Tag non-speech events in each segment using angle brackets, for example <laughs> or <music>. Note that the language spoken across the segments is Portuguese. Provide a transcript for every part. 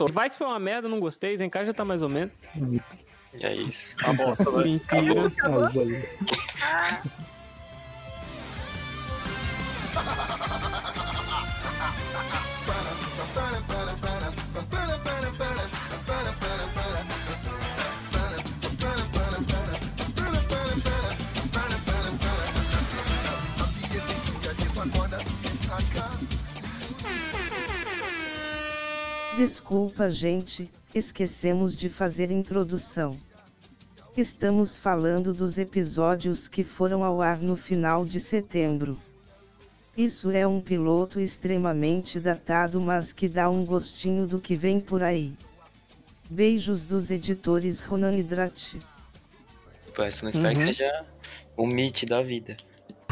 Vice foi uma merda, não gostei. Zenkai já tá mais ou menos. É isso. Uma bosta. Mentira. Mas aí. <laughs> Desculpa, gente, esquecemos de fazer introdução. Estamos falando dos episódios que foram ao ar no final de setembro. Isso é um piloto extremamente datado, mas que dá um gostinho do que vem por aí. Beijos dos editores Ronan e Drat. Pô, essa não espero Uhum. que seja o Meet da vida.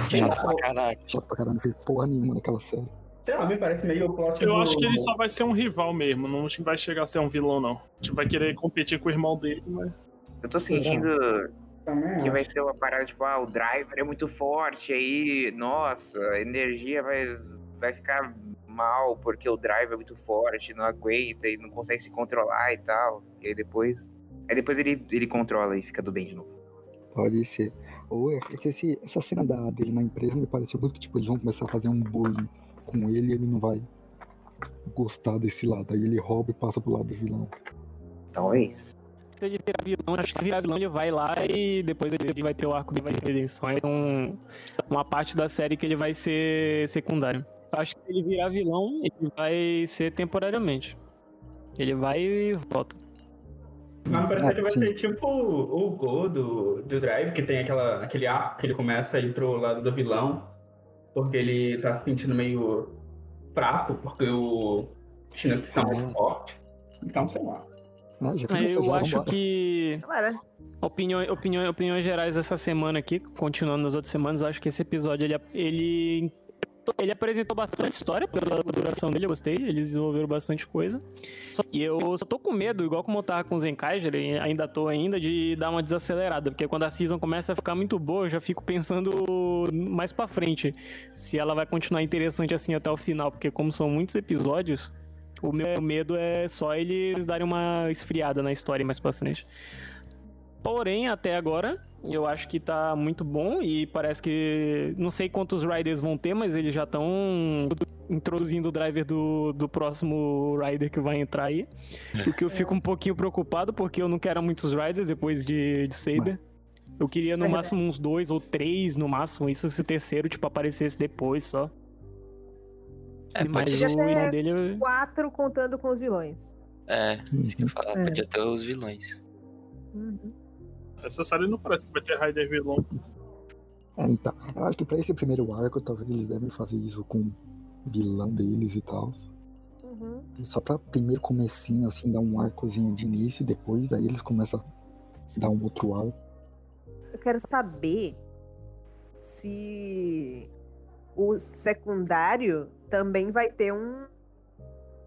Chato pra caralho. Chato pra caralho, não fez porra nenhuma naquela série. Sei lá, me parece meio o plot Eu do... acho que ele só vai ser um rival mesmo, não vai chegar a ser um vilão, não. A gente vai querer competir com o irmão dele, mas. Eu tô sentindo que vai ser uma parada, tipo, ah, o driver é muito forte, aí, nossa, a energia vai, vai ficar mal porque o driver é muito forte, não aguenta e não consegue se controlar e tal. E aí depois. Aí depois ele, ele controla e fica do bem de novo. Pode ser. Ou é é que esse, essa cena da, dele na empresa me pareceu muito que tipo, eles vão começar a fazer um bullying com ele ele não vai gostar desse lado. Aí ele rouba e passa pro lado do vilão. Talvez. Se ele virar vilão, acho que se virar vilão ele vai lá e depois ele vai ter o arco de redenção. É um, uma parte da série que ele vai ser secundário. Acho que se ele virar vilão, ele vai ser temporariamente. Ele vai e volta. Mas parece que ele vai sim. ser tipo o, o Go do, do Drive, que tem aquela, aquele arco que ele começa a ir pro lado do vilão, porque ele tá se sentindo meio fraco, porque o Chinook está muito Ah. forte. Então, sei lá. Ah, já É, começou, Eu já, acho que Opiniões, opiniões, opiniões gerais essa semana aqui, continuando nas outras semanas, eu acho que esse episódio ele, ele, ele apresentou bastante história pela duração dele, eu gostei, eles desenvolveram bastante coisa. E eu só tô com medo, igual como eu tava com o Zenkaiger, ainda tô ainda, de dar uma desacelerada, porque quando a season começa a ficar muito boa, eu já fico pensando mais pra frente, se ela vai continuar interessante assim até o final, porque como são muitos episódios, o meu medo é só eles darem uma esfriada na história mais pra frente. Porém, até agora, eu acho que tá muito bom e parece que. Não sei quantos riders vão ter, mas eles já estão introduzindo o driver do, do próximo rider que vai entrar aí. O que eu fico um pouquinho preocupado, porque eu não quero muitos riders depois de, de Saber. Eu queria no É. máximo uns dois ou três, no máximo. Isso se o terceiro, tipo, aparecesse depois só. É, mas o irmão dele. quatro contando com os vilões. É, isso que eu ia falar. É. Podia ter os vilões. Uhum. Essa série não parece que vai ter Raider vilão. É, então, eu acho que pra esse primeiro arco, talvez eles devem fazer isso com o vilão deles e tal. Uhum. Só pra primeiro comecinho, assim, dar um arcozinho de início e depois daí eles começam a dar um outro arco. Eu quero saber se o secundário também vai ter um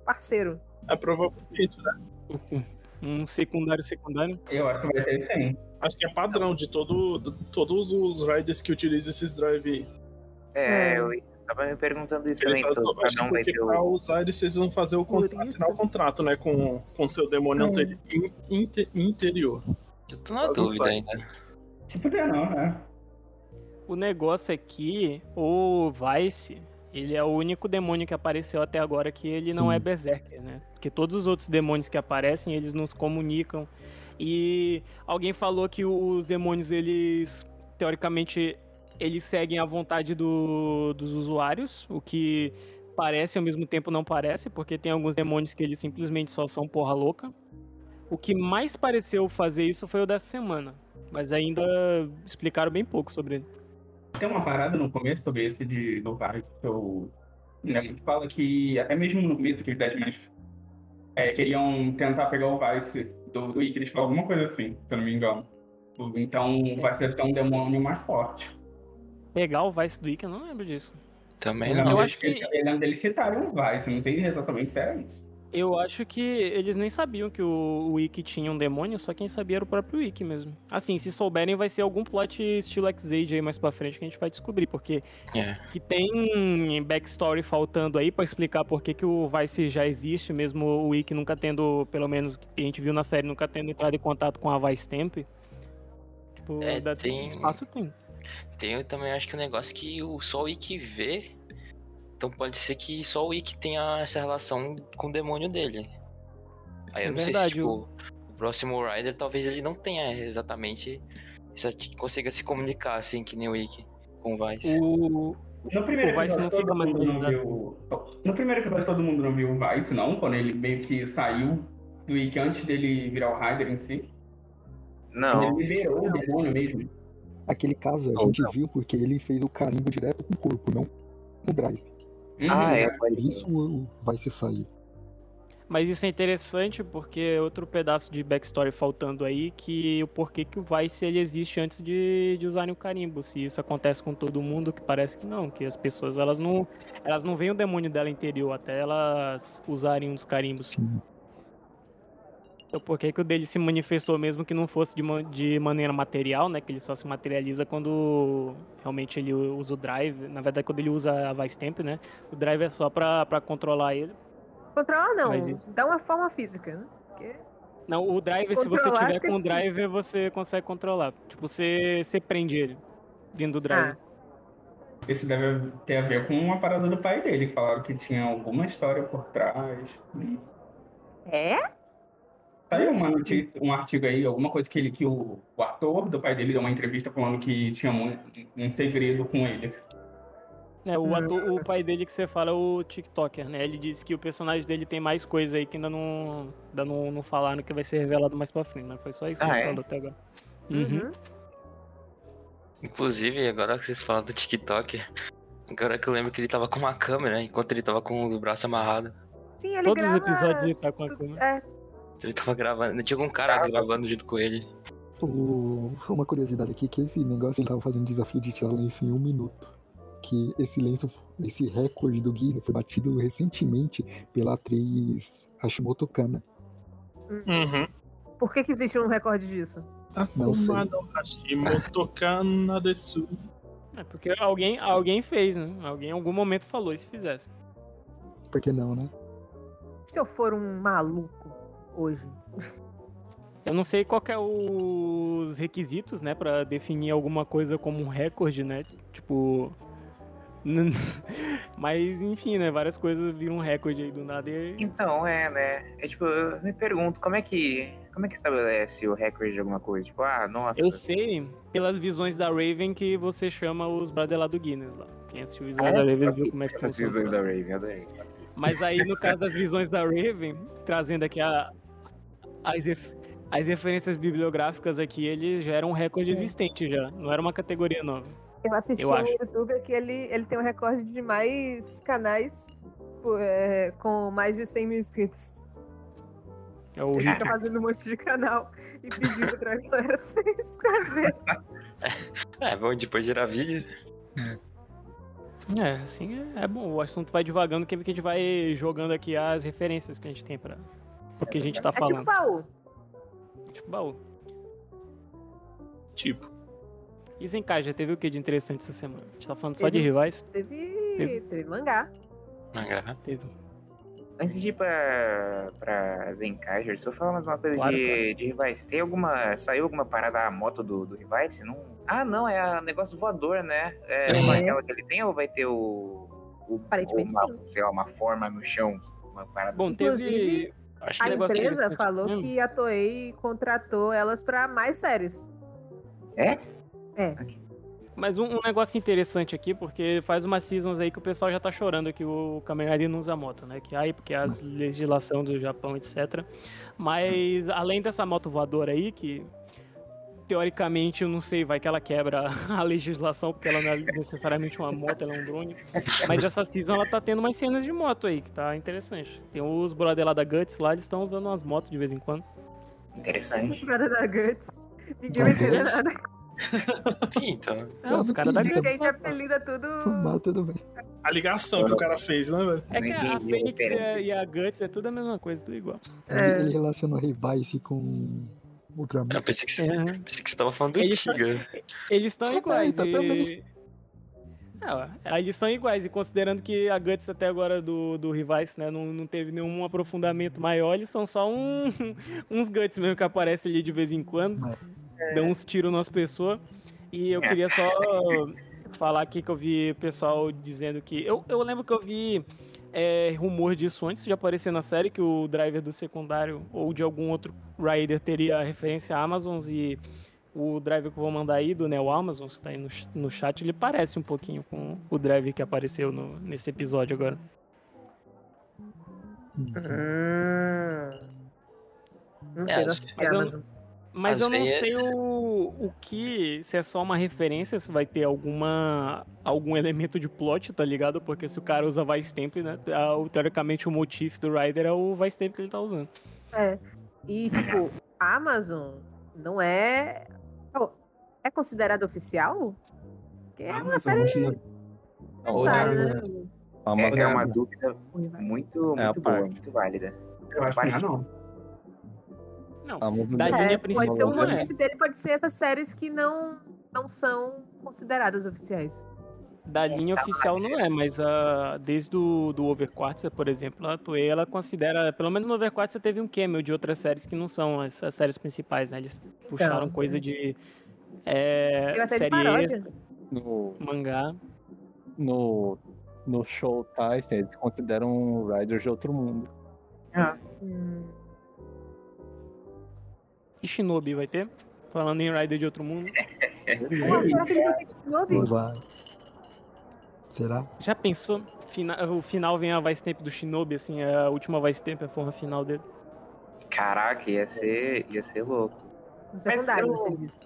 parceiro. É provavelmente, né? <laughs> Um secundário secundário. Eu acho que vai ter sim. Acho que é padrão de todo, de todos os riders que utilizam esses drive. É, É. eu tava me perguntando isso Eles, também. Todo, acho que ter pra usar eles precisam fazer o con- Por assinar o contrato, né? Com o seu demônio É. anteri- in- inte- interior. Eu tô na dúvida ainda. Tipo, não, né? O negócio aqui, o Vice, ele é o único demônio que apareceu até agora que ele não Sim. é Berserker, né? Porque todos os outros demônios que aparecem, eles nos comunicam. E alguém falou que os demônios, eles, teoricamente, eles seguem a vontade do- dos usuários, o que parece ao mesmo tempo não parece, porque tem alguns demônios que eles simplesmente só são porra louca. O que mais pareceu fazer isso foi o dessa semana, mas ainda explicaram bem pouco sobre ele. Tem uma parada no começo sobre esse de do Vice que eu né, que fala que até mesmo no começo que os Deadmans é, queriam tentar pegar o Vice do, do Icarus, falam alguma coisa assim, se eu não me engano. Então o Vice deve ser um demônio mais forte. Pegar o Vice do Ika, eu não lembro disso. Também Eu não. Eu lembro acho que- eles- deles citarem o Vice, não tem exatamente se era isso. Eu acho que eles nem sabiam que o, o Ikki tinha um demônio, só quem sabia era o próprio Ikki mesmo. Assim, se souberem, vai ser algum plot estilo X-Age aí mais pra frente que a gente vai descobrir, porque É. que tem backstory faltando aí pra explicar por que, que o Vice já existe, mesmo o Ikki nunca tendo, pelo menos que a gente viu na série, nunca tendo entrado em contato com a Vice Temp. Tipo, É, tem- espaço tem. Tem eu também acho que o negócio que o, só o Ikki vê. Então pode ser que só o Ikki tenha essa relação com o demônio dele. Aí eu É não sei se verdade, tipo, o- o próximo Rider talvez ele não tenha exatamente. Consiga se comunicar assim que nem o Ikki com o Vice. O, No primeiro O Vice episódio, não fica todo mundo não materializado. viu. No primeiro episódio, todo mundo não viu o Vice, não, quando ele meio que saiu do Ikki antes dele virar o Ryder em si. Não. Ele liberou o demônio mesmo. Aquele caso a gente não. viu porque ele fez o carimbo direto com o corpo, não com o drive. Ah, Uhum. é, Por pode isso o- vai se sair. Mas isso é interessante porque é outro pedaço de backstory faltando aí, que o porquê que o Vice ele existe antes de, de usarem o carimbo. Se isso acontece com todo mundo, que parece que não, que as pessoas elas não, elas não veem o demônio dela interior até elas usarem dos carimbos. Sim. Então por que que o dele se manifestou mesmo que não fosse de, de maneira material, né? Que ele só se materializa quando realmente ele usa o drive. Na verdade, quando ele usa a Vice Temp, né? O drive é só pra, pra controlar ele. Controlar não, isso- dá uma forma física, né? Porque Não, o driver, se você tiver fica com o driver, você consegue controlar. Tipo, você, você prende ele dentro do driver. Isso deve ter a ver com uma parada do pai dele, que falaram que tinha alguma história por trás. É? Saiu uma notícia, um artigo aí, alguma coisa que ele que o, o ator do pai dele deu uma entrevista falando que tinha um, um segredo com ele. É, o, ator- o pai dele que você fala é o TikToker, né? Ele disse que o personagem dele tem mais coisa aí que ainda não, ainda não, não falaram que vai ser revelado mais pra frente, mas foi só isso que Ah, ele é? falou até agora. Uhum. Uhum. Inclusive, agora que vocês falam do TikTok, agora que eu lembro que ele tava com uma câmera, enquanto ele tava com o braço amarrado. Sim, ele Todos os grava... episódios ele tá com a câmera. É, Ele tava gravando. Tinha algum cara gravando junto com ele. O- Uma curiosidade aqui, que esse negócio ele tava fazendo desafio de tirar lenço em um minuto. Que esse lenço, esse recorde do Guinness foi batido recentemente pela atriz Hashimoto Kana. Uhum. Por que, que existe um recorde disso? Não sei. Akuma no Hashimoto <laughs> Kana desu. É porque alguém, alguém fez, né? Alguém em algum momento falou e se fizesse. Por que não, né? Se eu for um maluco hoje? Eu não sei qual que é os requisitos, né, Pra definir alguma coisa como um recorde, né? Tipo. <laughs> Mas enfim, né? Várias coisas viram um recorde aí do nada e. Então, é, né? É tipo, eu me pergunto, como é que. Como é que estabelece o recorde de alguma coisa? Tipo, ah, nossa. Eu sei pelas visões da Raven que você chama os brother lá do Guinness lá. Quem assistiu Visões da Raven viu como é que As funciona. visões da Raven, adorei. Mas aí, no caso das visões da Raven, trazendo aqui a, as, ref- as referências bibliográficas aqui, ele já era um recorde existente já. Não era uma categoria nova. Eu assisti Eu um acho. youtuber que ele, ele tem um recorde de mais canais é, com mais de 100 mil inscritos. É o Ele fica fazendo um monte de canal e pedindo pra <laughs> galera se inscrever. É, bom, depois gerar vídeo. É, assim é, é bom. O assunto vai devagando, que a gente vai jogando aqui as referências que a gente tem para o que a gente tá É tipo falando. baú. Tipo baú. Tipo. E Zenkai, já teve o que de interessante essa semana? A gente tá falando só de Teve. rivais? Teve, Teve. teve mangá. Mangá. Teve. Antes de ir pra, pra Zenkaiser, se eu falar mais uma coisa Claro, de, claro. de Rivais, tem alguma. Saiu alguma parada da moto do, do Rivais? Não... Ah, não, é a negócio voador, né? É, É. aquela que ele tem ou vai ter o. o Aparentemente uma, sim. Sei lá, uma forma no chão. Uma parada. Bom, teve. Inclusive, Acho A empresa interessante. falou que a Toei contratou elas pra mais séries. É? É. Mas um, um negócio interessante aqui, porque faz umas seasons aí que o pessoal já tá chorando que o Kamen Rider não usa moto, né? Que aí, porque as legislação do Japão, etc. Mas além dessa moto voadora aí, que teoricamente eu não sei, vai que ela quebra <laughs> a legislação, porque ela não é necessariamente uma moto, ela é um drone. Mas essa season ela tá tendo umas cenas de moto aí, que tá interessante. Tem os brother lá da Guts lá, eles estão usando umas motos de vez em quando. Interessante. Nada da Guts. Ninguém vai entender nada. Sim, <laughs> então. Ah, os caras da. Guts. Ninguém apelida tudo. Mas tudo bem. A ligação que o cara fez, né, velho? É que Não a Fênix e a, referência. e a Guts é tudo a mesma coisa, tudo igual. É. Ele relacionou Revice com Ultraman. Eu pensei que você, É. pensei que você tava falando do Tiga. Eles estão Ah, iguais. tá, E... também. É, eles são iguais, e considerando que a Guts até agora do, do Revice, né, não, não teve nenhum aprofundamento maior, eles são só um, <laughs> uns Guts mesmo que aparecem ali de vez em quando, dão uns tiros nas pessoas. E eu queria só falar aqui que eu vi o pessoal dizendo que. Eu, eu lembro que eu vi é, rumor disso antes de aparecer na série, que o driver do secundário ou de algum outro Rider teria referência a Amazons e o driver que eu vou mandar aí do Neo Amazon, que tá aí no, no chat, ele parece um pouquinho com o driver que apareceu no- nesse episódio agora. Uhum. Hum. Não É, sei, não às- assisti mas eu- Amazon. Mas Às eu não vezes- sei o, o que, se é só uma referência, se vai ter alguma algum elemento de plot, tá ligado? Porque se o cara usa Vice Stamp, né, teoricamente o motif do Rider é o Vice Stamp que ele tá usando. É. E, tipo, a Amazon não é. É considerado oficial? Porque é uma série necessária, né? É, Amazon é uma dúvida muito, É muito boa, muito válida. Eu acho que não é não. A linha É, principal pode ser o não é. motivo dele pode ser essas séries que não, não são consideradas oficiais. da linha oficial não é, mas a, desde o do Overquartz, por exemplo, a Toei, ela considera, pelo menos no Overquartz teve um cameo de outras séries que não são as, as séries principais, né? Eles puxaram coisa de é, série extra, no, mangá. no, no show eles consideram Riders de outro mundo. Hum. E Shinobi vai ter? Falando em Rider de outro mundo. Pô, será que ele vai ter Shinobi? Vai. Será? Já pensou? Fina- o final vem a Vice Stamp do Shinobi, assim, a última Vice Stamp, a forma final dele. Caraca, ia ser, ia ser louco. No secundário, eu- você disse.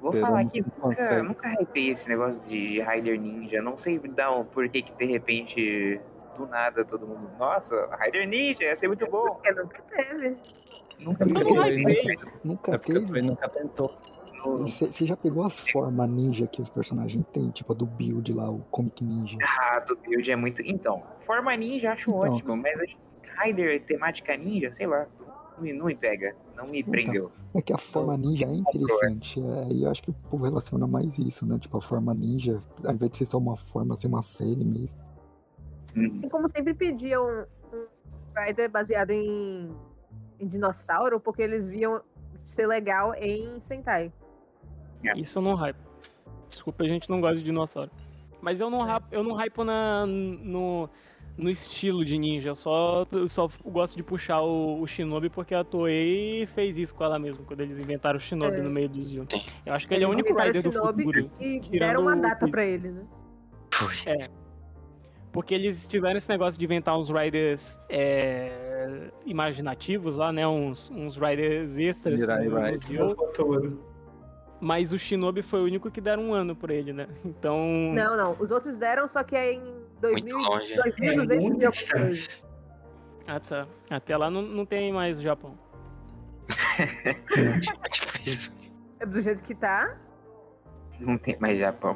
Vou Pelo falar que nunca, nunca hypei esse negócio de Rider Ninja. Não sei dar um porquê que de repente, do nada, todo mundo. Nossa, Rider Ninja, ia ser muito bom. Porque nunca teve. Nunca É nunca É porque a teve. Nunca tentou. Você já pegou as formas ninja que os personagens têm? Tipo a do Build lá, o Comic Ninja. Ah, do build é muito. Então, forma ninja acho Então. ótimo, mas aí, Rider temática ninja, sei lá. Não me, não me pega, não me prendeu. É que a forma ninja é interessante. É, e eu acho que o povo relaciona mais isso, né? Tipo, a forma ninja, ao invés de ser só uma forma, ser uma série mesmo. Hum, Assim como sempre pediam um Rider baseado em, em dinossauro, porque eles viam ser legal em Sentai. Isso eu não hype. Desculpa, a gente não gosta de dinossauro. Mas eu não, hype, eu não hypo na, no, no estilo de ninja. Eu só, eu só gosto de puxar o, o Shinobi porque a Toei fez isso com ela mesma, quando eles inventaram o Shinobi É. no meio dos Yu. Eu acho que ele é o Eles único Rider do futuro. E deram uma data pra ele, né? Foi. Porque eles tiveram esse negócio de inventar uns Riders é, imaginativos lá, né? Uns, uns Riders extras. Mirai no- Yu. Mas o Shinobi foi o único que deram um ano pra ele, né? Então. Não, não. Os outros deram, só que é em 2000, Muito longe. 2200 É, e muito alguma coisa. Ah, tá. Até lá não, não tem mais o Japão. <laughs> É. É do jeito que tá. Não tem mais Japão.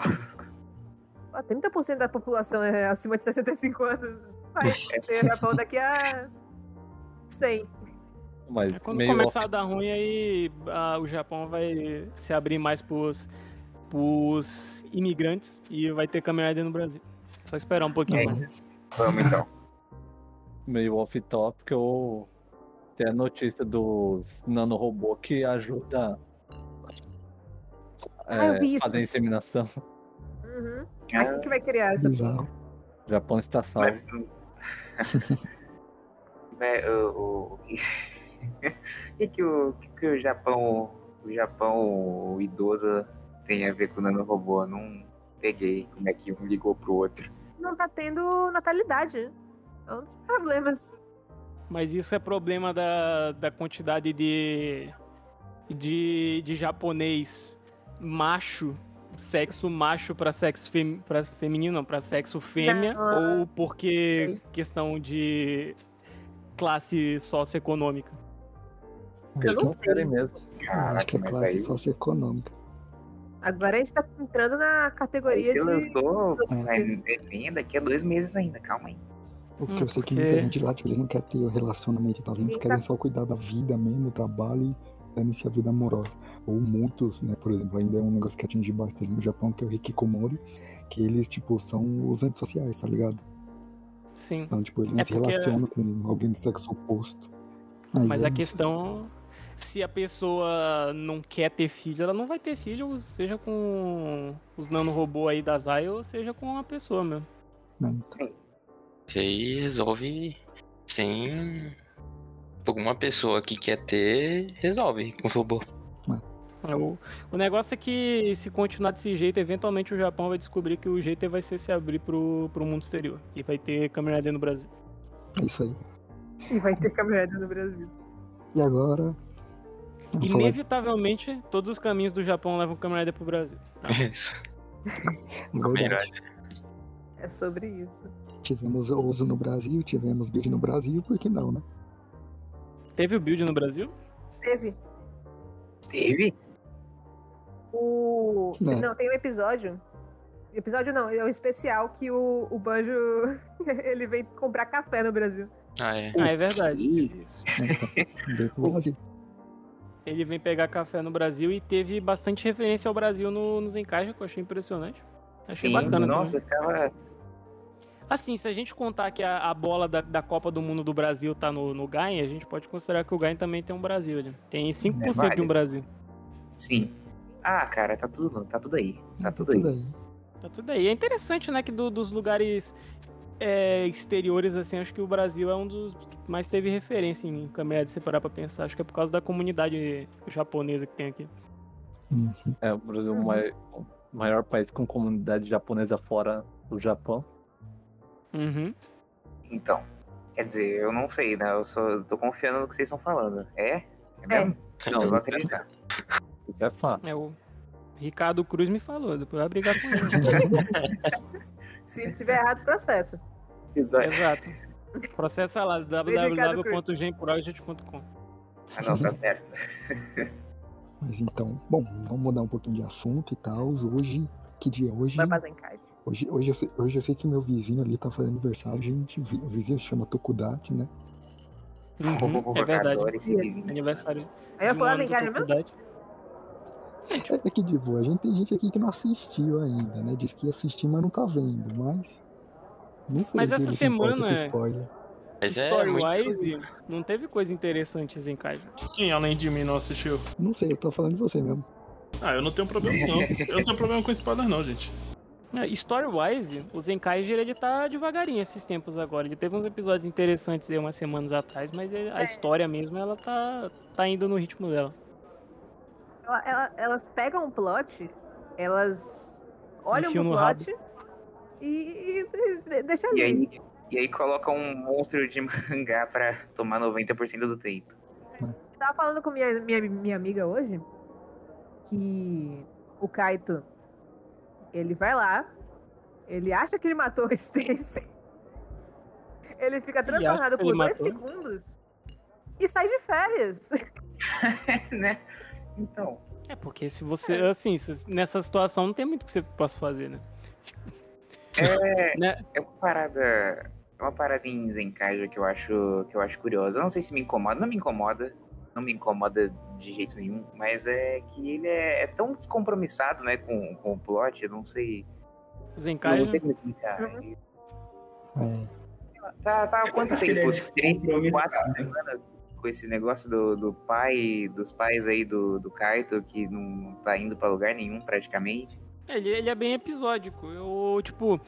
Ó, 30% da população é acima de 65 anos. Vai ter Japão daqui a 100. Mas É quando meio começar a dar ruim, aí ah, o Japão vai se abrir mais pros, pros imigrantes e vai ter Rider no Brasil. Só esperar um pouquinho. É. mais. Vamos então. meio off-top, eu tem a notícia dos nanorobô que ajuda Ah, é, vi isso. fazer inseminação. Uhum. Aí quem que vai criar essa bizarro. O Japão está salvo. Mas, Mas, <laughs> o, o, o <laughs> que, que, o, que, que o Japão, o Japão idoso tem a ver com o nanorobô? Não peguei como é que um ligou pro outro. Não tá tendo natalidade. né? É um dos problemas. Mas isso é problema da, da quantidade de, de, de japonês macho, sexo macho pra sexo fem, pra feminino, não, pra sexo fêmea, Não. ou porque Sim. questão de classe socioeconômica. Eu não Eles não sei. querem mesmo. Acho que Caraca, é classe aí socioeconômica. Agora a gente tá entrando na categoria Você de. lançou, mas é daqui a dois meses ainda, calma aí. Porque Hum, eu sei que porque- muita gente lá, tipo, eles não querem ter o relacionamento e tal. Eles querem tá. só cuidar da vida mesmo, do trabalho e dane-se a vida amorosa. Ou muitos, né, por exemplo, ainda é um negócio que atinge bastante no Japão, que é o Hikikomori, que eles, tipo, são os antissociais, tá ligado? Sim. Então, tipo, eles não É se porque- relacionam com alguém do sexo oposto. Mas é a isso. questão, se a pessoa não quer ter filho, ela não vai ter filho, seja com os nanorobô aí da Zai, ou seja com a pessoa mesmo. Né, então, E aí resolve sem. Alguma pessoa que quer ter, resolve com o robô. O, o negócio é que se continuar desse jeito, eventualmente o Japão vai descobrir que o jeito vai ser se abrir pro, pro mundo exterior. E vai ter Kamen no Brasil. é isso aí. E vai ter caminhada no Brasil. E agora. vamos falar Inevitavelmente, todos os caminhos do Japão levam Kamen pro Brasil. <laughs> Isso. <laughs> de Kamen verdade. É sobre isso. Tivemos Ouso no Brasil, tivemos Build no Brasil, por que não, né? Teve o build no Brasil? Teve. Teve? O. É. Não, tem um episódio. Episódio não, é um especial que o, o Banjo <laughs> ele vem comprar café no Brasil. Ah, é. Ah, é verdade. Isso. É, Então. Ele vem pegar café no Brasil e teve bastante referência ao Brasil no, nos encaixes, que eu achei impressionante. Achei Sim, bacana nossa, também. tava. Assim, se a gente contar que a, a bola da, da Copa do Mundo do Brasil tá no, no Gain, a gente pode considerar que o Gain também tem um Brasil ali. Tem 5% de um. Brasil. Sim. Ah, cara, tá tudo, tá tudo aí. Tá tudo Tudo aí. aí. Tá tudo aí. É interessante, né, que do- dos lugares é, exteriores, assim, acho que o Brasil é um dos que mais teve referência em câmera de separar pra pensar. Acho que é por causa da comunidade japonesa que tem aqui. Uhum. É, o Brasil é o mai- o maior país com comunidade japonesa fora do Japão. Uhum. Então, quer dizer, eu não sei, né? Eu só tô confiando no que vocês estão falando. É? É mesmo? Não, eu vou é- acreditar. Isso é fato. É o Ricardo Cruz me falou, depois vai brigar com ele. <laughs> Se ele tiver errado, processa. Exato. Processa lá, www.genproject.com. Ah, não, tá certo. Mas então, bom, vamos mudar um pouquinho de assunto e tal. Hoje, que dia é hoje? Vai fazer em casa. Hoje, hoje, eu sei, hoje eu sei que meu vizinho ali tá fazendo aniversário, gente. O vizinho chama Tokudati, né? Uhum, <laughs> é verdade. Vizinho. Aniversário. Aí eu casa mesmo? Tokudati. É, é que de boa, a gente tem gente aqui que não assistiu ainda, né? Diz que ia assistir, mas não tá vendo, mas. Não sei Mas se essa se semana com é- spoiler. Mas é muito... Story-wise, não teve coisa interessantes em casa. Quem além de mim não assistiu? Não sei, eu tô falando de você mesmo. Ah, eu não tenho problema não. Eu não tenho problema com spoiler não, gente. É, Story-wise, o Zenkaiji ele tá devagarinho esses tempos agora. Ele teve uns episódios interessantes aí umas semanas atrás, mas ele- a É. história mesmo, ela tá, tá indo no ritmo dela. Ela- ela- elas pegam um plot, elas olham Enfiam no rabo. plot e, e, e deixa E ali. aí, e aí coloca um monstro de <laughs> mangá pra tomar 90% do tempo. Eu tava falando com minha, minha, minha amiga hoje que o Kaito ele vai lá, ele acha que ele matou o Stacy, <laughs> ele fica que por dois matou? segundos e sai de férias. <laughs> <laughs> né? Então. É, porque se você, assim, se- nessa situação não tem muito que você possa fazer, né? É, Né? é uma parada. É uma parada em Zenkaija que eu acho que eu acho curiosa. Eu não sei se me incomoda, não me incomoda. Não me incomoda de jeito nenhum, mas é que ele é, é tão descompromissado, né, com, com o plot, eu não sei. Eu não Zenkaiji, sei como explicar. É, Tá, tá quanto tempo? é Três, quatro semanas com esse negócio do, do pai, dos pais aí do, do Kaito, que não tá indo pra lugar nenhum praticamente. Ele, ele é bem episódico. Eu, tipo,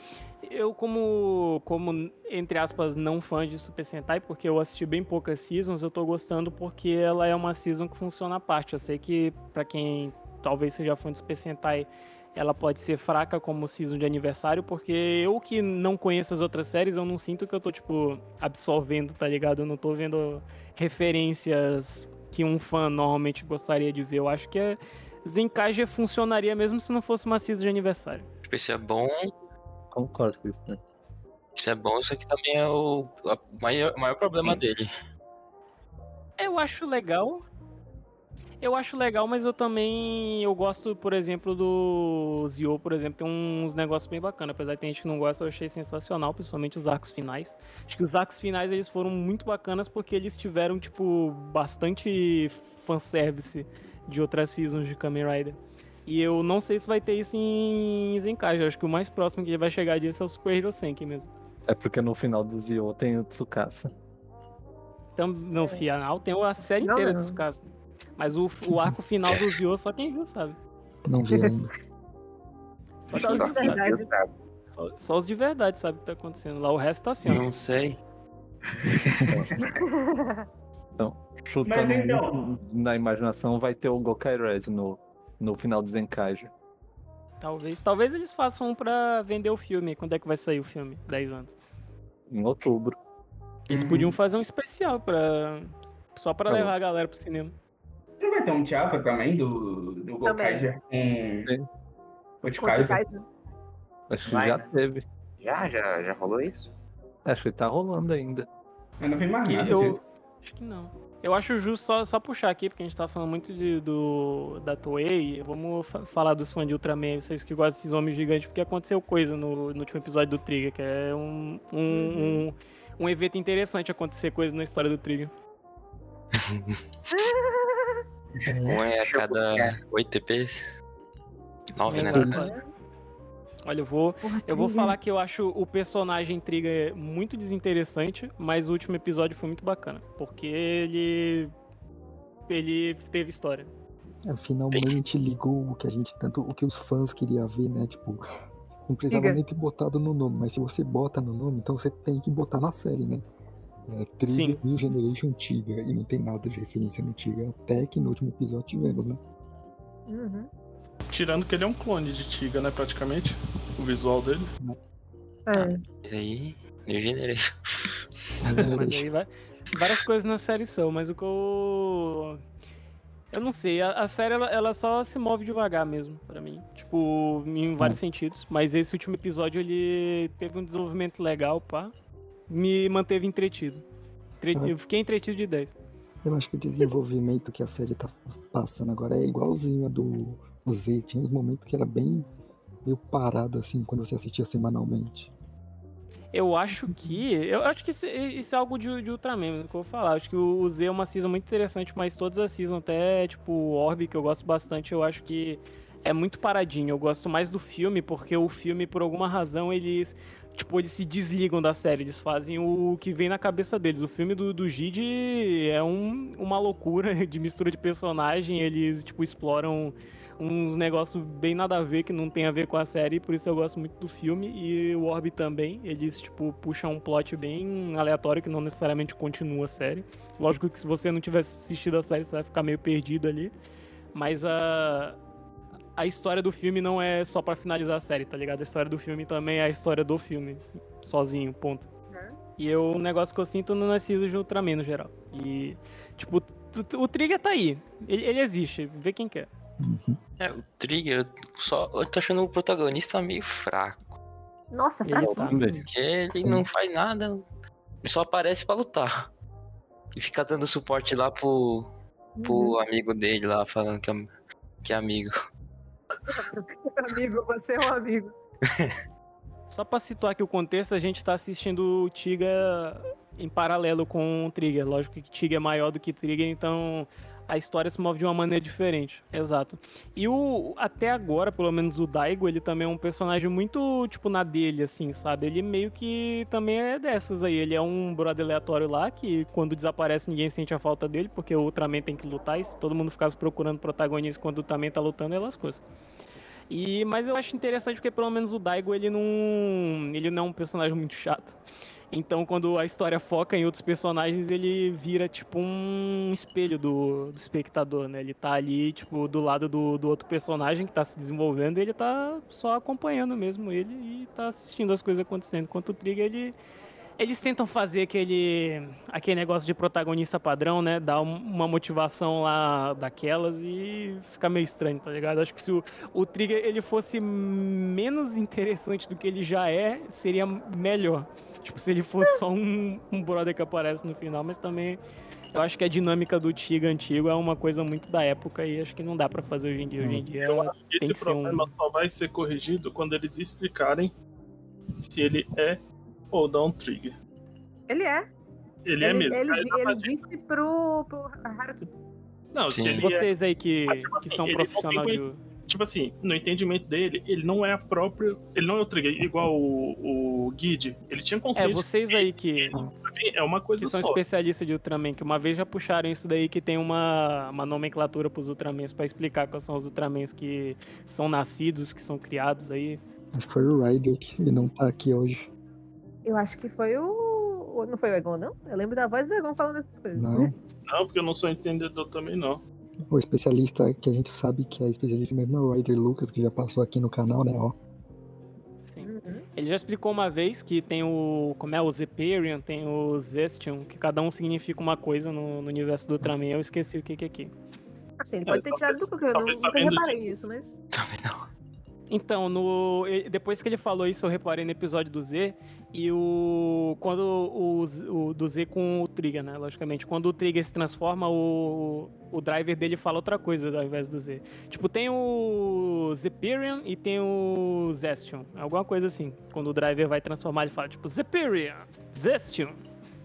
eu como, como, entre aspas, não fã de Super Sentai, porque eu assisti bem poucas seasons, eu tô gostando porque ela é uma season que funciona à parte. Eu sei que, pra quem talvez seja fã de Super Sentai, ela pode ser fraca como season de aniversário, porque eu que não conheço as outras séries, eu não sinto que eu tô, tipo, absorvendo, tá ligado? Eu não tô vendo referências que um fã normalmente gostaria de ver. Eu acho que é Zenkaija funcionaria mesmo se não fosse uma season de aniversário. Tipo, isso é bom, Concordo com isso, né? isso é bom, isso aqui também é o maior, maior problema dele. Eu acho legal. Eu acho legal, mas eu também eu gosto, por exemplo, do Zio, por exemplo, tem uns negócios bem bacanas. Apesar de ter gente que não gosta, eu achei sensacional, principalmente os arcos finais. Acho que os arcos finais eles foram muito bacanas porque eles tiveram, tipo, bastante fanservice de outras seasons de Kamen Rider. E eu não sei se vai ter isso em Zenkai. Eu acho que o mais próximo que vai chegar disso é o Super Hero Senki mesmo. É porque no final do Zio tem o Tsukasa. Então, no final tem a série Não, inteira não. dos casos. Mas o, o arco <laughs> final do Zio só quem viu sabe. Não vi ainda. Só, Só verdade. sabe. só, só os de verdade sabe o que tá acontecendo. Lá o resto tá assim, ó. Não sei. <laughs> Chutando Mas então- na imaginação, vai ter o Gokai Red no, no final do Zenkaiju. Talvez, talvez eles façam um pra vender o filme. Quando é que vai sair o filme? 10 anos. Em outubro. Eles podiam fazer um especial pra. Só pra Tá levar a galera pro cinema. Não vai ter um teatro também do, do Gokaiger com Sim. o de Contra o Kaiser? Kaiser. Acho que Vai, já né? teve. Já, já, já rolou isso? Acho que tá rolando ainda. Eu não vi mais nada eu. Acho que não. Eu acho justo só, só puxar aqui, porque a gente tá falando muito de, do, da Toei. Vamos fa- falar dos fãs de Ultraman, vocês que gostam desses homens gigantes, porque aconteceu coisa no, no último episódio do Trigger, que é um, um, um, um evento interessante acontecer coisa na história do Trigger. Um <laughs> é a cada 8 TPs. 9, né? Exato. Olha, eu vou, Porra, eu vou Trigger. falar que eu acho o personagem Trigger muito desinteressante, mas o último episódio foi muito bacana, porque ele. Ele teve história. É, finalmente ligou o que a gente tanto, o que os fãs queriam ver, né? Tipo, não precisava Diga. nem ter botado no nome, mas se você bota no nome, então você tem que botar na série, né? É, Trigger Sim. New Generation Tiga, e não tem nada de referência no Tiga, até que no último episódio tivemos, né? Uhum. Tirando que ele é um clone de Tiga, né, praticamente. O visual dele. É. Isso aí, New Generation. Mas aí vai, várias coisas na série são, mas o que eu. Eu não sei, a, a série ela, ela só se move devagar mesmo, pra mim. Tipo, em vários sentidos. Mas esse último episódio ele teve um desenvolvimento legal, pá. Me manteve entretido. Entre- Ah. Eu fiquei entretido de 10. Eu acho que o desenvolvimento que a série tá passando agora é igualzinho a do Z. Tinha uns momentos que era bem meio parado assim quando você assistia semanalmente. Eu acho que. Eu acho que isso, é algo de, de Ultraman, mesmo, que eu vou falar. Acho que o Z é uma season muito interessante, mas todas as seasons, até tipo Orb, que eu gosto bastante, eu acho que é muito paradinho. Eu gosto mais do filme, porque o filme, por alguma razão, eles. Tipo, eles se desligam da série, eles fazem o que vem na cabeça deles. O filme do, do Gide é um, uma loucura <laughs> de mistura de personagem, eles, tipo, exploram uns negócios bem nada a ver, que não tem a ver com a série, por isso eu gosto muito do filme. E o Orb também, eles, tipo, puxam um plot bem aleatório, que não necessariamente continua a série. Lógico que se você não tivesse assistido a série, você vai ficar meio perdido ali. Mas a, a história do filme não é só pra finalizar a série, tá ligado? A história do filme também é a história do filme, sozinho, ponto. E eu, um negócio que eu sinto no Narciso de Ultraman no geral. E, tipo, o, o Trigger tá aí. Ele, ele existe, vê quem quer. Uhum. É, o Trigger, eu só. Eu tô achando o protagonista meio fraco. Nossa, fraco. Porque ele não faz nada. Ele só aparece pra lutar. E fica dando suporte lá pro, pro amigo dele lá, falando que é, que é amigo. <laughs> amigo, você é um amigo. <laughs> Só pra situar aqui o contexto, a gente tá assistindo o Tiga em paralelo com o Trigger. Lógico que Tiga é maior do que Trigger, então a história se move de uma maneira diferente. Exato. E o até agora, pelo menos o Daigo, ele também é um personagem muito, tipo, na dele, assim, sabe? Ele meio que também é dessas aí. Ele é um brother aleatório lá, que quando desaparece ninguém sente a falta dele, porque o Ultraman tem que lutar, e se todo mundo ficasse procurando protagonista quando o Ultraman tá lutando, é coisas. E, mas eu acho interessante porque pelo menos o Daigo ele não, ele não é um personagem muito chato. Então quando a história foca em outros personagens, ele vira tipo um espelho do, do espectador, né? Ele tá ali, tipo, do lado do, do outro personagem que tá se desenvolvendo, e ele tá só acompanhando mesmo ele e tá assistindo as coisas acontecendo. Enquanto o Trigger, ele eles tentam fazer aquele, aquele negócio de protagonista padrão, né? Dar um- uma motivação lá daquelas e fica meio estranho, tá ligado? Acho que se o, o Trigger ele fosse menos interessante do que ele já é, seria melhor. Tipo, se ele fosse só um, um brother que aparece no final, mas também Eu acho que a dinâmica do Tiga antigo é uma coisa muito da época e acho que não dá pra fazer hoje em dia. Hoje em dia Eu acho que esse ser um. problema só vai ser corrigido quando eles explicarem se ele é ou não um trigger. Ele é. Ele, é mesmo. Ele, Aí dá pra ele disse pro, pro Haruki. Não, Sim. que ele é, Vocês aí que, Mas, tipo que assim, são ele tem de. tipo assim, no entendimento dele, ele não é a própria. Ele não é o trigger, igual o, o Guide. Ele tinha É, consciência. vocês aí que, é uma coisa que são só. especialistas de Ultraman, que uma vez já puxaram isso daí, que tem uma, uma nomenclatura pros Ultramans pra explicar quais são os Ultramans que são nascidos, que são criados aí. Acho que foi o Ryder que não tá aqui hoje. Eu acho que foi o. Não foi o Egon, não? Eu lembro da voz do Egon falando essas coisas. Não. Não, porque eu não sou entendedor também, não. O especialista que a gente sabe que é especialista mesmo é o Ryder Lucas, que já passou aqui no canal, né? Ó. Sim. Uhum. Ele já explicou uma vez que tem o. Como é? O Zeperion, tem o Zestion, que cada um significa uma coisa no, no universo do Ultraman. Eu esqueci o que, que é aqui. Assim, ele É, pode ter tirado talvez- do porque eu não, nunca reparei nisso, mas. Também não. Então, no, depois que ele falou isso, eu reparei no episódio do Z e o. Quando o, o do Z com o Trigger, né? Logicamente. Quando o Trigger se transforma, o, o driver dele fala outra coisa ao invés do Z. Tipo, tem o Zeperion e tem o Zestion. Alguma coisa assim. Quando o driver vai transformar, ele fala, tipo, Zeperion, Zestion.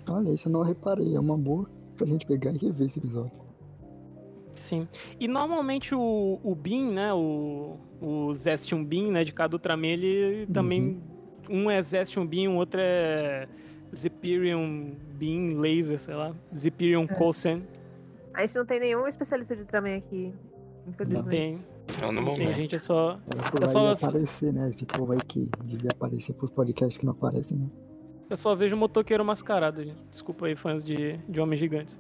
Olha, isso eu não reparei. É uma boa pra gente pegar e rever esse episódio. Sim. E normalmente o, o Beam, né? O, o Zestion Beam, né? De cada Ultraman, ele também. Um é Zestion Beam, o outro é Zeperion Beam Laser, sei lá. Zeperion Cosen. A gente não tem nenhum especialista de Ultraman aqui. Não tem. Não, no Não tem, momento. gente, é só. Eu só- aparecer, né? Esse povo aí que devia aparecer pros podcasts que não aparecem, né? Eu só vejo motoqueiro mascarado, gente. Desculpa aí, fãs de, de Homens Gigantes.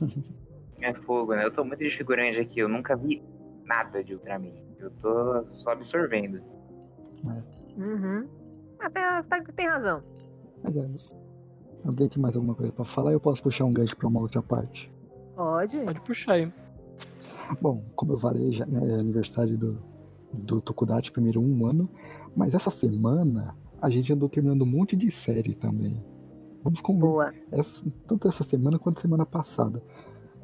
<laughs> É fogo, né? Eu tô muito de figurante aqui, eu nunca vi nada de Ultraman. Eu tô só absorvendo. Uhum. Até tá, tem razão. Mas é. Alguém tem mais alguma coisa pra falar? Eu posso puxar um gancho pra uma outra parte. Pode. Pode puxar aí. Bom, como eu falei, já, né, é aniversário do, do Tokudachi, primeiro um ano. Mas essa semana a gente andou terminando um monte de série também. Vamos conversar. Boa. essa- tanto essa semana quanto semana passada.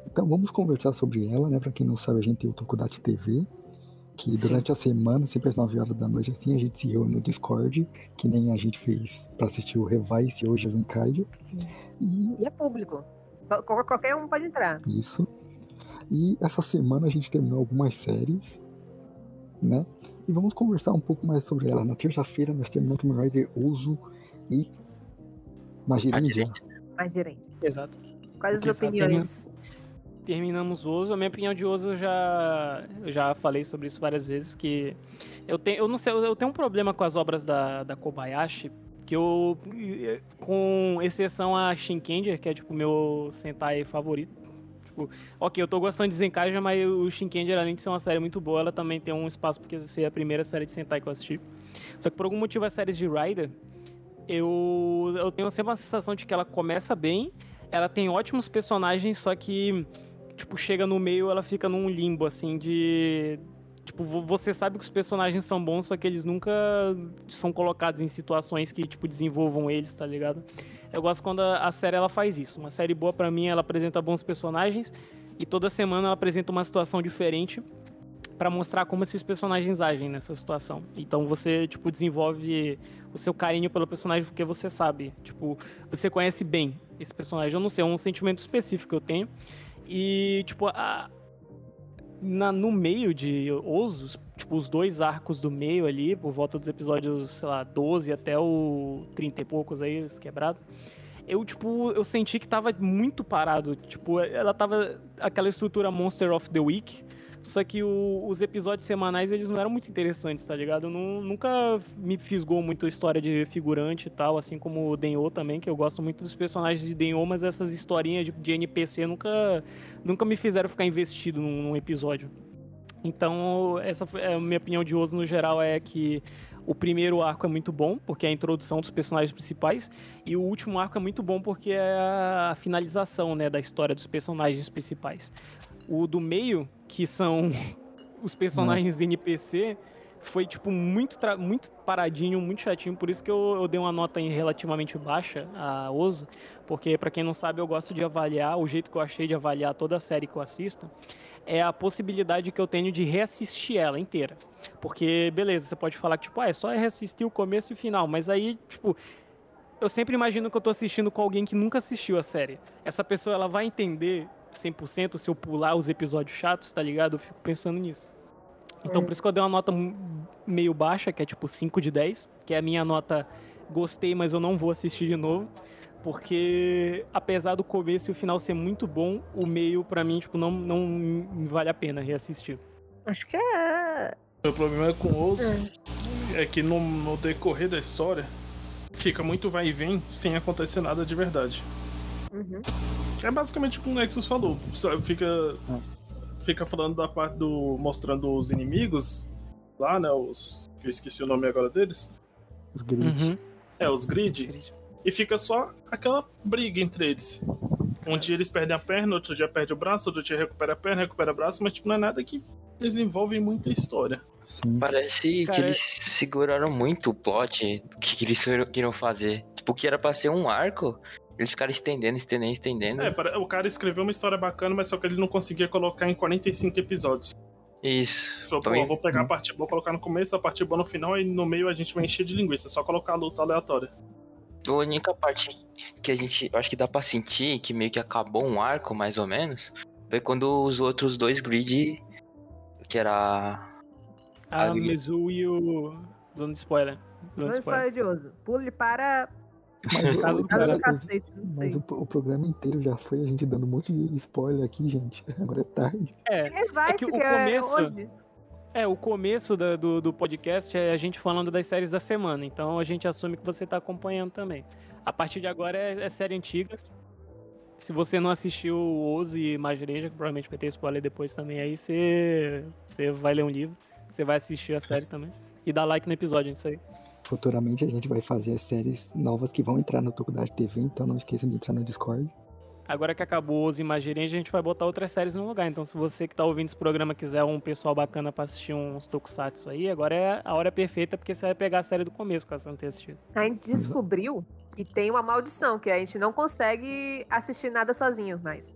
Então vamos conversar sobre ela, né? Pra quem não sabe, a gente tem o Tokudachi TV, que Sim. durante a semana, sempre às 9 horas da noite, assim, a gente se reúne no Discord, que nem a gente fez pra assistir o Revice e hoje o Encaio. E E é público. Qual- Qualquer um pode entrar. isso. E essa semana a gente terminou algumas séries, né? E vamos conversar um pouco mais sobre ela. Na terça-feira nós terminamos Tomb Raider Uso e Magirindia. Mais gerente. Exato. Quais as Exato. opiniões? Terminamos Ozo. A minha opinião de Ozo eu já, eu já falei sobre isso várias vezes, que eu tenho, eu não sei, eu tenho um problema com as obras da, da Kobayashi, que eu, com exceção a Shinkenger, que é tipo meu Sentai favorito, tipo, ok, eu tô gostando de Zenkaija, mas o Shinkenger, além de ser uma série muito boa, ela também tem um espaço porque ser a primeira série de Sentai que eu assisti. Só que por algum motivo as séries de Rider, eu, eu tenho sempre uma sensação de que ela começa bem, ela tem ótimos personagens, só que tipo, chega no meio, ela fica num limbo, assim, de. Tipo, vo- você sabe que os personagens são bons, só que eles nunca são colocados em situações que, tipo, desenvolvam eles, tá ligado? Eu gosto quando a, série ela faz isso. Uma série boa pra mim, ela apresenta bons personagens e toda semana ela apresenta uma situação diferente pra mostrar como esses personagens agem nessa situação. Então você, tipo, desenvolve o seu carinho pelo personagem porque você sabe, tipo, você conhece bem esse personagem. Eu não sei, é um sentimento específico que eu tenho. E, tipo, a, na, no meio de Osos, tipo, os dois arcos do meio ali, por volta dos episódios, sei lá, 12 até o 30 e poucos aí, os quebrados, eu, tipo, eu senti que tava muito parado. Tipo, ela tava aquela estrutura Monster of the Week, só que o- os episódios semanais, eles não eram muito interessantes, tá ligado? Nunca me fisgou muito a história de figurante e tal, assim como o Denho também, que eu gosto muito dos personagens de Denho, mas essas historinhas de, de NPC nunca, nunca me fizeram ficar investido num, num episódio. Então, essa é, a minha opinião de Oso no geral é que o primeiro arco é muito bom, porque é a introdução dos personagens principais, e o último arco é muito bom porque é a finalização, né, da história dos personagens principais. O do meio, que são <laughs> os personagens NPC, foi, tipo, muito, muito paradinho, muito chatinho. Por isso que eu, eu dei uma nota relativamente baixa a Oso. Porque, pra quem não sabe, eu gosto de avaliar. O jeito que eu achei de avaliar toda a série que eu assisto é a possibilidade que eu tenho de reassistir ela inteira. Porque, beleza, você pode falar que, tipo, ah, é só reassistir o começo e o final. Mas aí, tipo, eu sempre imagino que eu tô assistindo com alguém que nunca assistiu a série. Essa pessoa, ela vai entender 100% se eu pular os episódios chatos, tá ligado? Eu fico pensando nisso. Então, por isso que eu dei uma nota meio baixa, que é tipo 5 de 10, que é a minha nota gostei, mas eu não vou assistir de novo. Porque, apesar do começo e o final ser muito bom, o meio, pra mim, tipo, não, não me vale a pena reassistir. Acho que é. O problema com o Oso é que no, no decorrer da história fica muito vai e vem sem acontecer nada de verdade. Uhum. É basicamente o que o Nexus falou. Fica, Ah. fica falando da parte do. mostrando os inimigos lá, né? Os. Eu esqueci o nome agora deles. Os gritos. Uhum. É, os grid. E fica só aquela briga entre eles. Um dia eles perdem a perna, outro dia perde o braço, outro dia recupera a perna, recupera o braço, mas tipo, não é nada que desenvolve muita história. Sim. Parece Cara, que eles seguraram muito o plot que, que eles queriam fazer. Tipo, que era pra ser um arco, eles ficaram estendendo, estendendo, estendendo. É, o cara escreveu uma história bacana, mas só que ele não conseguia colocar em 45 episódios. Isso. Falou, pô, vou pegar a parte boa, colocar no começo, a parte boa no final, e no meio a gente vai encher de linguiça, só colocar a luta aleatória. A única parte que a gente, eu acho que dá pra sentir que meio que acabou um arco, mais ou menos, foi quando os outros dois grid, que era A Ali. Mizu e o. Zona de spoiler. Zona Não de spoiler. spoiler. Pule para. Mas, <laughs> o- cara- cacete, mas o, o programa inteiro já foi a gente dando um monte de spoiler aqui, gente. <laughs> Agora é tarde. É, É, vai, que se o começo- hoje. É, o começo da- do, do podcast é a gente falando das séries da semana, então a gente assume que você tá acompanhando também. A partir de agora é, é série antiga. Se você não assistiu o Ozo e Magereja, que provavelmente vai ter spoiler depois também, aí você, você vai ler um livro, você vai assistir a série também. E dá like no episódio, isso aí. Futuramente a gente vai fazer as séries novas que vão entrar no Tokudage TV, então não esqueçam de entrar no Discord. Agora que acabou o Ozo e Magereja, a gente vai botar outras séries no lugar. Então se você que tá ouvindo esse programa quiser um pessoal bacana pra assistir uns tokusatsu aí, agora é a hora perfeita, porque você vai pegar a série do começo, caso você não tenha assistido. A gente descobriu que tem uma maldição, que a gente não consegue assistir nada sozinho mais.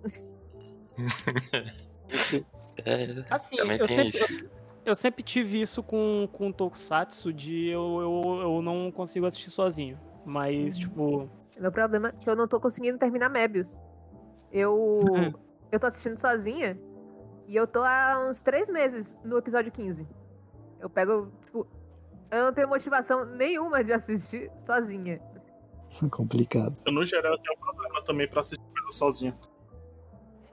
<laughs> é, Assim, Também eu tem sempre, isso. Eu, sempre tive isso com, com Tokusatsu de eu, eu, eu não consigo assistir sozinho. Mas, tipo, Meu problema é que eu não tô conseguindo terminar Mebius. Eu. <laughs> eu tô assistindo sozinha e eu tô há uns três meses no episódio 15. Eu pego, tipo. Eu não tenho motivação nenhuma de assistir sozinha. <laughs> Complicado. Eu, no geral, tenho um problema também pra assistir coisa sozinho.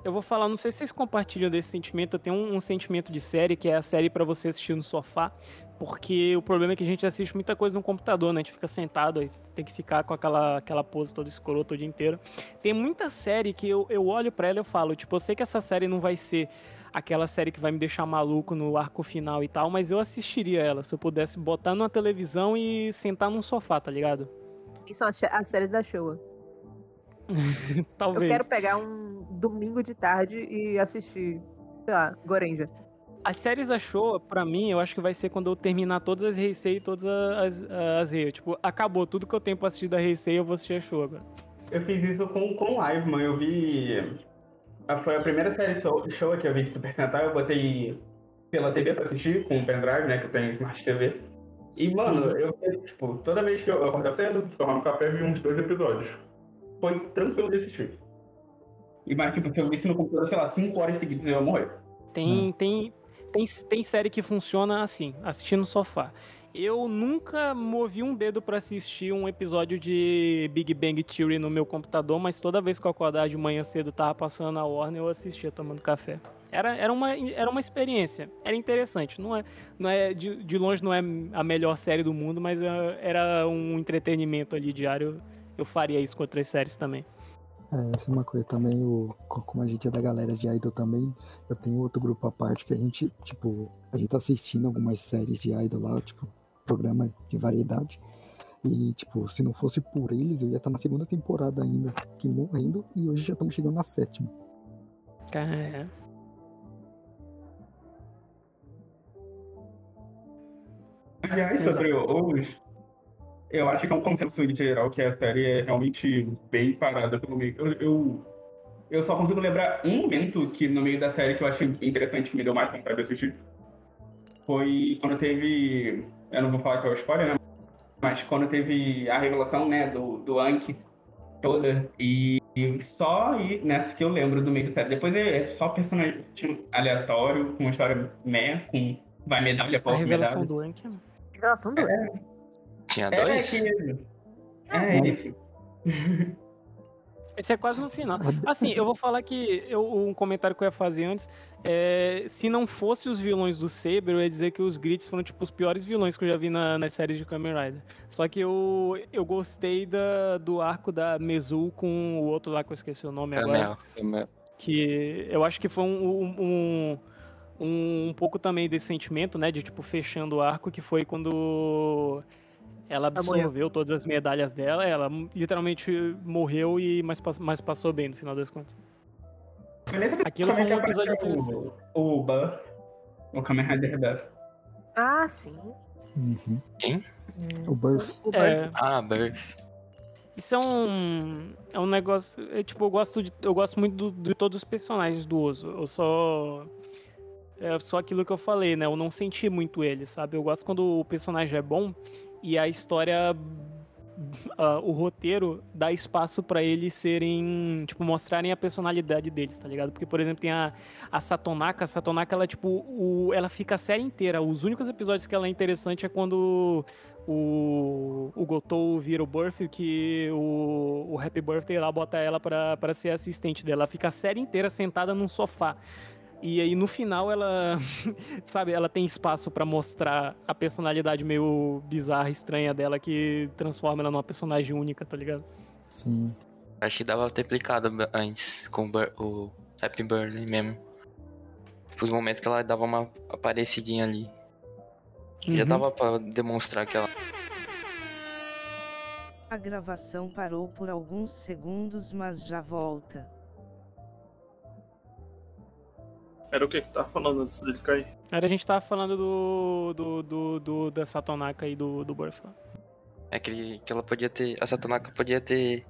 Eu vou falar, não sei se vocês compartilham desse sentimento. Eu tenho um, um sentimento de série que é a série pra você assistir no sofá. Porque o problema é que a gente assiste muita coisa no computador, né? A gente fica sentado tem que ficar com aquela, aquela pose toda escrota o dia inteiro. Tem muita série que eu, eu olho pra ela e eu falo, tipo, eu sei que essa série não vai ser aquela série que vai me deixar maluco no arco final e tal, mas eu assistiria ela se eu pudesse botar numa televisão e sentar num sofá, tá ligado? E são as séries da Showa. Talvez. <laughs> Eu quero pegar um domingo de tarde e assistir, sei lá, Gorenja. As séries da Showa, pra mim, eu acho que vai ser quando eu terminar todas as Heisei e todas as, as Rei. Tipo, acabou tudo que eu tenho pra assistir da Heisei, eu vou assistir a Showa agora. Eu fiz isso com, com live, mano. Eu vi. Foi a primeira série show, show que eu vi de Super Sentai. Eu botei pela TV pra assistir, com o pendrive, né? Que eu tenho Smart TV. E, mano, eu, tipo, toda vez que eu eu acordava cedo, tomava um café, vi uns dois episódios. Foi tranquilo de assistir. E, mas, tipo, se eu visse no computador, sei lá, 5 horas seguidas, eu ia morrer. Tem, tem, tem, tem série que funciona assim, assistindo no sofá. Eu nunca movi um dedo pra assistir um episódio de Big Bang Theory no meu computador, mas toda vez que eu acordava de manhã cedo, tava passando na Warner, eu assistia tomando café. Era, era, uma, era uma experiência, era interessante. Não é, não é de, de longe não é a melhor série do mundo, mas é- era um entretenimento ali diário. Eu faria isso com outras séries também. É, essa é uma coisa também, o, co- como a gente é da galera de Idol também, eu tenho outro grupo à parte que a gente, tipo, a gente tá assistindo algumas séries de Idol lá, tipo, programa de variedade. E, tipo, se não fosse por eles, eu ia estar na segunda temporada ainda, que morrendo, e hoje já estamos chegando na sétima. É. Aliás, sobre os. Eu acho que é um consenso em geral que a série é realmente bem parada pelo meio. Eu, eu, eu só consigo lembrar um momento que no meio da série que eu achei interessante, que me deu mais vontade de assistir. Foi quando teve. Eu não vou falar que é o spoiler, né? Mas quando teve a revelação, né, do, do Anki toda. E, e só e nessa que eu lembro do meio da série. Depois é, é só personagem aleatório, com uma história meia, com vai medalha, A revelação do Anki. Revelação do É, Tinha é, dois? que- Ah, é isso. Esse é quase no final. Assim, eu vou falar que eu, um comentário que eu ia fazer antes é, se não fosse os vilões do Saber, eu ia dizer que os Grits foram tipo os piores vilões que eu já vi na, nas séries de Kamen Rider. Só que eu, eu gostei da, do arco da Mezul com o outro lá que eu esqueci o nome agora. Camel. Que eu acho que foi um, um, um, um pouco também desse sentimento, né? De tipo, fechando o arco, que foi quando ela morreu. absorveu todas as medalhas dela, ela literalmente morreu e mas, mas passou bem no final das contas. Aquilo foi um episódio interessante. o, o Buff, o Kamen Rider Buff. Ah, sim. Uhum. Quem? O Birth. O É, Bird. Ah, Birth. isso é um, é um negócio. É, tipo, eu gosto, de, eu gosto muito do- de todos os personagens do Ozo. Eu só. É só aquilo que eu falei, né? Eu não senti muito ele, sabe? Eu gosto quando o personagem é bom e a história. ah, o roteiro dá espaço pra eles serem. Tipo, mostrarem a personalidade deles, tá ligado? Porque, por exemplo, tem a, a Satonaka. A Satonaka, ela, tipo, o, ela fica a série inteira. Os únicos episódios que ela é interessante é quando o, o Gotou vira o Birth, que o, o Happy Birthday lá bota ela pra, pra ser assistente dela. Ela fica a série inteira sentada num sofá. E aí no final ela, <laughs> sabe, ela tem espaço pra mostrar a personalidade meio bizarra, estranha dela, que transforma ela numa personagem única, tá ligado? Sim. Acho que dava pra ter aplicado antes com o, Happy Birthday mesmo. Os momentos que ela dava uma aparecidinha ali. Já Uhum. dava pra demonstrar que ela. A gravação parou por alguns segundos, mas já volta. Era o que que tava falando antes dele cair? Era a gente tava falando do, do, do, do- da Satonaka e do, do Birth. lá. É que, ele- que ela podia ter. A Satonaka podia ter.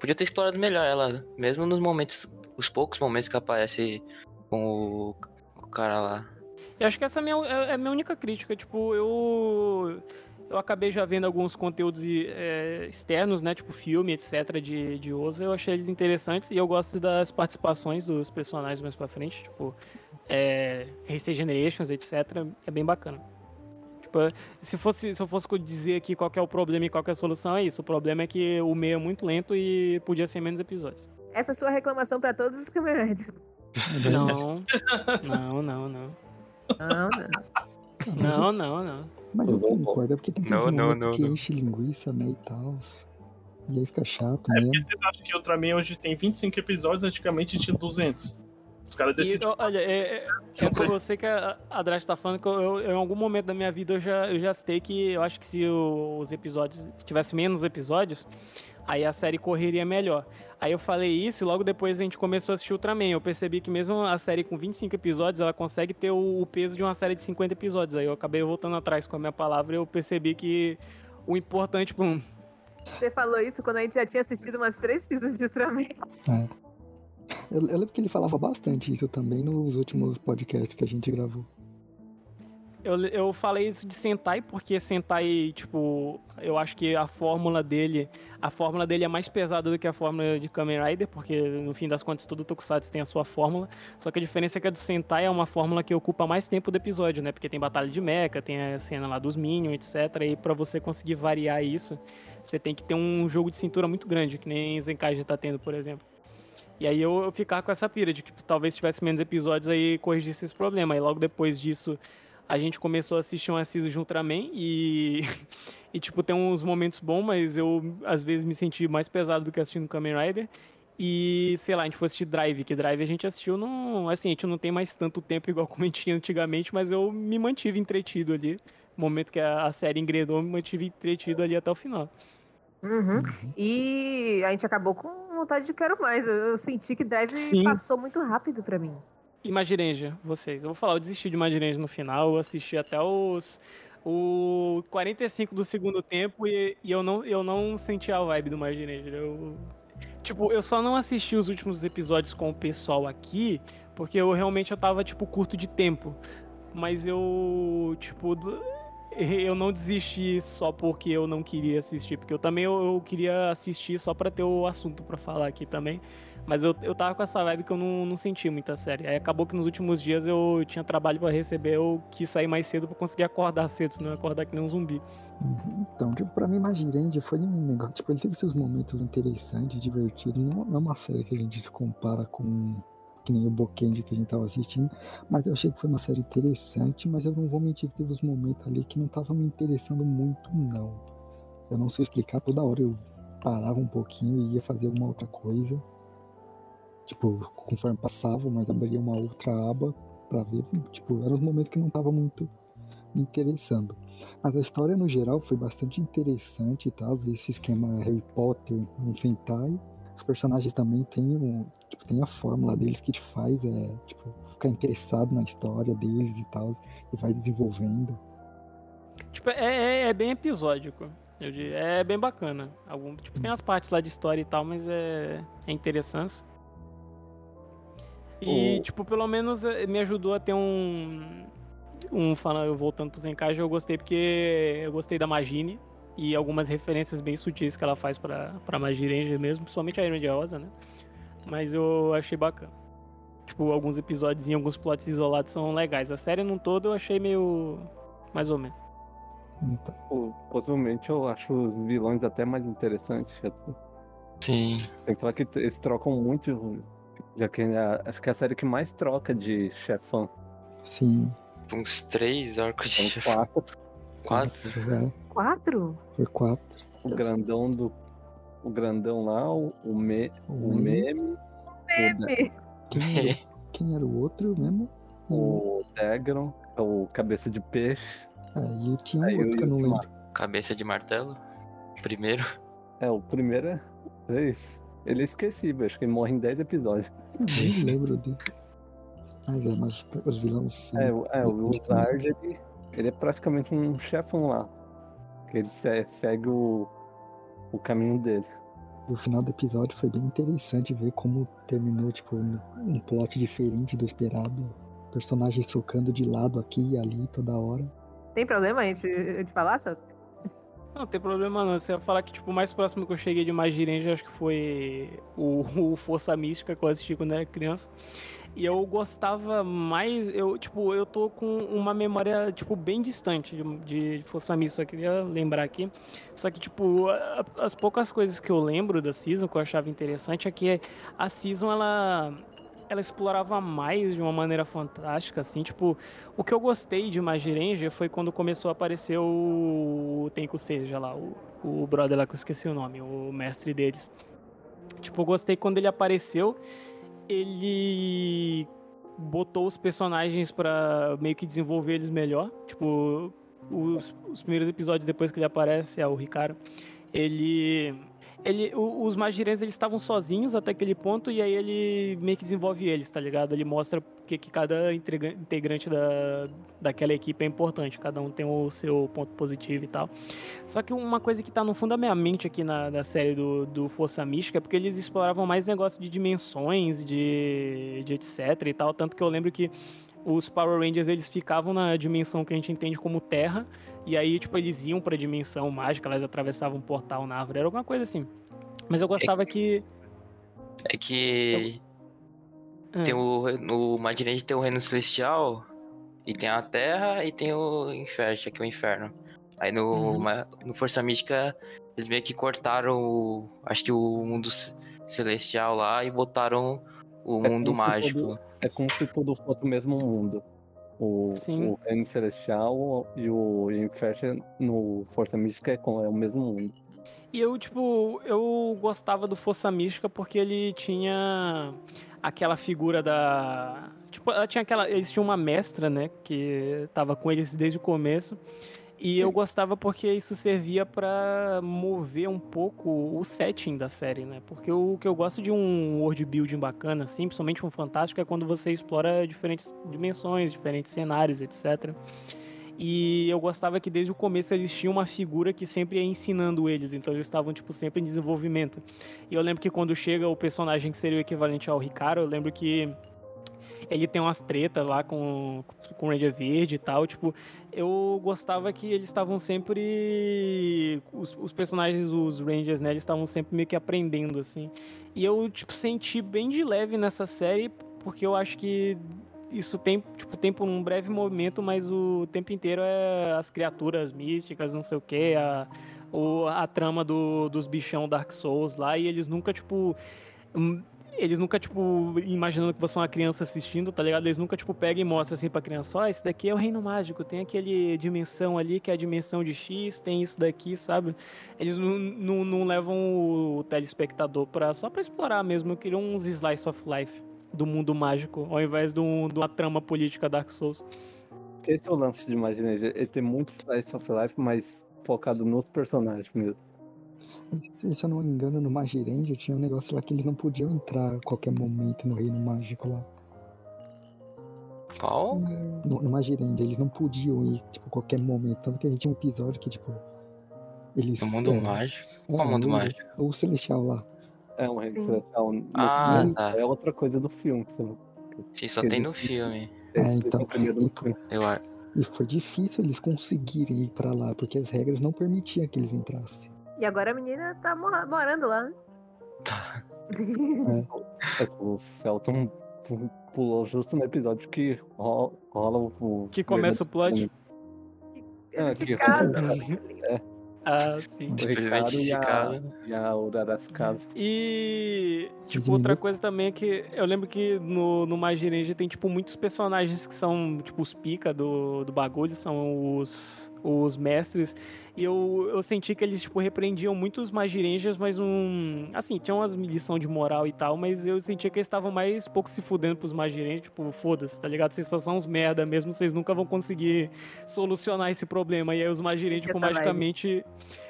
Podia ter explorado melhor ela. Mesmo nos momentos. Os poucos momentos que aparece com o, o cara lá. Eu acho que essa é a minha, é a minha única crítica. Tipo, eu. Eu acabei já vendo alguns conteúdos é, externos, né? Tipo filme, etc. de, de Oza. Eu achei eles interessantes e eu gosto das participações dos personagens mais pra frente. Tipo, é, Race Generations, etc. É bem bacana. Tipo, se, fosse, se eu fosse dizer aqui qual é o problema e qual que é a solução, é isso. O problema é que o meio é muito lento e podia ser menos episódios. Essa é a sua reclamação pra todos os Riders. <laughs> Não, não, não, não. Não, não. Não, não, não. Mas eu concordo, é porque tem Não, aqueles não, não, que não. enche linguiça, né, e tal. E aí fica chato É mesmo. porque vocês acham que Ultraman hoje tem 25 episódios, antigamente tinha 200. Os caras decidiram. olha, é, é, que é com você que a a Drat tá falando que eu, eu- em algum momento da minha vida eu já, eu já citei que eu acho que se os episódios, se tivesse menos episódios, aí a série correria melhor. Aí eu falei isso e logo depois a gente começou a assistir Ultraman. Eu percebi que mesmo a série com 25 episódios, ela consegue ter o, o peso de uma série de 50 episódios. Aí eu acabei voltando atrás com a minha palavra e eu percebi que o importante para um Você falou isso quando a gente já tinha assistido umas três seasons de Ultraman. Eu, eu lembro que ele falava bastante isso também nos últimos podcasts que a gente gravou. Eu, eu falei isso de Sentai porque Sentai, tipo, eu acho que a fórmula dele, a fórmula dele é mais pesada do que a fórmula de Kamen Rider, porque no fim das contas todo Tokusatsu tem a sua fórmula. Só que a diferença é que a do Sentai é uma fórmula que ocupa mais tempo do episódio, né? Porque tem batalha de mecha, tem a cena lá dos Minions, etc. E pra você conseguir variar isso, você tem que ter um jogo de cintura muito grande, que nem Zenkai tá tendo, por exemplo. E aí eu, eu ficava com essa pira de que talvez tivesse menos episódios aí corrigisse esse problema. E logo depois disso a gente começou a assistir um Assiso de Ultraman e, <laughs> e, tipo, tem uns momentos bons, mas eu, às vezes, me senti mais pesado do que assistindo Kamen Rider. E, sei lá, a gente foi assistir Drive, que Drive a gente assistiu não... Assim, a gente não tem mais tanto tempo igual <laughs> como a gente tinha antigamente, mas eu me mantive entretido ali. No momento que a, a série engrenou, eu me mantive entretido ali até o final. Uhum. E a gente acabou com vontade de quero mais. Eu, eu senti que Drive Sim. passou muito rápido pra mim. E Magirenja, vocês. Eu vou falar, eu desisti de Magirenja no final, eu assisti até os o 45 do segundo tempo e, e, eu, não, eu não senti a vibe do Marginator. Eu, tipo, eu só não assisti os últimos episódios com o pessoal aqui, porque eu realmente eu tava, tipo, curto de tempo. Mas eu, tipo, eu não desisti só porque eu não queria assistir, porque eu também eu, eu queria assistir só para ter o assunto para falar aqui também. Mas eu, eu tava com essa vibe que eu não, não senti muita série. Aí acabou que nos últimos dias eu tinha trabalho para receber, eu quis sair mais cedo para conseguir acordar <laughs> cedo, senão eu acordar que nem um zumbi. Uhum. Então, tipo, pra mim, Magirende foi um negócio. Tipo, ele teve seus momentos interessantes, divertidos. Não, não é uma série que a gente se compara com que nem o Bokendi que a gente tava assistindo, mas eu achei que foi uma série interessante, mas eu não vou mentir que teve uns momentos ali que não tava me interessando muito, não. Eu não sei explicar, toda hora eu parava um pouquinho e ia fazer alguma outra coisa. Tipo, conforme passava, mas abria uma outra aba para ver, tipo, eram os momentos que não tava muito me interessando. Mas a história no geral foi bastante interessante, tá? Esse esquema Harry Potter, um Sentai. Os personagens também têm um, Tipo, tem a fórmula deles que te faz é, tipo, ficar interessado na história deles e tal, e vai desenvolvendo. Tipo, é, é, é bem episódico. Eu diria, é bem bacana. Algum, tipo, tem as partes lá de história e tal, mas é, é interessante. E, oh. tipo, pelo menos é, me ajudou a ter um. Um falando, voltando pro Zenkai, eu gostei porque eu gostei da Magine e algumas referências bem sutis que ela faz pra, pra Magie Ranger mesmo, principalmente a Iron de Rosa, né? Mas eu achei bacana. Tipo, alguns episódios e alguns plots isolados são legais. A série num todo eu achei meio. mais ou menos. Então, possivelmente eu acho os vilões até mais interessantes. Sim. Tem que falar que eles trocam muito. Já que é, acho que é a série que mais troca de chefão. Sim. Uns três arcos de chefão. Quatro. Quatro? É. Quatro? Foi quatro. O grandão do o grandão lá, o, o, me, o meme. O meme. Quem, era, quem era o outro mesmo? O Degron, é o cabeça de peixe. Aí é, tinha um outro que eu não lembro. Cabeça de martelo? Primeiro? É, o primeiro é, é isso. Ele é esquecível, acho que ele morre em 10 episódios. Nem lembro dele. Mas é, mas os vilões. É, é o Zard, ele, ele é praticamente um chefão lá. Ele segue o, o caminho dele. O final do episódio foi bem interessante ver como terminou, tipo, um plot diferente do esperado. Personagens trocando de lado aqui e ali toda hora. Tem problema a gente, a gente falar, Celso? Não, tem problema não. Você ia falar que, tipo, o mais próximo que eu cheguei de Magirenja, acho que foi o, <laughs> o Força Mística que eu assisti quando era criança. E eu gostava mais, eu, tipo, eu tô com uma memória, tipo, bem distante de, de Força Mística, eu queria lembrar aqui. Só que, tipo, a, as poucas coisas que eu lembro da Season, que eu achava interessante, é que a Season, ela ela explorava mais de uma maneira fantástica, assim, tipo, o que eu gostei de Magirenja foi quando começou a aparecer o, Tenko Seja lá, o, o brother lá que eu esqueci o nome, o mestre deles. Tipo, eu gostei quando ele apareceu, ele botou os personagens para meio que desenvolver eles melhor, tipo, os, os primeiros episódios depois que ele aparece, é o Ricardo, ele ele, os Magirenses eles estavam sozinhos até aquele ponto e aí ele meio que desenvolve eles, tá ligado? Ele mostra que, que cada integrante da, daquela equipe é importante, cada um tem o seu ponto positivo e tal. Só que uma coisa que tá no fundo da minha mente aqui na, na série do, do Força Mística é porque eles exploravam mais negócio de dimensões, de, de etc e tal, tanto que eu lembro que os Power Rangers eles ficavam na dimensão que a gente entende como Terra, e aí, tipo, eles iam pra dimensão mágica, elas atravessavam um portal na árvore, era alguma coisa assim. Mas eu gostava é que. É que. Eu... Tem o. No Madrid tem o Reino Celestial, e tem a Terra, e tem o Inferno, que é o Inferno. Aí no, uhum. no Força Mística, eles meio que cortaram o, acho que o mundo celestial lá e botaram o é mundo mágico. Todo, é como se tudo fosse o mesmo mundo. O, Sim. o Reino Celestial e o Inferno no Força Mística é, é o mesmo mundo. E eu, tipo, eu gostava do Força Mística porque ele tinha aquela figura da. Tipo, ela tinha aquela. Eles tinham uma mestra, né? Que tava com eles desde o começo. E eu gostava porque isso servia para mover um pouco o setting da série, né? Porque o que eu gosto de um world building bacana, assim, principalmente um fantástico, é quando você explora diferentes dimensões, diferentes cenários, etc. E eu gostava que desde o começo eles tinham uma figura que sempre ia ensinando eles, então eles estavam tipo sempre em desenvolvimento. E eu lembro que quando chega o personagem que seria o equivalente ao Ricardo, eu lembro que ele tem umas tretas lá com, com o Ranger Verde e tal. Tipo, eu gostava que eles estavam sempre. Os, os, personagens, os Rangers, né? Eles estavam sempre meio que aprendendo, assim. E eu, tipo, senti bem de leve nessa série, porque eu acho que isso tem, tipo, tem por um breve momento, mas o tempo inteiro é as criaturas místicas, não sei o que, a, o, a trama do, dos bichão Dark Souls lá, e eles nunca, tipo eles nunca, tipo, imaginando que você é uma criança assistindo, tá ligado? Eles nunca, tipo, pegam e mostram assim pra criança, ó, oh, esse daqui é o reino mágico, tem aquele dimensão ali que é a dimensão de X, tem isso daqui, sabe? Eles não levam o telespectador pra, só pra explorar mesmo, queriam uns slice of life do mundo mágico, ao invés de, um, de uma trama política Dark Souls. Esse é o lance de Imagine, ele tem muito slice of life, mas focado nos personagens mesmo. Se eu não me engano, no Magirendia tinha um negócio lá que eles não podiam entrar a qualquer momento no reino mágico lá. Qual? No, no eles não podiam ir, tipo, a qualquer momento. Tanto que a gente tinha um episódio que, tipo. Eles, no mundo é, mágico? É, Qual mundo mágico? O Celestial lá. É um reino celestial. Ah, tá. É outra coisa do filme. Sim, só tem no filme. É, então. Eu acho. E foi difícil eles conseguirem ir pra lá, porque as regras não permitiam que eles entrassem. E agora a menina tá morando lá, né? Tá. É. o Celton pulou justo no episódio que rola, rola o. Que começa o plot. É, que é. Ah, sim. O Ricardo e a, e a Aura das Casas. E, tipo, outra coisa também é que eu lembro que no, no Magirenja tem, tipo, muitos personagens que são, tipo, os pica do, do bagulho, são os, os mestres. E eu, eu senti que eles, tipo, repreendiam muito os Magirenjas, mas um... Assim, tinha umas lição de moral e tal, mas eu sentia que eles estavam mais pouco se fudendo pros Magirenjas, tipo, foda-se, tá ligado? Vocês só são uns merda mesmo, vocês nunca vão conseguir solucionar esse problema. E aí os Magirenjas, tipo, magicamente...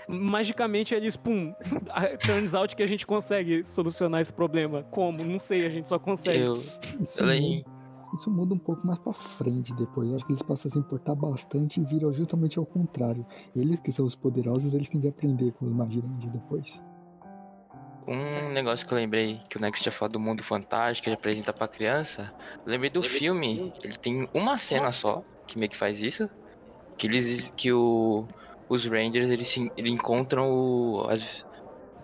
Magicamente eles, pum, <laughs> turns out que a gente consegue solucionar esse problema. Como? Não sei, a gente só consegue. Eu... eu isso muda um pouco mais pra frente depois. Eu acho que eles passam a se importar bastante e viram justamente ao contrário. Eles que são os poderosos, eles têm que aprender com os Magirand depois. Um negócio que eu lembrei que o Next tinha falado do mundo fantástico, ele apresenta pra criança. Eu lembrei do filme, ele tem uma cena só que meio que faz isso. Que eles. que o, os Rangers eles, eles encontram o, as,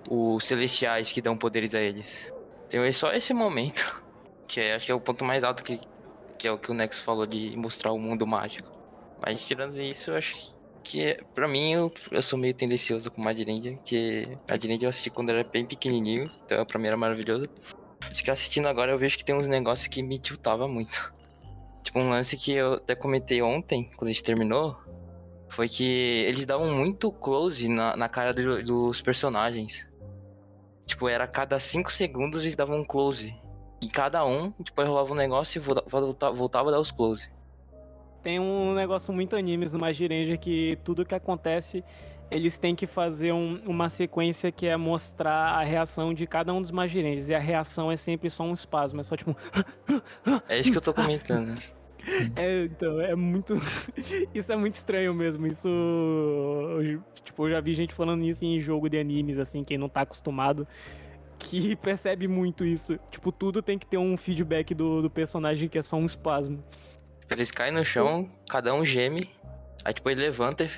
os celestiais que dão poderes a eles. Tem só esse momento. <laughs> Que é, acho que é o ponto mais alto que, que é o que o Nexo falou de mostrar o mundo mágico. Mas tirando isso, eu acho que, pra mim, eu, eu sou meio tendencioso com Madirendia, que Madirendia eu assisti quando era bem pequenininho, então pra mim era maravilhoso. Acho que assistindo agora eu vejo que tem uns negócios que me tiltava muito. Tipo, um lance que eu até comentei ontem, quando a gente terminou, foi que eles davam muito close na, na cara do, dos personagens. Tipo, era a cada 5 segundos eles davam um close. E cada um, depois rolava um negócio e voltava, voltava a dar os close. Tem um negócio muito animes no Magirenja que tudo que acontece, eles têm que fazer um, uma sequência que é mostrar a reação de cada um dos Magirenjas. E a reação é sempre só um espasmo, é só tipo. <laughs> é isso que eu tô comentando. <laughs> É, então, é muito. <laughs> isso é muito estranho mesmo. Isso. Tipo, eu já vi gente falando isso em jogo de animes, assim, quem não tá acostumado que <laughs> percebe muito isso. Tipo, tudo tem que ter um feedback do, do personagem que é só um espasmo. Eles caem no chão, cada um geme, aí tipo ele levanta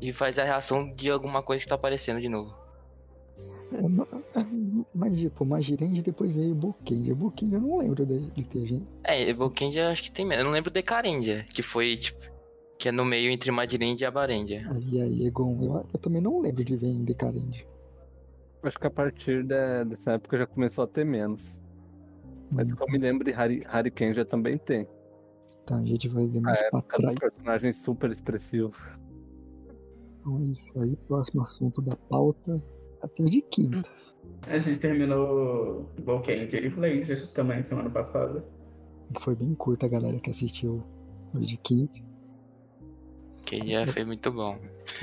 e faz a reação de alguma coisa que tá aparecendo de novo. É, é mas, tipo, Magirendia depois veio Bokenja. Bokenja eu não lembro de, de ter gente. É, Bokenja acho que tem menos. Eu não lembro de Carendia, que foi, tipo, que é no meio entre Magirendia e Abarendia. Aí, aí, Egon, eu, eu também não lembro de ver em Decarendia. Acho que a partir de, dessa época já começou a ter menos. Mas hum. eu me lembro de Harry, Harry Ken já também tem. Tá, a gente vai ver mais pra trás. personagens super expressivos. Então é isso aí, próximo assunto da pauta. Até de quinta. A gente terminou Volcanic Ranger também semana passada. Foi bem curta a galera que assistiu o de quinta. Que já foi muito bom.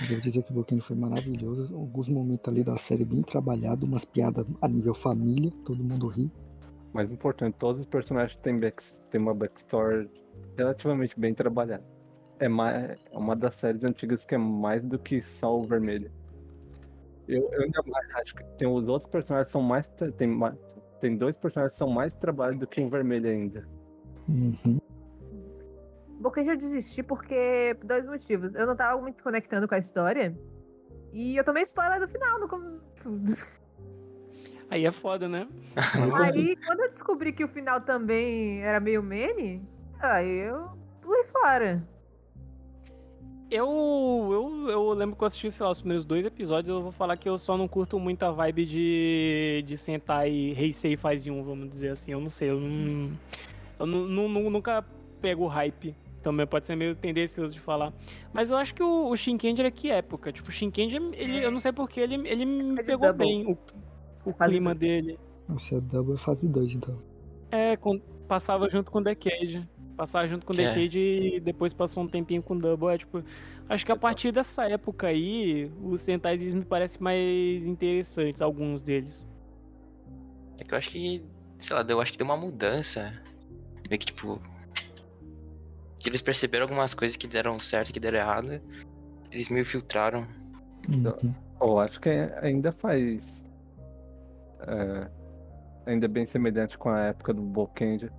Devo dizer que o Boquinho foi maravilhoso. Alguns momentos ali da série bem trabalhado, umas piadas a nível família, todo mundo ri. Mais importante, todos os personagens têm, back, têm uma backstory relativamente bem trabalhada. é, mais, é uma das séries antigas que é mais do que só o vermelho. Eu, eu ainda mais acho que tem os outros personagens são mais. Tem, tem dois personagens que são mais trabalho do que o vermelho ainda. Uhum. Porque eu desisti porque. Por dois motivos. Eu não tava muito conectando com a história. E eu tomei spoiler do final. No... Aí é foda, né? <laughs> aí, quando eu descobri que o final também era meio mene, aí eu pulei fora. Eu, eu, eu lembro que eu assisti, sei lá, os primeiros dois episódios, eu vou falar que eu só não curto muito a vibe de, de sentar e Heisei faz um, vamos dizer assim. Eu não sei, eu não. Eu não, não, nunca pego o hype. Também pode ser meio tendencioso de falar. Mas eu acho que o, o Shinkendi é que época. Tipo, o Shinkendi, ele, eu não sei porque ele, ele me é pegou double. bem o, o clima dois. dele. Nossa, é Double fase 2, então. É, com, passava junto com o Decade passar junto com o Decade é. e depois passou um tempinho com o Double. É tipo. Acho que a partir dessa época aí, os Sentais me parecem mais interessantes, alguns deles. É que eu acho que. Sei lá, eu acho que deu uma mudança. Meio que tipo. Que eles perceberam algumas coisas que deram certo e que deram errado. Eles meio filtraram. Uhum. Eu acho que ainda faz. É, ainda bem semelhante com a época do Bokend.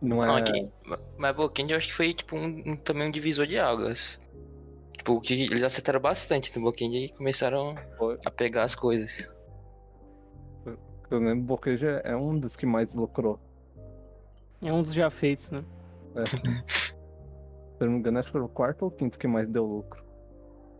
Não é. Não, aqui, mas Bokend eu acho que foi tipo um, um, também um divisor de águas. Tipo, que eles acertaram bastante no Bokend e começaram foi. a pegar as coisas. Eu lembro, o Bokend é um dos que mais lucrou. É um dos já feitos, né? É. <laughs> Se eu não me engano, acho que foi o quarto ou quinto que mais deu lucro.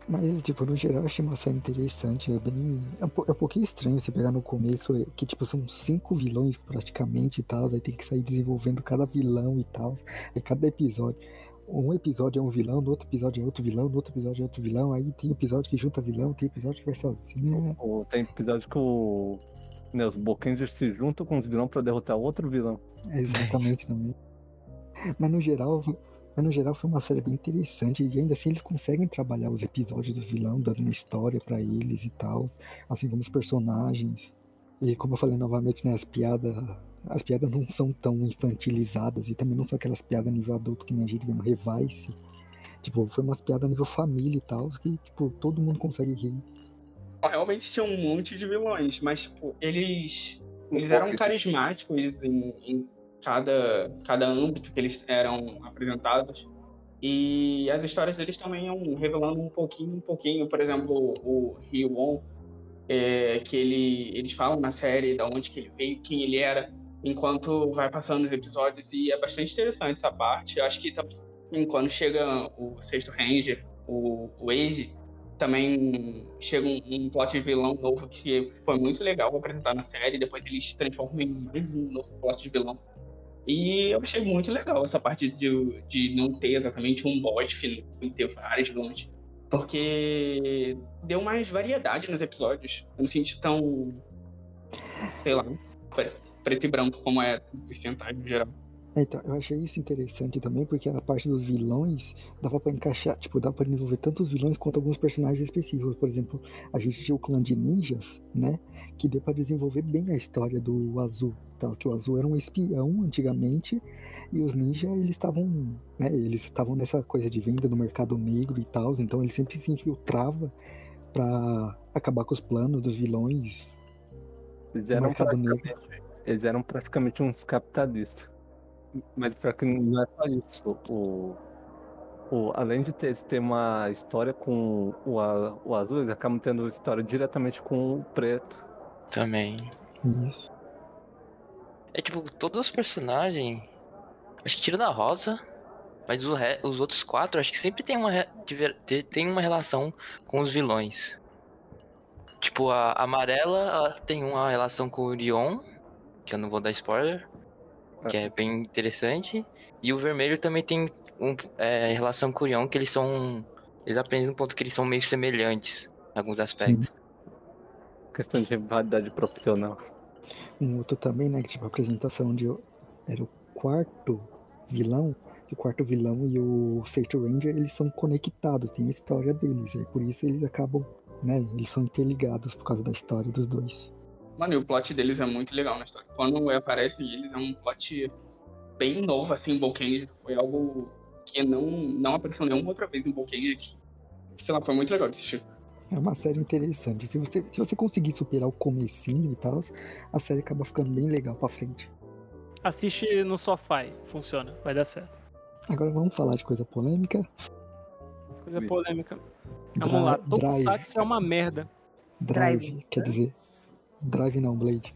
Mas, tipo, no geral, eu achei uma série interessante. É bem. É um, é pouquinho estranho você pegar no começo, é que, tipo, são cinco vilões praticamente e tal. Aí tem que sair desenvolvendo cada vilão e tal. Aí cada episódio. Um episódio é um vilão, no outro episódio é outro vilão, no outro episódio é outro vilão. Aí tem episódio que junta vilão, tem episódio que vai sozinho. Ou tem episódio que o. Né, os Bokengers se juntam com os vilões pra derrotar outro vilão. É exatamente também. Mas no geral, mas no geral foi uma série bem interessante e ainda assim eles conseguem trabalhar os episódios do vilão, dando uma história para eles e tal, assim como os personagens. E como eu falei novamente, né, as piadas, as piadas não são tão infantilizadas e também não são aquelas piadas nível adulto que nem a gente vê no Revice. Tipo, foi umas piadas nível família e tal, que tipo, todo mundo consegue rir. Realmente tinha um monte de vilões, mas tipo, eles eles eram carismáticos em, em cada, cada âmbito que eles eram apresentados. E as histórias deles também iam revelando um pouquinho, um pouquinho. Por exemplo, o Ryuon, é, que ele, eles falam na série da onde que ele veio, quem ele era, enquanto vai passando os episódios. E é bastante interessante essa parte. Eu acho que também, quando chega o sexto Ranger, o, o Age, também chega um, um plot de vilão novo que foi muito legal apresentar na série. Depois eles transformam em mais um novo plot de vilão e eu achei muito legal essa parte de, de não ter exatamente um boss final e ter vários vilões. Porque deu mais variedade nos episódios. Eu não senti tão. sei lá, preto e branco como é os centais no geral. É, então, eu achei isso interessante também, porque a parte dos vilões dava para encaixar, tipo, dava pra desenvolver tanto os vilões quanto alguns personagens específicos. Por exemplo, a gente tinha o clã de ninjas, né? Que deu para desenvolver bem a história do Azul. Tá? Que o Azul era um espião antigamente, e os ninjas, eles estavam, né? Eles estavam nessa coisa de venda no mercado negro e tal, então ele sempre se infiltrava para acabar com os planos dos vilões eles eram, mercado negro. Eles eram praticamente uns capitalistas. Mas pior que não é só isso. O, o, além de ter, ter uma história com o, o azul, eles acabam tendo história diretamente com o preto. Também. Isso. É tipo, todos os personagens. Acho que tirando a Rosa. Mas os, os outros quatro, acho que sempre tem uma, tem uma relação com os vilões. Tipo, a Amarela tem uma relação com o Orion. Que eu não vou dar spoiler que é bem interessante. E o vermelho também tem um, é, relação com o Orion, que eles são. Eles aprendem no ponto que eles são meio semelhantes em alguns aspectos. Sim. Questão de rivalidade profissional. Um outro também, né? Que tipo, a apresentação onde eu, era o quarto vilão, que o quarto vilão e o sexto ranger, eles são conectados, tem a história deles, e por isso eles acabam, né? Eles são interligados por causa da história dos dois. Mano, e o plot deles é muito legal na história. Quando aparecem eles, é um plot bem novo, assim, Volcanic. Foi algo que não, não apareceu nenhuma outra vez em Volcane. Sei lá, foi muito legal de assistir. É uma série interessante. Se você, se você conseguir superar o comecinho e tal, a série acaba ficando bem legal pra frente. Assiste no sofá, funciona, vai dar certo. Agora vamos falar de coisa polêmica. Coisa polêmica. Vamos Dra lá, Tokusatsu é uma merda. Drive, Drive, quer dizer. Drive não, Blade.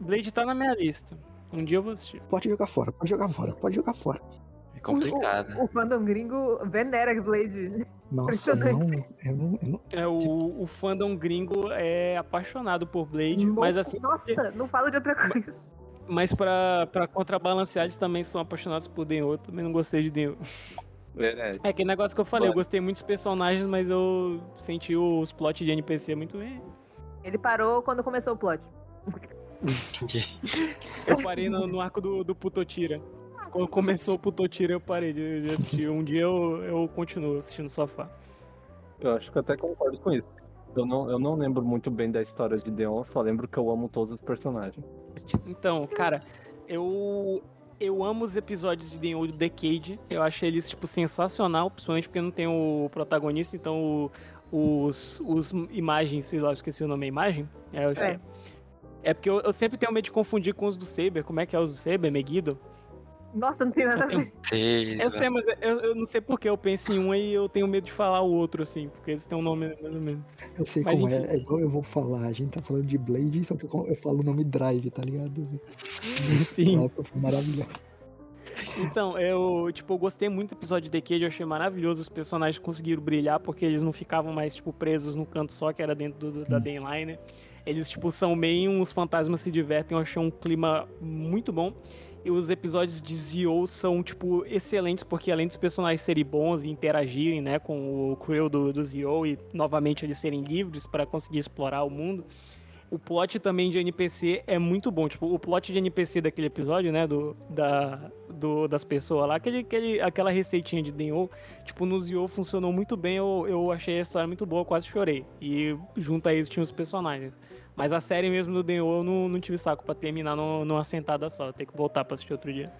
Blade tá na minha lista. Um dia eu vou assistir. Pode jogar fora, pode jogar fora, pode jogar fora. É complicado. O, o, o fandom gringo venera Blade. Nossa, não, eu não, eu não... É, o, o fandom gringo é apaixonado por Blade, mas assim... Nossa, não fala de outra coisa. Mas pra, pra contrabalancear, eles também são apaixonados por Denho. Também não gostei de Denho. Verdade. É aquele negócio que eu falei, eu gostei muito dos personagens, mas eu senti os plots de NPC muito bem. Ele parou quando começou o plot. eu parei no, no arco do, do Putotira. Quando começou o Putotira, eu parei de, de assistir. Um dia eu, eu continuo assistindo Sofá. Eu acho que até concordo com isso. Eu não, eu não lembro muito bem da história de Deon, só lembro que eu amo todos os personagens. Então, cara, eu eu amo os episódios de The Old Decade. Eu achei eles, tipo, sensacional, principalmente porque não tem o protagonista, então o, os, os imagens, sei lá, eu esqueci o nome, imagem? É, é. é porque eu, eu, sempre tenho medo de confundir com os do Saber. Como é que é os do Saber? Meguido? Nossa, não tem nada a ver. <laughs> Sim, eu sei, mas eu, eu não sei porque eu penso em um e eu tenho medo de falar o outro, assim, porque eles têm um nome mais ou menos. Eu sei mas, como é, é igual eu vou falar, a gente tá falando de Blade, só que eu, eu falo o nome Drive, tá ligado? <laughs> Sim. Foi maravilhoso. Então, eu, tipo, eu gostei muito do episódio de Decade, eu achei maravilhoso. Os personagens conseguiram brilhar porque eles não ficavam mais, tipo, presos no canto só, que era dentro do, da Dainline. Né? Eles, tipo, são meio uns fantasmas se divertem. Eu achei um clima muito bom. E os episódios de Zio são, tipo, excelentes, porque além dos personagens serem bons e interagirem, né, com o crew do, do Zio e novamente eles serem livres para conseguir explorar o mundo, o plot também de NPC é muito bom. Tipo, o plot de NPC daquele episódio, né? Do, da, do, das pessoas lá, aquele, aquele, aquela receitinha de Denho, tipo, no Zio funcionou muito bem. Eu, eu achei a história muito boa, quase chorei. E junto a isso tinha os personagens. Mas a série mesmo do Denho eu não, não tive saco para terminar no, numa sentada só. Tem que voltar pra assistir outro dia.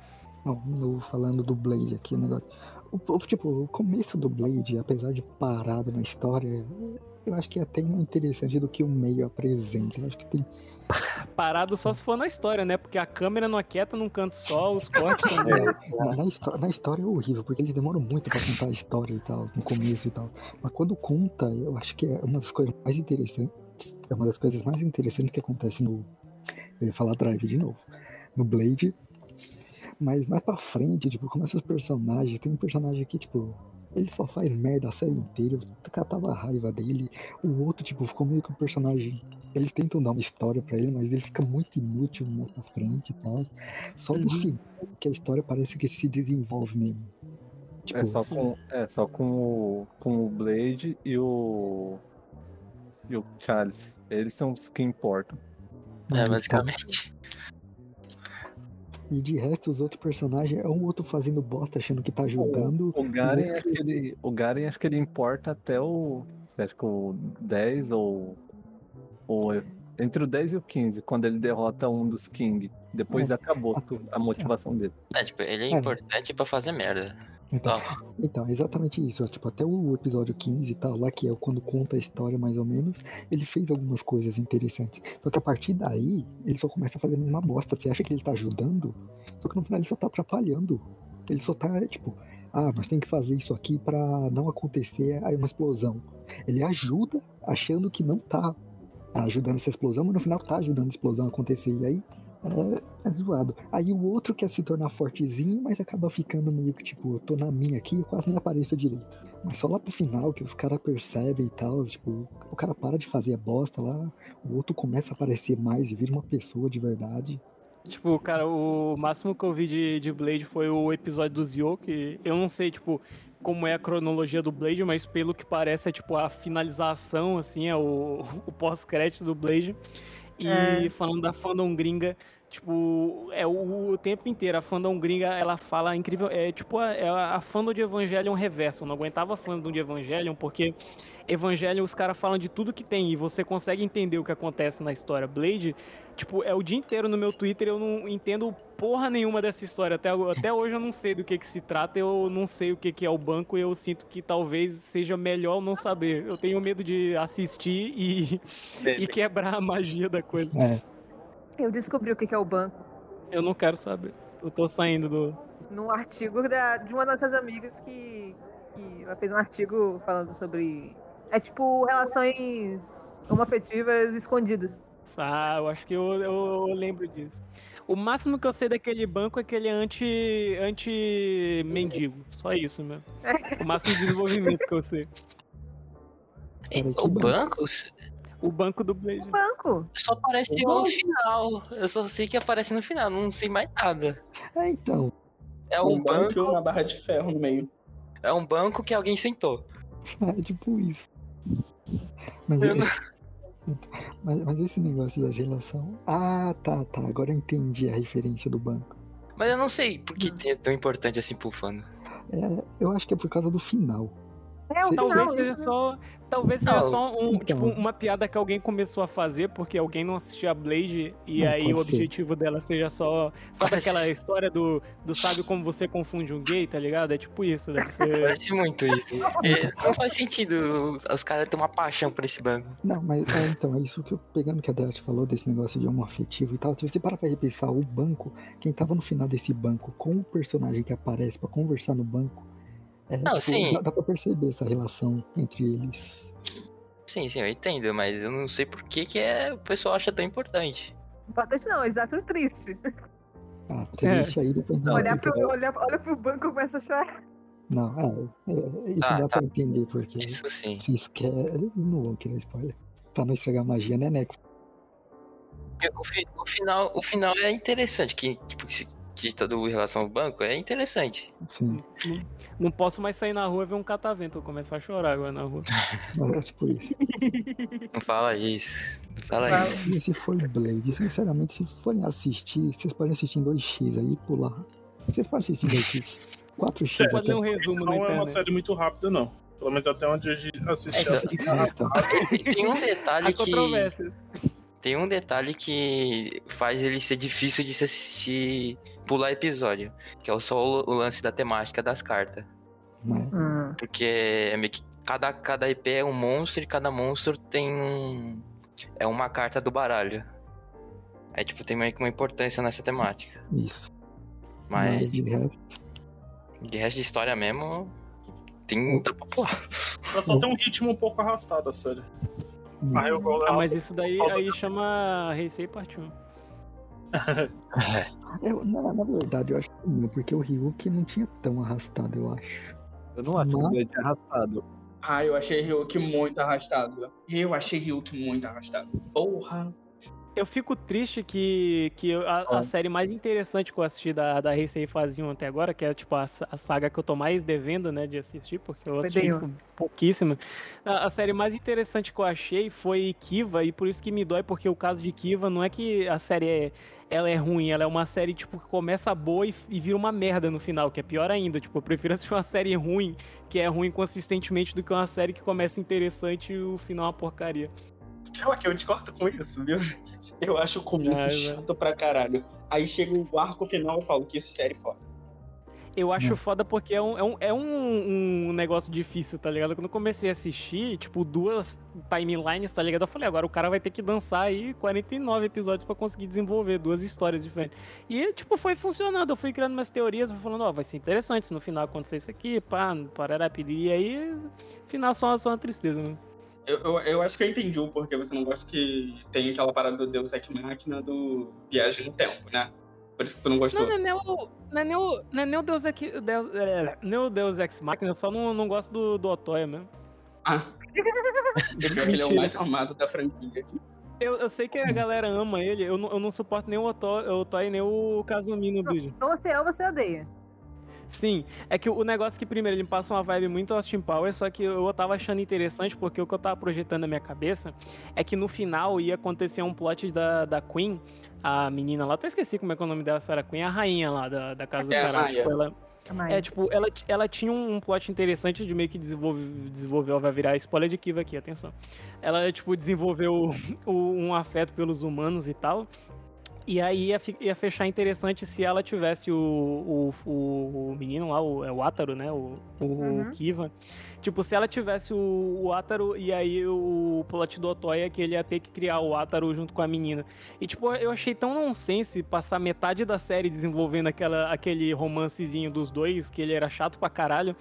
Bom, falando do Blade aqui, o negócio. O, o, tipo, o começo do Blade, apesar de parado na história, eu acho que é até mais interessante do que o meio apresenta. Eu acho que tem. Parado só se for na história, né? Porque a câmera não aquieta num canto só, os cortes também. <laughs> É, na, na, na, história é horrível, porque eles demoram muito pra contar a história e tal, no começo e tal. Mas quando conta, eu acho que é uma das coisas mais interessantes. É uma das coisas mais interessantes que acontece no. Eu ia falar Drive de novo. No Blade. Mas mais pra frente, tipo, começa os personagens. Tem um personagem aqui, tipo, ele só faz merda a série inteira. Eu catava a raiva dele. O outro, tipo, ficou meio que o personagem. Eles tentam dar uma história para ele, mas ele fica muito inútil mais pra frente e tal. Só no uhum. final que a história parece que se desenvolve mesmo. Tipo, é só com, é, só com, o, com o Blade e o. E o Charles. Eles são os que importam. É, basicamente. E de resto, os outros personagens é um outro fazendo bosta, achando que tá ajudando. O, o Garen, o, acho que ele, o Garen acho que ele importa até o. Acho que o 10 ou. ou entre o 10 e o 15, quando ele derrota um dos King. Depois é, acabou a, a motivação dele. É, tipo, ele é, é. importante pra fazer merda. Então, então, exatamente isso. Tipo, até o episódio 15 e tal, lá que é quando conta a história mais ou menos, ele fez algumas coisas interessantes. Só que a partir daí, ele só começa a fazer uma bosta. Você acha que ele tá ajudando? Só que no final ele só tá atrapalhando. Ele só tá, tipo, ah, mas tem que fazer isso aqui para não acontecer aí uma explosão. Ele ajuda achando que não tá ajudando essa explosão, mas no final tá ajudando a explosão a acontecer. E aí é, é zoado. Aí o outro quer se tornar fortezinho, mas acaba ficando meio que tipo, eu tô na minha aqui, eu quase nem apareço direito. Mas só lá pro final que os caras percebem e tal, tipo, o cara para de fazer a bosta lá, o outro começa a aparecer mais e vira uma pessoa de verdade. Tipo, cara, o máximo que eu vi de, de Blade foi o episódio do Zio, que eu não sei, tipo, como é a cronologia do Blade, mas pelo que parece é, tipo, a finalização, assim, é o, <laughs> o pós-crédito do Blade. E é. falando da fandom gringa, Tipo, é o, o, tempo inteiro. A fandom gringa, ela fala incrível. É tipo, a, é a fandom de Evangelion reverso. Eu não aguentava a fandom de Evangelion, porque Evangelion os caras falam de tudo que tem e você consegue entender o que acontece na história. Blade, tipo, é o dia inteiro no meu Twitter eu não entendo porra nenhuma dessa história. Até, até hoje eu não sei do que que se trata, eu não sei o que que é o banco e eu sinto que talvez seja melhor não saber. Eu tenho medo de assistir e, e quebrar a magia da coisa. É. Eu descobri o que é o banco. Eu não quero saber. Eu tô saindo do. Num artigo da, de uma das nossas amigas que, que ela fez um artigo falando sobre. É tipo relações homoafetivas escondidas. Ah, eu acho que eu, eu, eu lembro disso. O máximo que eu sei daquele banco é que ele é anti, anti mendigo. Só isso mesmo. <laughs> O máximo de desenvolvimento que eu sei. o banco? O banco do Blade. O banco. Só aparece no final. Eu só sei que aparece no final, não sei mais nada. É, então. É um, Um banco. banco e uma barra de ferro no meio. É um banco que alguém sentou. <laughs> É tipo isso. Mas, Eu não- esse, <laughs> mas, mas esse negócio das relações. Ah, tá, tá. Agora eu entendi a referência do banco. Mas eu não sei por que é tão importante assim pro fã. É, eu acho que é por causa do final. É, o Talvez final, seja isso. só. Talvez seja Não, só um, então. tipo, uma piada que alguém começou a fazer porque alguém não assistia a Blade e Não, aí o ser. objetivo dela seja só. Sabe Parece- aquela história do, do sabe como você confunde um gay, tá ligado? É tipo isso, deve ser. <laughs> Parece muito isso. É, não faz sentido os caras terem uma paixão por esse banco. Não, mas é, então, é isso que eu, pegando que a Drat falou desse negócio de homo afetivo e tal, se você parar pra repensar o banco, quem tava no final desse banco com o personagem que aparece pra conversar no banco, é, Não, tipo, sim. Dá, dá pra perceber essa relação entre eles. Sim, sim, eu entendo, mas eu não sei por que, que é, o pessoal acha tão importante. Importante não, eles acham triste. Ah, triste aí depende Não, olhar, porque- pro, olhar, olha pro banco e começa a chorar. Não, é, é, isso Tá, dá tá. pra entender, porque Isso sim. vocês querem. Não vou querer spoiler. Pra não estragar magia, né, Nex? Porque O, o final, o final é interessante, que, tipo, se- todo em relação ao banco é interessante. Sim, Não posso mais sair na rua e ver um catavento. Vou começar a chorar agora na rua. <laughs> é tipo isso. Não fala isso. Não fala Fala. isso. E esse foi Blade. Sinceramente, se forem assistir, vocês podem assistir em 2x aí e pular. Vocês podem assistir em 2x. 4x Vou fazer até. um resumo na Não é uma série muito rápida, não. Pelo menos até onde eu assisti. É, ela. então- Ah, <laughs> tá. E Tem um detalhe que. Tem um detalhe que faz ele ser difícil de se assistir pular episódio. Que é só o, o lance da temática das cartas. Mas, Porque é meio que cada, cada IP é um monstro e cada monstro tem um. É uma carta do baralho. Aí, tipo, tem meio que uma importância nessa temática. isso. Mas Mas de resto. de resto de história mesmo. Tem muita pra pular. Ela só tem um ritmo um pouco arrastado, a série. hum, gosto Ah, mas isso daí aí chama Heisei Parte 1. <laughs> eu- na, na verdade, eu acho que não, porque o Ryuki não tinha tão arrastado, eu acho. Eu não acho Mas- o Blade arrastado. Ah, eu achei Ryuki muito arrastado. Eu achei Ryuki muito arrastado. Porra. Eu fico triste que, que a, a série mais interessante que eu assisti da, da Heisei 1 até agora, que é tipo a, a saga que eu tô mais devendo, né, de assistir, porque eu assisti tipo, pouquíssimo. A, a série mais interessante que eu achei foi Kiva, e por isso que me dói, porque o caso de Kiva não é que a série é, ela é ruim, ela é uma série tipo que começa boa e, e vira uma merda no final, que é pior ainda. Tipo, eu prefiro assistir uma série ruim, que é ruim consistentemente, do que uma série que começa interessante e o final é uma porcaria. Pior que eu discordo com isso, viu? <laughs> Eu acho o começo Ai, chato pra caralho. Aí chega o arco final e falo que série foda. Eu acho Hum. foda porque é, um, é, um, é um, um negócio difícil, tá ligado? Quando eu comecei a assistir, tipo, duas timelines, tá ligado? Eu falei, agora o cara vai ter que dançar aí 49 episódios pra conseguir desenvolver duas histórias diferentes. E, tipo, foi funcionando. Eu fui criando minhas teorias, fui falando, ó, vai ser interessante se no final acontecer isso aqui, pá, parará, e aí, final só, só uma tristeza, mano. Eu, eu, eu acho que eu entendi o porquê você não gosta que tem aquela parada do Deus Ex Machina do Viagem no Tempo, né? Por isso que tu não gostou. Não, não é nem o, não é nem o, não é nem o Deus, Ex, Deus, é, nem o Deus Ex Machina, eu só não, não gosto do, do Otoya mesmo. Ah. <laughs> Pior que ele é o mais amado da franquia. Eu, eu sei que a galera ama ele, eu não, eu não suporto nem o Oto- o Otoy nem o Kazumi no vídeo. Ou você ama ou você odeia. Sim, é que o negócio que primeiro ele passa uma vibe muito Austin Powers, só que eu tava achando interessante porque o que eu tava projetando na minha cabeça é que no final ia acontecer um plot da, da Queen, a menina lá, até esqueci como é que é o nome dela, Sarah Queen, a rainha lá da, da casa É, do a caralho. Tipo, ela, é, tipo, ela, ela tinha um plot interessante de meio que desenvolve, desenvolveu, vai virar spoiler de Kiva aqui, atenção. Ela, tipo, desenvolveu <laughs> o- um afeto pelos humanos e tal. E aí ia, ia fechar interessante se ela tivesse o, o, o, o menino lá, o, é o Átaro, né? O, o Uhum. Kiva. Tipo, se ela tivesse o, o Átaro e aí o plot do Otoya que ele ia ter que criar o Átaro junto com a menina. E tipo, eu achei tão nonsense passar metade da série desenvolvendo aquela, aquele romancezinho dos dois, que ele era chato pra caralho,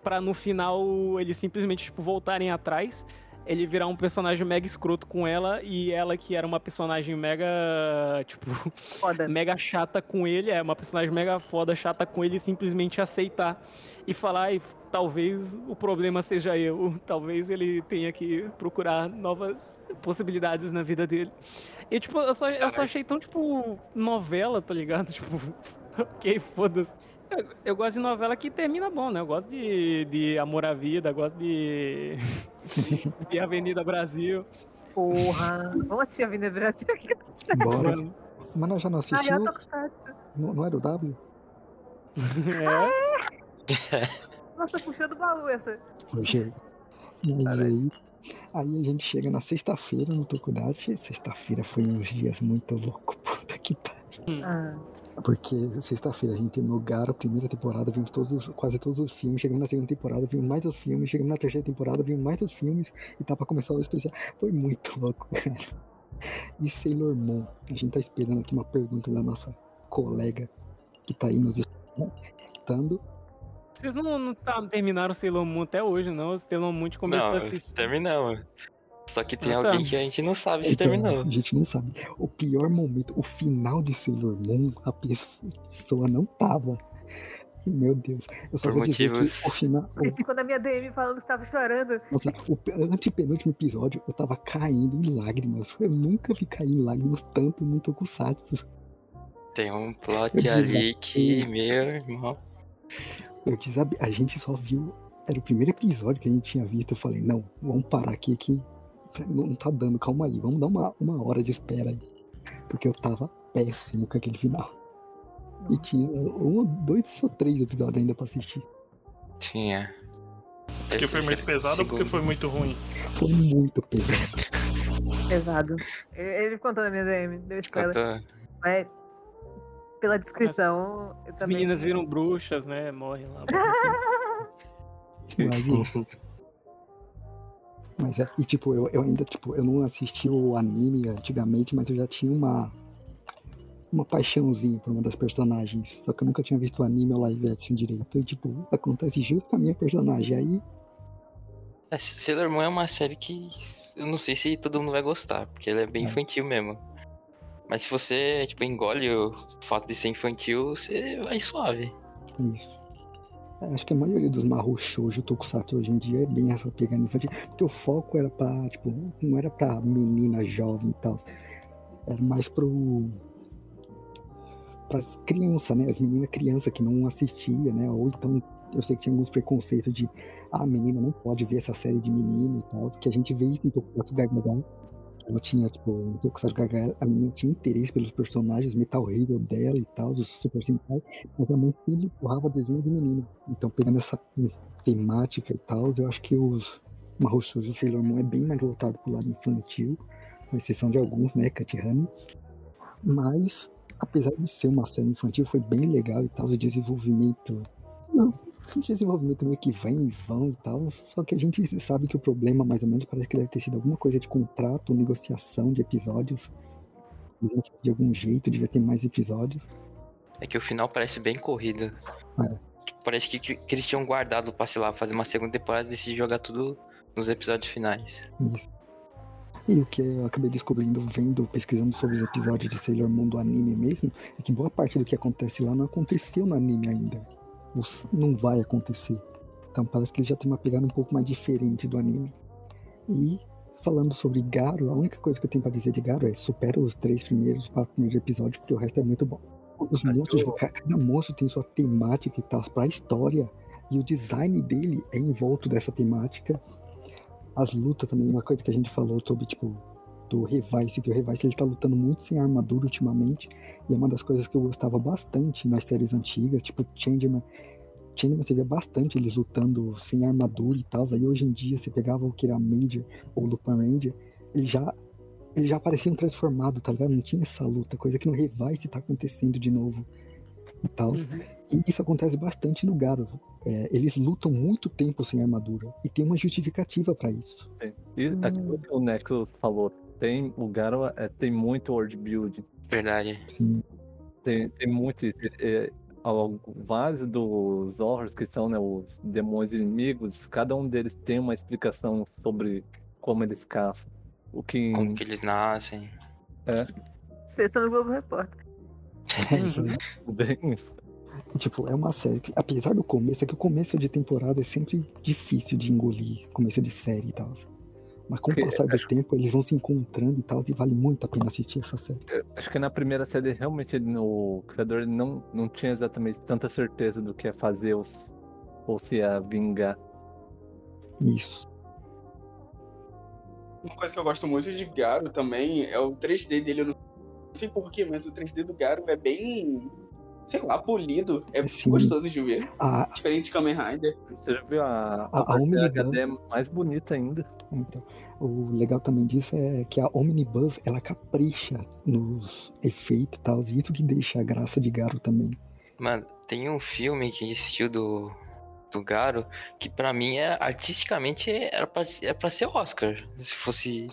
pra no final eles simplesmente, tipo, voltarem atrás. Ele virar um personagem mega escroto com ela e ela que era uma personagem mega, tipo, Foda. <laughs> mega chata com ele, é uma personagem mega foda, chata com ele, simplesmente aceitar e falar, "Ai, talvez o problema seja eu, <laughs> talvez ele tenha que procurar novas possibilidades na vida dele. E tipo, eu só, eu só achei tão, tipo, novela, tá ligado? <laughs> Tipo, ok, foda-se. Eu, eu gosto de novela que termina bom, né? Eu gosto de, de Amor à Vida, gosto de, de Avenida Brasil. Porra. Vamos assistir a Avenida Brasil aqui. Bora. Mano, Mas nós já não Ai, assistiu? eu tô com. Não, não era o W? é. Nossa, puxou do baú essa. Hoje Mas aí, aí a gente chega na sexta-feira no Tokudachi. Sexta-feira foi uns dias muito loucos. <laughs> Puta que pariu. Ah, Porque sexta-feira a gente terminou Gara, a primeira temporada, vimos todos, os- quase todos os filmes, chegamos na segunda temporada, vimos mais os filmes, chegamos na terceira temporada, vimos mais os filmes, e tá pra começar o especial. Foi muito <laughs> louco, cara. E Sailor Moon, a gente tá esperando aqui uma pergunta da nossa colega que tá aí nos escutando. Vocês não, não tá- terminaram o Sailor Moon até hoje, não? O Sailor Moon começou Não, a assistir. terminamos. Só que tem Ah, tá. alguém que a gente não sabe se Então, terminou. a gente não sabe. O pior momento, o final de Sailor Moon, a pessoa não tava. Meu Deus. Eu só Por vou dizer motivos- que o final. Você ficou na minha DM falando que tava chorando. Nossa, o pe- antepenúltimo episódio eu tava caindo em lágrimas. Eu nunca vi cair em lágrimas tanto no Tokusatsu. Tem um plot Eu ali que, meu irmão. Eu desabe... A gente só viu. Era o primeiro episódio que a gente tinha visto. Eu falei, não, vamos parar aqui que não tá dando, calma aí, vamos dar uma, uma hora de espera aí. Porque eu tava péssimo com aquele final. E tinha um, dois ou três episódios ainda pra assistir. Tinha. Porque foi muito pesado ou porque foi muito ruim? Foi muito pesado. Pesado. Ele contou na minha DM, deu spoiler. Mas pela descrição, eu As também. meninas viram bruxas, né? Morrem lá. <laughs> Mas, <laughs> mas é, e tipo, eu, eu ainda, tipo, eu não assisti o anime antigamente, mas eu já tinha uma uma paixãozinha por uma das personagens. Só que eu nunca tinha visto o anime ou live action direito. E tipo, acontece justo com a minha personagem. Aí, É, Sailor Moon é uma série que eu não sei se todo mundo vai gostar, porque ela é bem É. infantil mesmo. Mas se você, tipo, engole o fato de ser infantil, você vai suave. isso. É, Acho que a maioria dos Shoujo Tokusatsu hoje em dia é bem essa pegada infantil. Porque o foco era pra, tipo, não era pra menina jovem e tal. Era mais pro. pras crianças, né? As meninas crianças que não assistia, né? Ou então, eu sei que tinha alguns preconceitos de. Ah, a menina não pode ver essa série de menino e tal. Que a gente vê isso em Tokusatsu Gagaga. Ela tinha, tipo, em Tokusatsu Gagaga, a menina tinha interesse pelos personagens, Metal Hero dela e tal, os Super Sentai. Mas a mãe sempre empurrava desenho de menina. Então, pegando essa temática e tal, eu acho que os Mahou Shoujo Sailor Moon é bem mais voltado pro lado infantil, com exceção de alguns, né, Cat Honey. Mas, apesar de ser uma série infantil, foi bem legal e tal, o desenvolvimento... Não, desenvolvimento meio que vem e vão e tal, só que a gente sabe que o problema, mais ou menos, parece que deve ter sido alguma coisa de contrato, negociação de episódios. De algum jeito, devia ter mais episódios. É que o final parece bem corrido. É. Parece que, que, que eles tinham guardado pra, sei lá, fazer uma segunda temporada e decidir jogar tudo nos episódios finais. E o que eu acabei descobrindo vendo, pesquisando sobre os episódios de Sailor Moon do anime mesmo, é que boa parte do que acontece lá não aconteceu no anime ainda. Não vai acontecer. Então parece que ele já tem uma pegada um pouco mais diferente do anime. E falando sobre Garo, a única coisa que eu tenho pra dizer de Garo é supera os três primeiros, quatro primeiros episódios, porque o resto é muito bom. Os monstros, cada monstro tem sua temática e tal, pra história. E o design dele é em volta dessa temática. As lutas também, uma coisa que a gente falou sobre, tipo, do Revice, que o Revice ele tá lutando muito sem armadura ultimamente. E é uma das coisas que eu gostava bastante nas séries antigas, tipo Changeman. Changeman você vê bastante eles lutando sem armadura e tal. Aí hoje em dia você pegava o que era Major ou Lupin Ranger, eles já, eles já pareciam transformados, tá ligado? Não tinha essa luta, coisa que no Revice tá acontecendo de novo e tal. Uhum. E isso acontece bastante no Garo. É, eles lutam muito tempo sem armadura. E tem uma justificativa para isso. Sim. E hum. aquilo que o Necro falou, tem o Garo é, tem muito world building. Verdade. Sim. Tem, tem muito isso. É, vários dos horrors que são né, os demônios inimigos, cada um deles tem uma explicação sobre como eles caçam. O que... Como que eles nascem. É. Sexta no Globo Repórter. <laughs> Bem isso. Tipo, é uma série que, apesar do começo, é que o começo de temporada é sempre difícil de engolir, começo de série e tal. Mas com o passar do acho... tempo, eles vão se encontrando e tal, e vale muito a pena assistir essa série. acho que na primeira série, realmente, o criador não, não tinha exatamente tanta certeza do que ia fazer ou, ou se ia vingar. Isso. Uma coisa que eu gosto muito de Garo também é o 3D dele. Eu não sei porquê, mas o 3D do Garo é bem sei lá, polido. É Sim. gostoso de ver. A... Diferente de Kamen Rider. Você já viu a, a, a, a HD é mais bonita ainda. Então, o legal também disso é que a Omnibus, ela capricha nos efeitos e tal, e isso que deixa a graça de Garo também. Mano, tem um filme que existiu do, do Garo que para mim é artisticamente era pra, era pra ser Oscar, se fosse,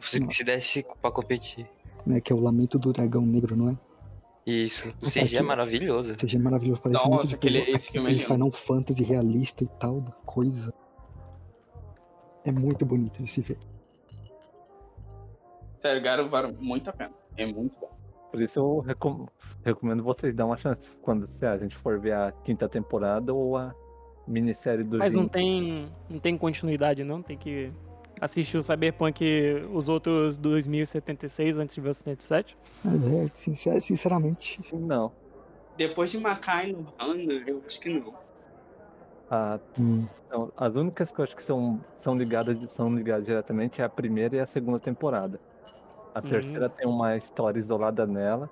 se, se desse pra competir. Né, que é o Lamento do Dragão Negro, não é? Isso, o CG é maravilhoso. O CG é maravilhoso, parece Nossa, muito tipo, aquele, esse aquele Final Fantasy realista e tal, coisa. É muito bonito de se ver. Sério, Garo vale muito a pena. É muito bom. Por isso eu recom recomendo vocês dar uma chance quando se a gente for ver a quinta temporada ou a minissérie do Mas não tem, não tem continuidade não? Tem que assistiu Cyberpunk os outros 2076 antes de ver o 77? É, sincer, sinceramente. Não. Depois de Makai no Hana, eu acho que não. Ah, hum. então, as únicas que eu acho que são, são, ligadas, são ligadas diretamente é a primeira e a segunda temporada. A hum. terceira tem uma história isolada nela.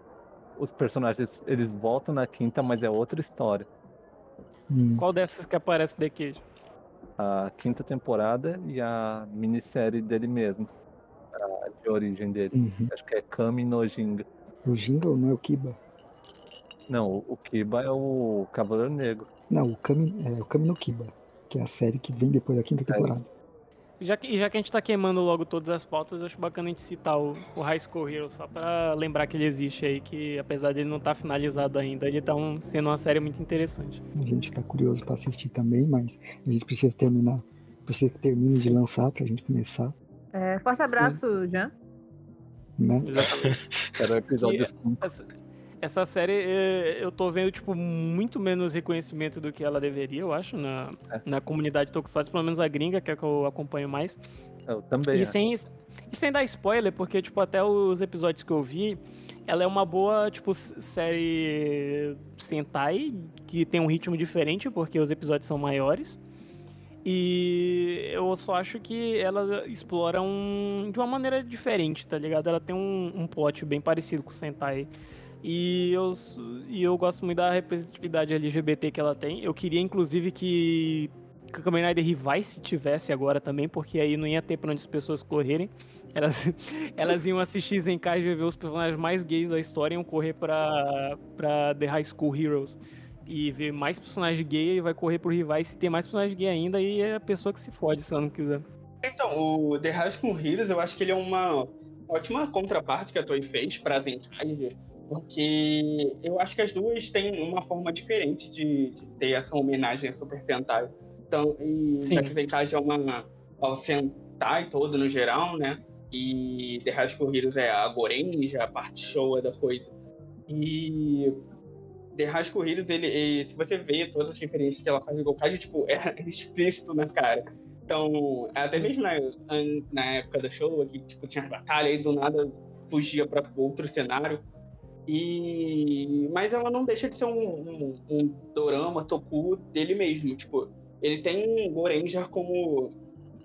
Os personagens eles voltam na quinta, mas é outra história. Hum. Qual dessas que aparece de queijo? A quinta temporada e a minissérie dele mesmo. A, de origem dele. Uhum. Acho que é Kami no Jinga. O Jinga ou não é o Kiba? Não, o Kiba é o Cavaleiro Negro. Não, o Kami, é o Kami no Kiba, que é a série que vem depois da quinta é temporada. Já que, já que a gente tá queimando logo todas as pautas, acho bacana a gente citar o, o High School Hero, só pra lembrar que ele existe aí, que apesar de ele não estar tá finalizado ainda, ele tá um, sendo uma série muito interessante. A gente tá curioso pra assistir também, mas a gente precisa terminar, precisa que termine de lançar pra gente começar. É, forte abraço, Sim. Jean. Né? Exatamente. <laughs> Era o episódio 5 essa série eh, eu tô vendo, tipo, muito menos reconhecimento do que ela deveria, eu acho, na, é. na comunidade Tokusatsu, pelo menos a gringa, que é que eu acompanho mais. Eu também. E, é. sem, e sem dar spoiler, porque, tipo, até os episódios que eu vi, ela é uma boa, tipo, série Sentai, que tem um ritmo diferente, porque os episódios são maiores. E eu só acho que ela explora um de uma maneira diferente, tá ligado? Ela tem um, um plot bem parecido com o Sentai. E eu, e eu gosto muito da representatividade LGBT que ela tem. Eu queria, inclusive, que Kamen Rider Revice tivesse agora também, porque aí não ia ter pra onde as pessoas correrem. Elas, <laughs> elas iam assistir Zenkai e ver os personagens mais gays da história e iam correr pra, pra The High School Heroes. E ver mais personagens gay e vai correr pro Revice e ter mais personagens gay ainda e é a pessoa que se fode se ela não quiser. Então, o The High School Heroes, eu acho que ele é uma ótima contraparte que a Toei fez pra Zenkai porque eu acho que as duas têm uma forma diferente de, de ter essa homenagem a Super Sentai. Então, e já que Zenkai é uma ao Sentai todo no geral, né? E The High Heroes é a Gorenja, a parte show da coisa. E The School Heroes, ele, ele, se você vê todas as referências que ela faz no Gokage, tipo, é <laughs> explícito na cara. Então, até mesmo na, na época da show, que tipo, tinha batalha e do nada fugia para outro cenário. E... Mas ela não deixa de ser um, um, um dorama, toku dele mesmo. Tipo, ele tem um Goranger como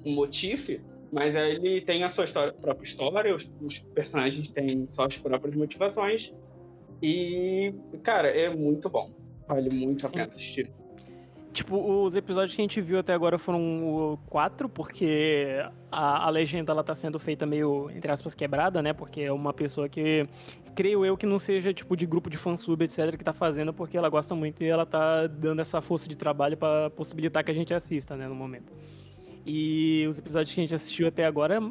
um motif, mas ele tem a sua história, própria história, os, os personagens têm suas próprias motivações. E, cara, é muito bom. Vale muito Sim. a pena assistir. Tipo, os episódios que a gente viu até agora foram quatro, porque a, a, legenda ela tá sendo feita meio, entre aspas, quebrada, né? Porque é uma pessoa que, creio eu, que não seja tipo de grupo de fansub, etc., que tá fazendo, porque ela gosta muito e ela tá dando essa força de trabalho para possibilitar que a gente assista, né, no momento. E os episódios que a gente assistiu até agora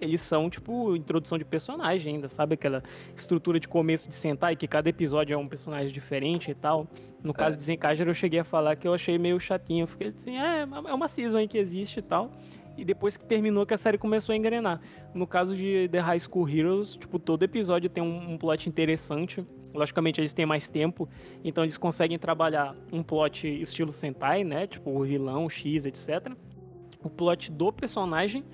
eles são, tipo, introdução de personagem ainda, sabe? Aquela estrutura de começo de sentar e que cada episódio é um personagem diferente e tal. No caso é. de Zenkager, eu cheguei a falar que eu achei meio chatinho. Eu fiquei assim, é, é uma season aí que existe e tal. E depois que terminou, que a série começou a engrenar. No caso de The High School Heroes, tipo, todo episódio tem um, um plot interessante. Logicamente, eles têm mais tempo, então eles conseguem trabalhar um plot estilo Sentai, né? Tipo, o vilão, X, etc. O plot do personagem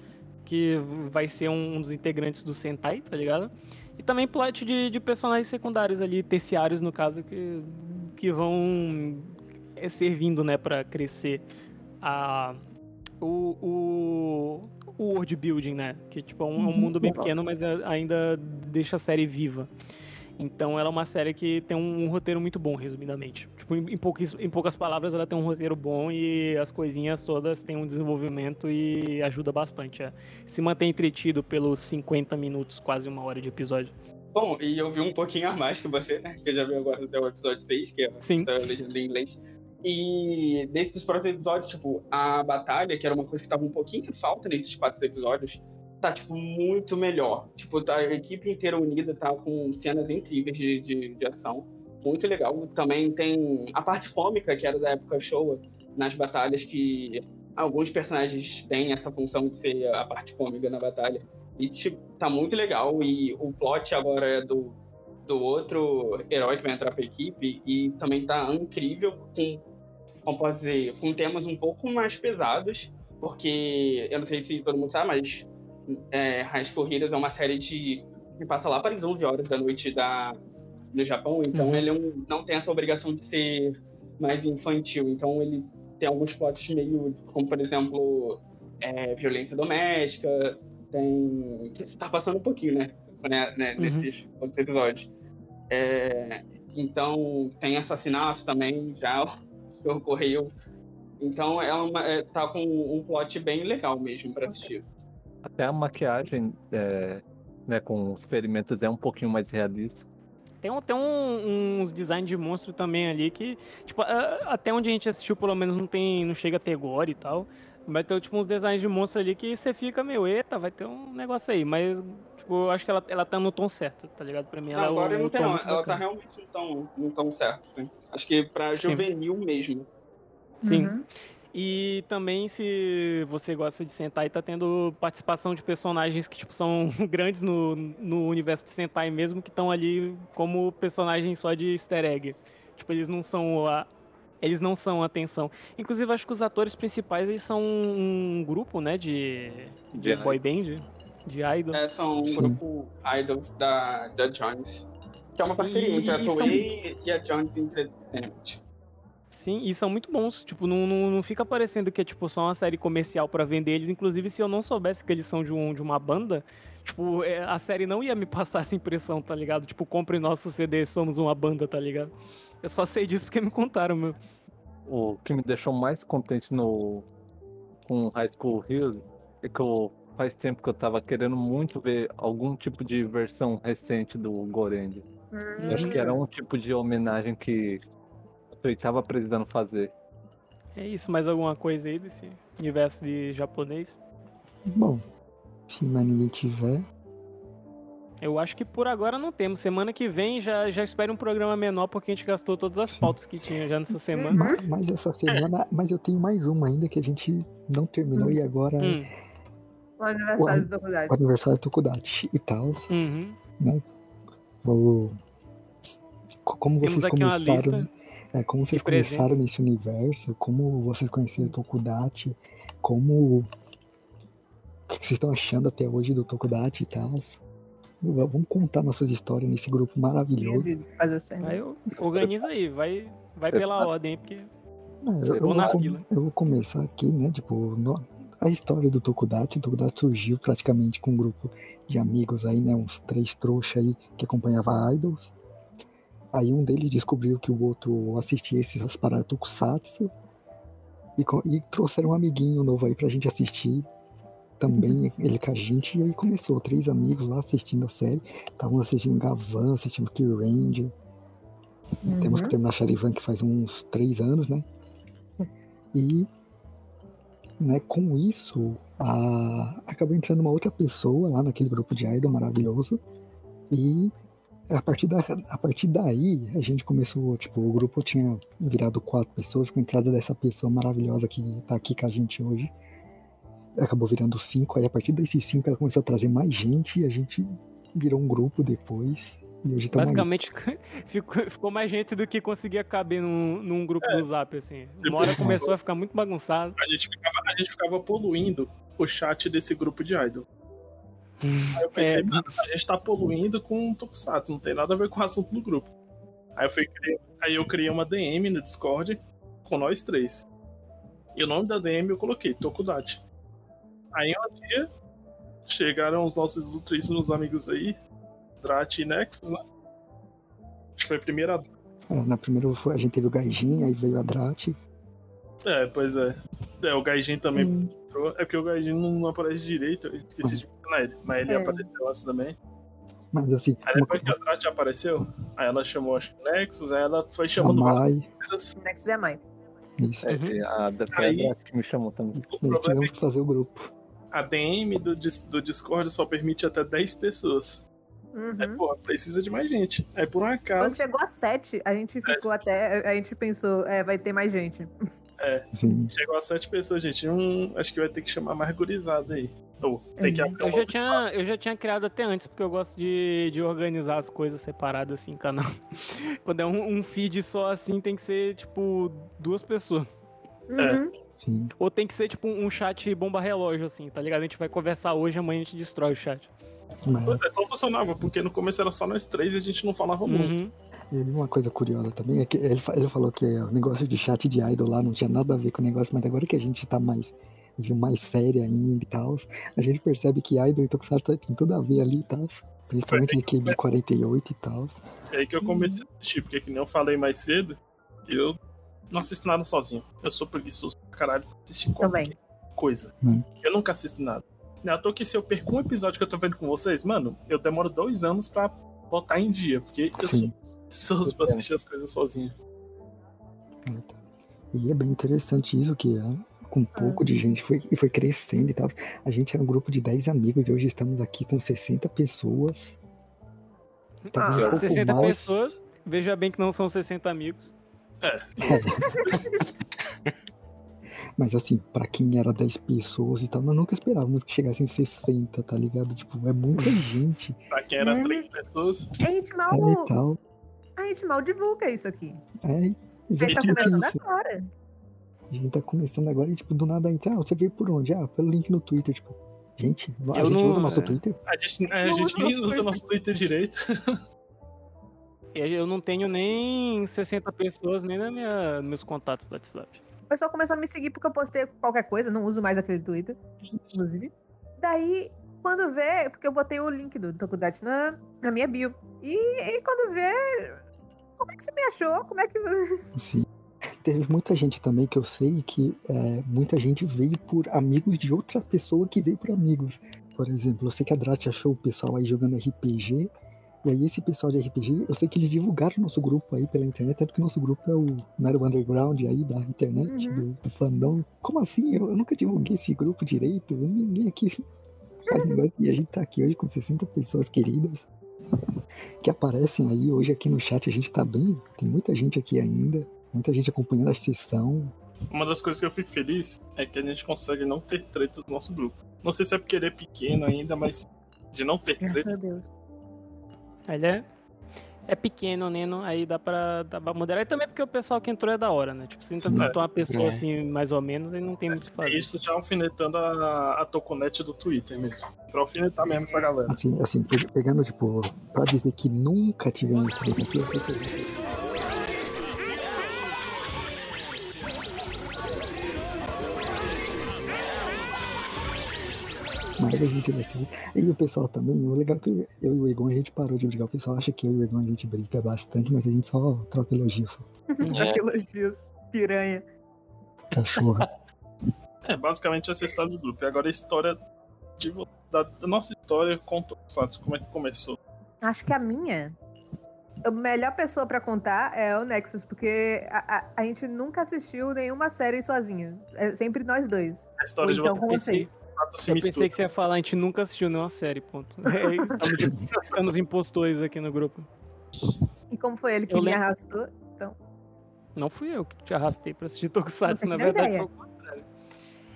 que vai ser um dos integrantes do Sentai, tá ligado? E também plot de, de personagens secundários ali, terciários no caso, que, que vão é, servindo, né, para crescer a, o, o, o world building, né? Que tipo, é um, é um mundo bem pequeno, mas é, ainda deixa a série viva. Então ela é uma série que tem um, um roteiro muito bom, resumidamente. Tipo, em, em, poucas, em poucas palavras, ela tem um roteiro bom e as coisinhas todas têm um desenvolvimento e ajuda bastante a se manter entretido pelos 50 minutos, quase uma hora de episódio. Bom, e eu vi um pouquinho a mais que você, né? Que eu já vi agora até o episódio 6, que é Sim. a legenda em inglês. E desses próximos episódios, tipo, a batalha, que era uma coisa que tava um pouquinho em falta nesses quatro episódios, tá, tipo, muito melhor. Tipo, tá, a equipe inteira unida tá com cenas incríveis de, de, de, ação. Muito legal. Também tem a parte cômica, que era da época show, nas batalhas, que alguns personagens têm essa função de ser a parte cômica na batalha. E, tipo, tá muito legal. E o plot agora é do, do outro herói que vai entrar pra equipe. E também tá incrível com, como pode dizer, com temas um pouco mais pesados. Porque, eu não sei se todo mundo sabe, mas é, School Heroes é uma série de que passa lá para as 11 horas da noite da, no Japão, então uhum. ele é um, não tem essa obrigação de ser mais infantil. Então ele tem alguns plots meio, como por exemplo, é, violência doméstica, tem. que tá passando um pouquinho, né? né, né uhum. Nesses outros episódios. É, então tem assassinatos também já que <laughs> ocorreu. Então é uma, é, tá com um plot bem legal mesmo para assistir. Até a maquiagem é, né, com os ferimentos é um pouquinho mais realista. Tem, tem um, uns designs de monstro também ali que, tipo, até onde a gente assistiu, pelo menos não tem. não chega a ter gore e tal. Vai ter tipo uns designs de monstro ali que você fica, meu, eita, vai ter um negócio aí. Mas, tipo, eu acho que ela, ela tá no tom certo, tá ligado? Pra mim, ela não, agora é um, não tem, não. Ela tá realmente no tom, no tom certo, sim. Acho que pra sim. juvenil mesmo. Sim. Uhum. E também, se você gosta de Sentai, tá tendo participação de personagens que, tipo, são <laughs> grandes no, no universo de Sentai mesmo, que estão ali como personagens só de easter egg. Tipo, eles não são a, eles não são atenção. Inclusive, acho que os atores principais, eles são um grupo, né, de, de, de boy band, de idol. É, são um grupo idol da, da Jones. Que é uma Sim, parceria entre a Toei são... e a Jones Entertainment. Sim, e são muito bons. Tipo, não, não, não fica parecendo que é tipo só uma série comercial para vender eles. Inclusive, se eu não soubesse que eles são de, um, de uma banda, tipo, é, a série não ia me <laughs> passar essa impressão, tá ligado? Tipo, compre nosso CD, somos uma banda, tá ligado? Eu só sei disso porque me contaram, meu. O que me deixou mais contente no com High School Hill é que eu, faz tempo que eu tava querendo muito ver algum tipo de versão recente do Goreng. Hum. Acho que era um tipo de homenagem que eu tava precisando fazer. É isso, mais alguma coisa aí desse universo de japonês? Bom, se mais ninguém tiver. Eu acho que por agora não temos. Semana que vem já, já espere um programa menor, porque a gente gastou todas as pautas que tinha já nessa semana. Mas, mas essa semana. mas eu tenho mais uma ainda que a gente não terminou hum. e agora. Hum. O aniversário o, do Tokudachi. O aniversário do Tokudachi e tal. Uhum. Né? Vou... Como vocês Temos começaram. É, como vocês começaram nesse universo, como vocês conheceram o Tokudachi, como. O que vocês estão achando até hoje do Tokudachi e tal? vamos contar nossas histórias nesse grupo maravilhoso. Aí eu, organiza aí, vai, vai pela ordem, porque. eu, eu, vou, eu, vou, começar aqui, né? Tipo, no, a história do Tokudachi. O Tokudachi surgiu praticamente com um grupo de amigos aí, né? Uns três trouxas aí que acompanhava idols. Aí um deles descobriu que o outro assistia essas paradas Tokusatsu. E, e trouxeram um amiguinho novo aí pra gente assistir também, <laughs> ele com a gente. E aí começou, três amigos lá assistindo a série. Estavam assistindo Gavan, assistindo Kill Ranger. Uhum. Temos que terminar Charivan que faz uns três anos, né? E né, com isso, a... acabou entrando uma outra pessoa lá naquele grupo de idol maravilhoso. E a partir, da, a partir daí, a gente começou, tipo, o grupo tinha virado quatro pessoas, com a entrada dessa pessoa maravilhosa que tá aqui com a gente hoje. Acabou virando cinco, aí a partir desses cinco ela começou a trazer mais gente e a gente virou um grupo depois. E hoje Basicamente <laughs> ficou, ficou, mais gente do que conseguia caber num, num grupo é. do Zap, assim. Uma hora começou a ficar muito bagunçado. A gente ficava, a gente ficava poluindo o chat desse grupo de idol. Aí eu pensei, é... mano, a gente tá poluindo com o Tokusatsu, não tem nada a ver com o assunto do grupo. Aí eu, fui, aí eu criei uma DM no Discord com nós três. E o nome da DM eu coloquei, Tokudachi. Aí um dia chegaram os nossos ilustríssimos amigos aí, Drat e Nexus, né? Acho que foi a primeira. É, na primeira foi, a gente teve o Gaijin, aí veio a Drat. É, pois é. É, o Gaijin também hum. Entrou. É porque o Gaijin não aparece direito, eu esqueci de mencionar ele. Mas ele é. apareceu antes também. Mas assim. Aí depois uma... que a Drat apareceu, aí ela chamou acho que o Nexus, aí ela foi chamando a Mai. Nexus é a mãe. Isso. É, uhum. a, a, Drat que me chamou também. E tivemos que fazer o grupo. A DM do, do Discord só permite até 10 pessoas. Uhum. Aí, pô, precisa de mais gente. Aí, por um acaso. Quando chegou a 7, a gente ficou é. até. A gente pensou, é, vai ter mais gente. É. Sim. Chegou a 7 pessoas, gente. Um, acho que vai ter que chamar mais gurizada aí. Ou tem que uhum. eu, já tinha, eu já tinha criado até antes, porque eu gosto de, de organizar as coisas separadas assim, canal. <laughs> Quando é um, um feed só assim, tem que ser, tipo, duas pessoas. Uhum. É. Sim. Ou tem que ser tipo um chat bomba relógio, assim, tá ligado? A gente vai conversar hoje, amanhã a gente destrói o chat. Mas... É, só funcionava, porque no começo era só nós três e a gente não falava uhum. muito. E uma coisa curiosa também é que ele, ele falou que o negócio de chat de idol lá não tinha nada a ver com o negócio, mas agora que a gente tá mais viu mais séria ainda e tal, a gente percebe que idol e Tokusatsu tem tudo a ver ali e tal. Principalmente KB 48 e tal. É aí que eu comecei a assistir, porque que nem eu falei mais cedo, eu não assisto nada sozinho. Eu sou preguiçoso pra caralho pra assistir qualquer Também. coisa. Hum. Eu nunca assisto nada. Não é à toa que se eu perco um episódio que eu tô vendo com vocês, mano, eu demoro dois anos pra botar em dia, porque eu Sim. sou preguiçoso pra assistir as coisas sozinho. E é bem interessante isso, que é, com pouco de gente foi, e foi crescendo e tal. A gente era um grupo de 10 amigos e hoje estamos aqui com 60 pessoas. Tá ah, um 60 mais... pessoas, veja bem que não são 60 amigos. É. <laughs> Mas assim, pra quem era 10 pessoas e tal, nós nunca esperávamos que chegassem 60, tá ligado? Tipo, é muita <laughs> gente. pra quem era é. 3 pessoas. A gente mal. É, tal. A gente mal divulga isso aqui. É, exatamente. A gente tá começando isso. agora. A gente tá começando agora e, tipo, do nada entra. Ah, você veio por onde? Ah, pelo link no Twitter, tipo. Gente, a eu gente não... usa nosso Twitter? A gente, a gente nem usa nosso Twitter direito. Eu não tenho nem 60 pessoas nem nos minha, meus contatos do WhatsApp. O pessoal começou a me seguir porque eu postei qualquer coisa, não uso mais aquele Twitter, inclusive. Daí, quando vê, porque eu botei o link do Tokudachi na, na minha bio. E, e, quando vê, como é que você me achou? Como é que. <laughs> Sim. Teve muita gente também que eu sei que é, muita gente veio por amigos de outra pessoa que veio por amigos. Por exemplo, eu sei que a Drat achou o pessoal aí jogando RPG e aí esse pessoal de RPG, eu sei que eles divulgaram nosso grupo aí pela internet, tanto que nosso grupo é o Nero Underground aí da internet, uhum. do, do, fandom. Como assim? Eu, eu, nunca divulguei esse grupo direito, ninguém aqui <laughs> faz negócio. E a gente tá aqui hoje com 60 pessoas queridas que aparecem aí. Hoje aqui no chat a gente tá bem, tem muita gente aqui ainda, muita gente acompanhando a sessão. Uma das coisas que eu fico feliz é que a gente consegue não ter tretas no nosso grupo. Não sei se é porque ele é pequeno ainda, mas de não ter Graças treta. Ele é. é pequeno, né? Não, aí dá pra, dá pra moderar. E também porque o pessoal que entrou é da hora, né? Tipo, se entra É. uma pessoa É. assim, mais ou menos, aí não tem muito o que fazer. Isso já alfinetando a, a Toconet do Twitter mesmo. Pra alfinetar mesmo essa galera. Assim, assim, pe- pegando, tipo, pra dizer que nunca tivemos treta aqui, eu sei Mas a gente vai ter. E o pessoal também, o legal é que eu e o Egon a gente parou de brigar. O pessoal acha que eu e o Egon a gente briga bastante, mas a gente só troca elogios. só. <laughs> Troca elogios. Piranha. Cachorra. <laughs> É, basicamente essa é a história do grupo. E agora a história de, da, da nossa história com o Tokusatsu, como é que começou. Acho que a minha. A melhor pessoa pra contar é o Nexus, porque a, a, a gente nunca assistiu nenhuma série sozinha. É sempre nós dois. A história Ou de então você com vocês. Tokusatsu se Eu mistura. pensei que você ia falar, a gente nunca assistiu nenhuma série, ponto. <laughs> É, estamos, estamos impostores aqui no grupo. E como foi ele que Eu me lembro- arrastou? Não fui eu que te arrastei pra assistir Tokusatsu, na verdade ideia. foi o contrário.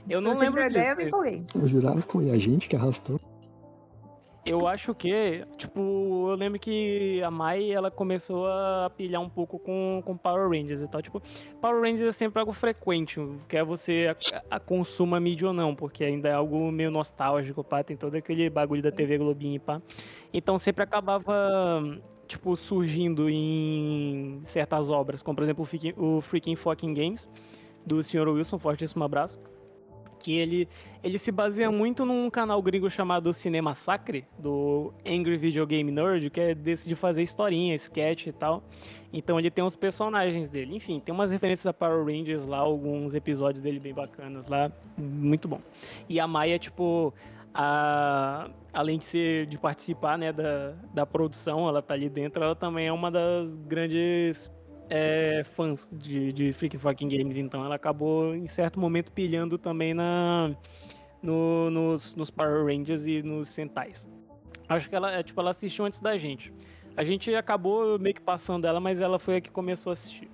Eu não Você lembro disso. ideia, eu me empolguei. Eu jurava que foi a gente que arrastou. Eu acho que, tipo, eu lembro que a Mai, ela começou a pilhar um pouco com, com Power Rangers e tal. Tipo, Power Rangers é sempre algo frequente, quer você a, a consuma mídia ou não, porque ainda é algo meio nostálgico, pá, tem todo aquele bagulho da TV Globinho e pá. Então sempre acabava, tipo, surgindo em certas obras, como por exemplo o Freaking, o Freaking Fucking Games, do Sr. Wilson, fortíssimo abraço que ele, ele se baseia muito num canal gringo chamado Cinema Sacre, do Angry Video Game Nerd, que é desse de fazer historinha, sketch e tal. Então ele tem os personagens dele. Enfim, tem umas referências a Power Rangers lá, alguns episódios dele bem bacanas lá. Muito bom. E a Maia, tipo, a- além de ser de participar né, da, da produção, ela tá ali dentro, ela também é uma das grandes é, fãs de, de Freaking Fucking Games, então ela acabou em certo momento pilhando também na, no- nos, nos Power Rangers e nos Sentais. Acho que ela, é, tipo, ela assistiu antes da gente. A gente acabou meio que passando ela, mas ela foi a que começou a assistir.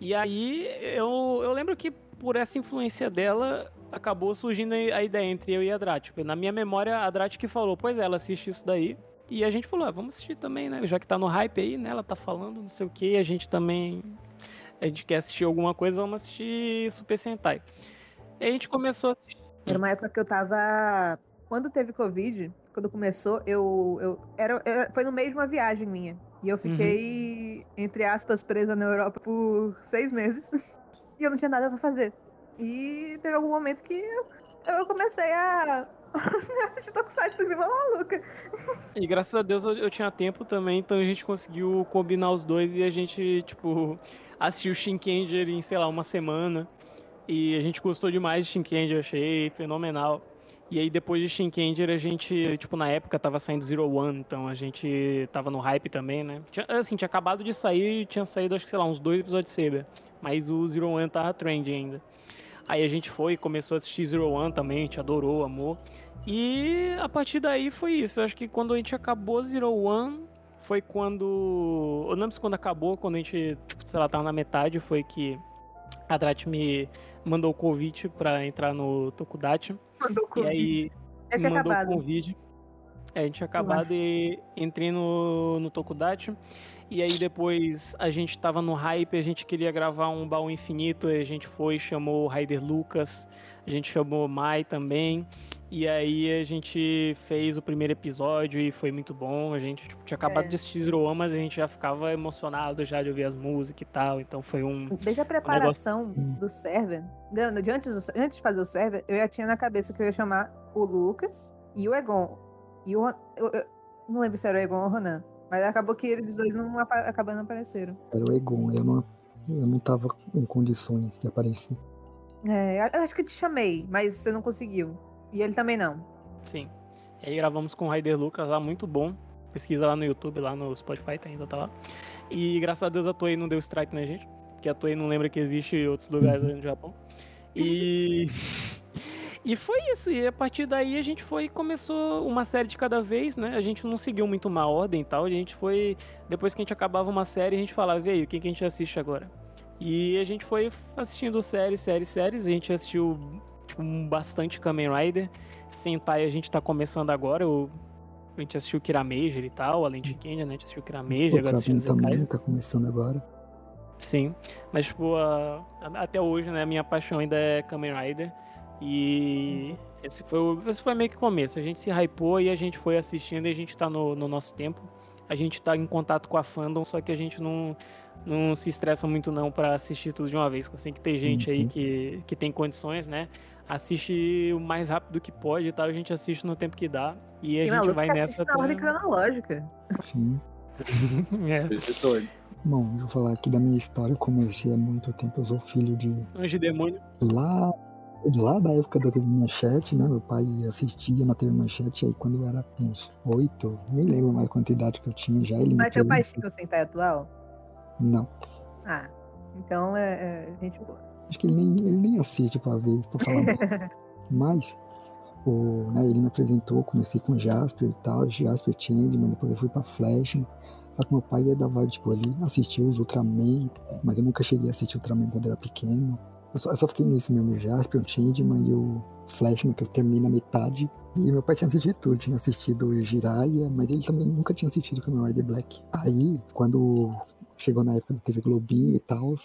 E aí eu, eu lembro que por essa influência dela acabou surgindo a ideia entre eu e a Drat. Tipo, Na minha memória, a Drat que falou, pois é, ela assiste isso daí. E a gente falou, ah, vamos assistir também, né? Já que tá no hype aí, né? Ela tá falando, não sei o que, a gente também. A gente quer assistir alguma coisa, vamos assistir Super Sentai. E a gente começou a assistir. Era uma época que eu tava. Quando teve Covid, quando começou, eu. eu era, eu- foi no meio de uma viagem minha. E eu fiquei, entre aspas, presa na Europa por seis meses. <laughs> e eu não tinha nada pra fazer. E teve algum momento que eu, eu comecei a assistir Tokusatsu de uma maluca. <laughs> E graças a Deus eu, eu tinha tempo também, então a gente conseguiu combinar os dois e a gente, tipo, assistiu Shinkenger em, sei lá, uma semana. E a gente gostou demais de Shinkenger, achei fenomenal. E aí depois de Shinkenger a gente, tipo, na época tava saindo Zero One, então a gente tava no hype também, né? Tinha, assim, tinha acabado de sair, tinha saído acho que, sei lá, uns dois episódios de Saber. Mas o Zero One tava trend ainda. Aí a gente foi, começou a assistir Zero One também, a gente adorou, amou. E a partir daí foi isso. Eu acho que quando a gente acabou Zero One, foi quando. Eu não lembro se quando acabou, quando a gente, sei lá, tava na metade, foi que a Drat me mandou o convite pra entrar no Tokudachi. Mandou E Covid. aí Já tinha mandou acabado. o convite. É, a gente tinha acabado e entrei no, no Tokudachi. E aí depois a gente tava no hype, a gente queria gravar um baú infinito, a gente foi, chamou o Raider Lucas, a gente chamou o Mai também. E aí a gente fez o primeiro episódio e foi muito bom. A gente tipo, tinha acabado É. de assistir Zero One, mas a gente já ficava emocionado já de ouvir as músicas e tal. Então foi um. Desde a preparação do server, de, de antes, do- antes de fazer o server, eu já tinha na cabeça que eu ia chamar o Lucas e o Egon. E o eu, eu não lembro se era o Egon ou o Ronan. Mas acabou que eles dois não apa- acabaram não apareceram. Era o Egon, eu não, eu não tava em condições de aparecer. É, eu acho que eu te chamei, mas você não conseguiu. E ele também não. Sim. E aí gravamos com o Raider Lucas lá, muito bom. Pesquisa lá no YouTube, lá no Spotify, tá ainda tá lá. E graças a Deus a Toei não deu strike na gente, porque a Toei não lembra que existe outros lugares ali no Japão. E <laughs> e foi isso, e a partir daí a gente foi e começou uma série de cada vez, né? A gente não seguiu muito uma ordem e tal, a gente foi depois que a gente acabava uma série, a gente falava, veio, o que que a gente assiste agora? E a gente foi assistindo séries, séries, séries, a gente assistiu tipo, bastante Kamen Rider. Sentai a gente tá começando agora, eu A gente assistiu Kira Major e tal, além de Kenya, né? A gente assistiu Kira Major, O agora assistiu também tá começando agora. Sim, mas tipo, a- até hoje, né, a minha paixão ainda é Kamen Rider. E esse foi, o- esse foi meio que o começo. A gente se hypou e a gente foi assistindo e a gente tá no, no nosso tempo. A gente tá em contato com a fandom, só que a gente não, não se estressa muito não pra assistir tudo de uma vez. Tem que ter gente aí Uhum. que, que tem condições, né? Assiste o mais rápido que pode e tal, a gente assiste no tempo que dá. E a Tem gente vai nessa. na ordem cronológica. Sim. <laughs> É, doido. Bom, eu vou falar aqui da minha história. Eu comecei há muito tempo. Eu sou filho de Anjo de demônio. lá lá da época da TV Manchete, né? Meu pai assistia na TV Manchete, aí quando eu era uns oito, nem lembro mais quanta idade que eu tinha já, ele Mas teu pai assistiu o Sentai atual? Não, Ah, então é, é gente boa. acho que ele nem, ele nem assiste pra ver, pra falar. <laughs> Mas, o, né, ele me apresentou, comecei com Jasper e tal, Jasper Changeman, depois eu fui pra Flash. Só que meu pai é da vibe, tipo, ele assistiu os Ultraman, mas eu nunca cheguei a assistir Ultraman quando era pequeno. Eu só, eu só fiquei nesse mesmo Jasper, o Changeman e o Flashman, que eu terminei na metade. E meu pai tinha assistido tudo, tinha assistido o Jiraiya, mas ele também nunca tinha assistido Kamen Rider Black. Aí, quando chegou na época da TV Globinho e tal,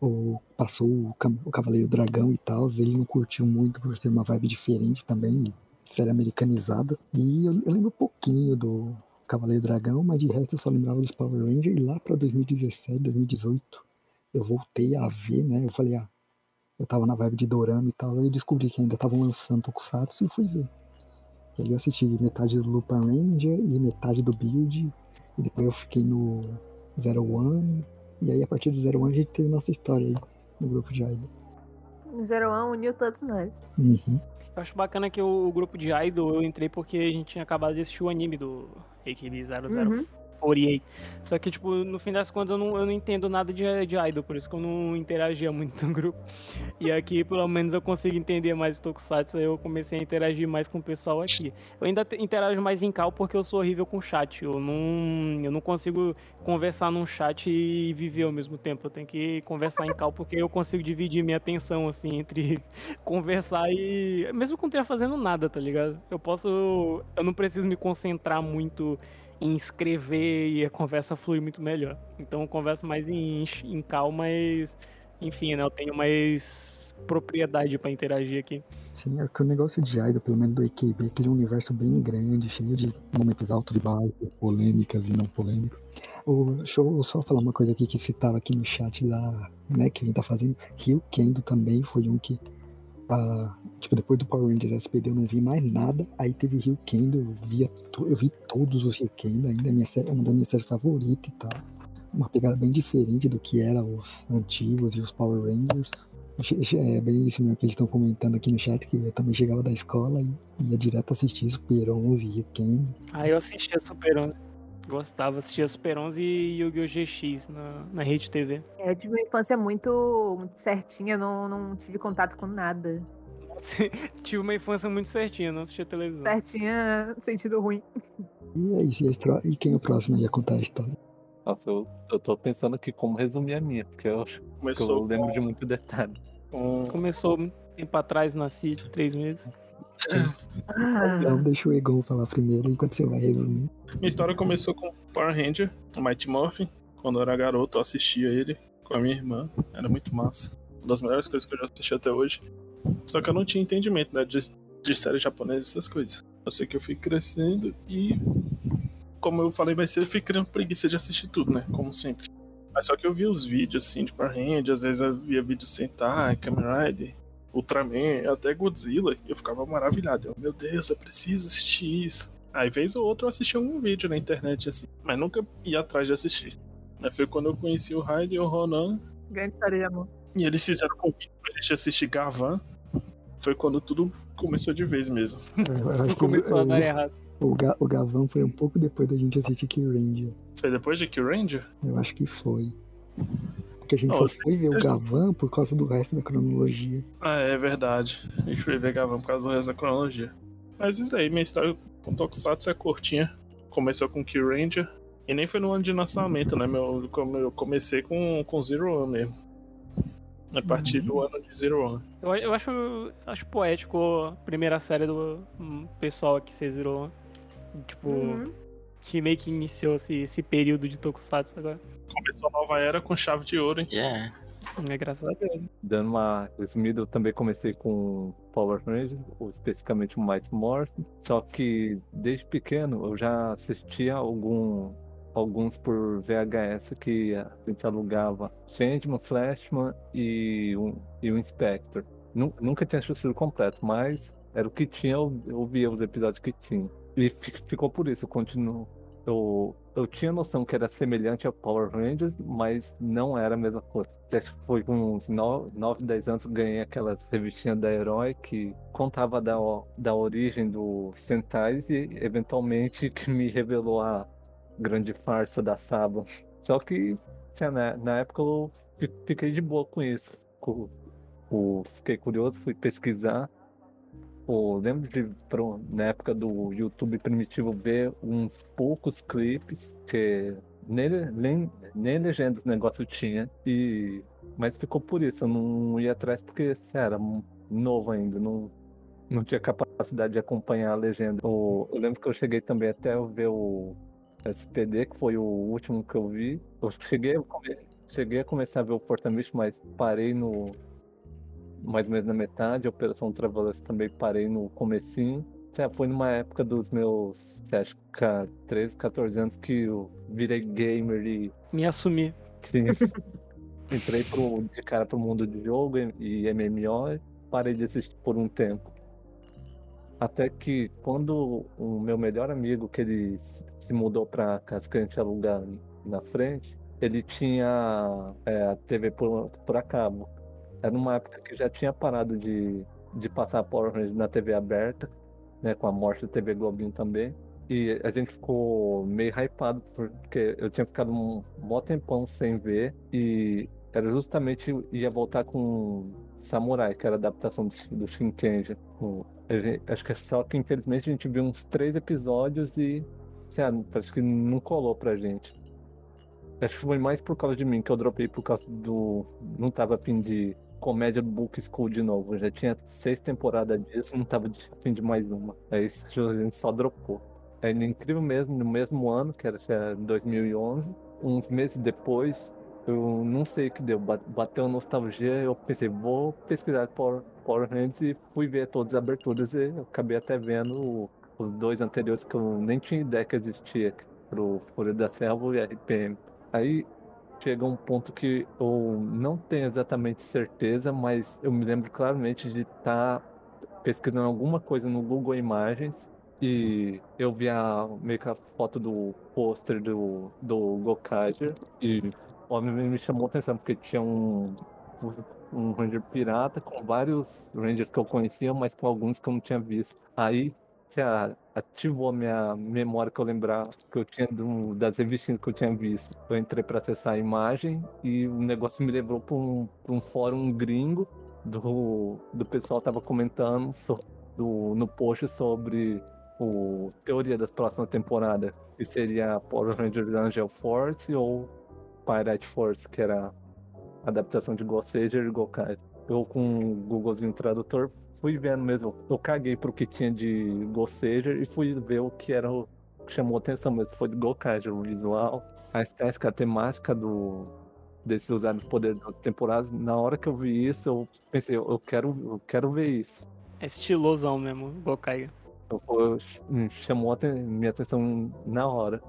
o, passou o, o Cavaleiro Dragão e tal, ele não curtiu muito por ser uma vibe diferente também, série americanizada. E eu, eu lembro um pouquinho do Cavaleiro Dragão, mas de resto eu só lembrava dos Power Rangers. E lá pra 2017, 2018, eu voltei a ver, né? Eu falei, ah, eu tava na vibe de Dorama e tal, aí eu descobri que ainda estavam lançando Tokusatsu e fui ver. E aí eu assisti metade do Lupin Ranger e metade do Build, e depois eu fiquei no Zero One, e aí a partir do Zero One a gente teve nossa história aí no grupo de Idol. O Zero One uniu todos nós. Uhum. Eu acho bacana que o grupo de Idol eu entrei porque a gente tinha acabado de assistir o anime do AKB 0048. Uhum. Só que, tipo, no fim das contas eu não, eu não entendo nada de, de Idol, por isso que eu não interagia muito no grupo. E aqui, pelo menos, eu consigo entender mais o Tokusatsu, eu comecei a interagir mais com o pessoal aqui. Eu ainda te- interajo mais em cal porque eu sou horrível com chat. Eu não, eu não consigo conversar num chat e viver ao mesmo tempo. Eu tenho que conversar em cal porque eu consigo dividir minha atenção, assim, entre <laughs> conversar e. Mesmo que eu não fazendo nada, tá ligado? Eu posso. Eu não preciso me concentrar muito em escrever e a conversa flui muito melhor. Então eu converso mais em, em cal, mas. Enfim, né? Eu tenho mais propriedade pra interagir aqui. Sim, é que o negócio de Idol, pelo menos do AKB, é aquele universo bem grande, cheio de momentos altos e baixos, polêmicas e não polêmicas. O, deixa eu só falar uma coisa aqui que citaram aqui no chat da, né, que a gente tá fazendo. Rio Kendo também foi um que, ah, tipo, depois do Power Rangers SPD eu não vi mais nada. Aí teve Rio Kendo, eu, via to- eu vi todos os Rio Kendo, ainda minha série, é uma das minhas séries favoritas e tal. Uma pegada bem diferente do que era os antigos e os Power Rangers. É bem isso mesmo que eles estão comentando aqui no chat, que eu também chegava da escola e ia direto assistir Super 11 e Ken. Aí eu assistia Super 11. Gostava, assistia Super 11 e Yu-Gi-Oh! GX na, na Rede TV. É, eu tive uma infância muito, muito certinha, não, não tive contato com nada. <laughs> Tive uma infância muito certinha, não assistia televisão. Certinha sentido ruim. E é isso, e, quem é o próximo aí a contar a história? Nossa, eu, eu tô pensando aqui como resumir a minha, porque eu, que eu Começou lembro com, de muito detalhe. com- Começou um tempo atrás, nasci de três meses. Ah, Então deixa o Egon falar primeiro enquanto você vai resumir. Minha história começou com Power Ranger, o Mighty Morphin. Quando eu era garoto, eu assistia ele com a minha irmã. Era muito massa. Uma das melhores coisas que eu já assisti até hoje. Só que eu não tinha entendimento né, de, de série japonesa e essas coisas. Eu sei que eu fui crescendo e, como eu falei mais cedo, eu fui criando preguiça de assistir tudo, né? Como sempre. Mas só que eu via os vídeos assim de Power Ranger, às vezes eu via vídeos Sentai, Kamen Rider, Ultraman, até Godzilla, e eu ficava maravilhado. Eu, meu Deus, eu preciso assistir isso. Aí, vez ou outra, eu assistia algum vídeo na internet, assim, mas nunca ia atrás de assistir. Aí foi quando eu conheci o Raiden e o Ronan, grande amor. e eles fizeram convite pra gente assistir Gavan. Foi quando tudo começou de vez mesmo. É, eu acho que Começou a o, dar errado. o, Ga- o Gavão foi um pouco depois da gente assistir Kill Ranger. Foi depois de Kill Ranger? Eu acho que foi. Porque a gente Oh, só foi ver o Gavan por causa do resto da cronologia. Ah, é verdade. A gente foi ver Gavan por causa do resto da cronologia. Mas isso aí, minha história com Tokusatsu é curtinha. Começou com Kill Ranger. E nem foi no ano de lançamento, né? Meu, eu comecei com, com Zero One mesmo. A partir do ano de Zero One. Eu, eu acho, acho poético a primeira série do hum, pessoal aqui, vocês viram. Tipo, Uhum. que meio que iniciou esse, esse período de Tokusatsu agora. Começou a nova era com chave de ouro, hein? Yeah. É graças a Deus. Dando uma resumida, eu também comecei com Power Rangers, ou especificamente o Mighty Morphin. Só que desde pequeno eu já assistia algum, alguns por VHS que a gente alugava Changeman, Flashman e um, e um Inspector. Nu- Nunca tinha assistido completo, mas era o que tinha, eu, eu via os episódios que tinha. E fi- ficou por isso, eu continuo. Eu, eu tinha noção que era semelhante a Power Rangers, mas não era a mesma coisa. Acho que foi com uns 9, 10 anos ganhei aquelas revistinhas da Herói que contava da, da origem do Sentais e eventualmente que me revelou a grande farsa da Saba. Só que na, na época eu fi- fiquei de boa com isso. Fiquei curioso, fui pesquisar. Pô, lembro de, na época do YouTube Primitivo, ver uns poucos clipes, que nem, nem, nem legenda os negócios tinha, e, mas ficou por isso, eu não ia atrás porque era novo ainda, não, não tinha capacidade de acompanhar a legenda. O- eu lembro que eu cheguei também até ver o SPD, que foi o último que eu vi. Eu cheguei, a cheguei a começar a ver o Fortamich, mas parei no, mais ou menos na metade, a Operação Travelers também parei no comecinho. É, foi numa época dos meus, acho que 13, 14 anos que eu virei gamer e Me assumi. sim, <laughs> entrei pro, de cara pro mundo de jogo e, MMO e parei de assistir por um tempo. Até que quando o meu melhor amigo, que ele se mudou pra casa que a gente alugar na frente, ele tinha é, a TV por, por a cabo. Era uma época que já tinha parado de, de passar Power Rangers na TV aberta, né, com a morte da TV Globinho também. E a gente ficou meio hypado, porque eu tinha ficado um mó tempão sem ver, e era justamente, ia voltar com Samurai, que era a adaptação do, do Shinkenja. Acho que é só que infelizmente a gente viu uns três episódios e, sei lá, acho que não colou pra gente. Acho que foi mais por causa de mim que eu dropei por causa do. Não tava afim de comédia Book School de novo. Já tinha seis temporadas disso, não tava de- afim de mais uma. Aí a gente só dropou. No incrível mesmo, no mesmo ano, que era já 2011, uns meses depois, eu não sei o que deu, ba- bateu nostalgia, eu pensei, vou pesquisar Power, Power Rangers e fui ver todas as aberturas e acabei até vendo os dois anteriores que eu nem tinha ideia que existia, pro Fúria da Selva e RPM. Aí chega um ponto que eu não tenho exatamente certeza, mas eu me lembro claramente de estar pesquisando alguma coisa no Google Imagens e eu vi a, meio que a foto do pôster do, do Gokaiger e obviamente me chamou a atenção porque tinha um, um Ranger pirata com vários Rangers que eu conhecia, mas com alguns que eu não tinha visto. Aí sei lá, ativou a minha memória que eu lembrava que eu tinha do- das revistinhas que eu tinha visto. Eu entrei para acessar a imagem e o negócio me levou para um, um fórum gringo do, do pessoal tava comentando so- do, no post sobre o teoria das próximas temporadas, que seria Power Rangers Angel Force ou Pirate Force, que era a adaptação de Ghost Sager e Gokai. Eu com o Googlezinho Tradutor fui vendo mesmo. Eu caguei pro que tinha de Ghost Sager e fui ver o que era o que chamou atenção mesmo. Foi de Gokai, o visual, a estética, a temática do desses usados poderes das temporadas. Na hora que eu vi isso, eu pensei, eu quero, eu quero ver isso. É estilosão mesmo, Gokai. Eu, eu, me chamou minha atenção na hora.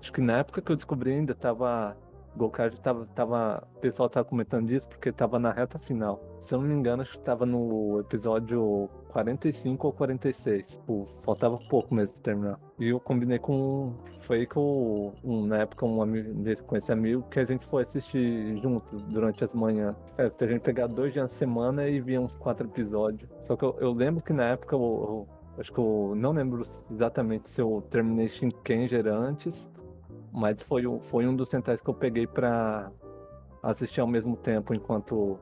Acho que na época que eu descobri ainda tava. Gokai tava, tava. O pessoal tava comentando disso porque tava na reta final. Se eu não me engano, acho que tava no episódio 45 ou 46. Pô, faltava pouco mesmo pra terminar. E eu combinei com. Foi eu, um, na época, um amigo com esse amigo, que a gente foi assistir junto durante as manhãs. É, a gente pegar dois dias na semana e via uns quatro episódios. Só que eu, eu lembro que na época eu, eu Acho que eu não lembro exatamente se eu terminei Shinkenger antes, mas foi, foi um dos centais que eu peguei pra assistir ao mesmo tempo, enquanto.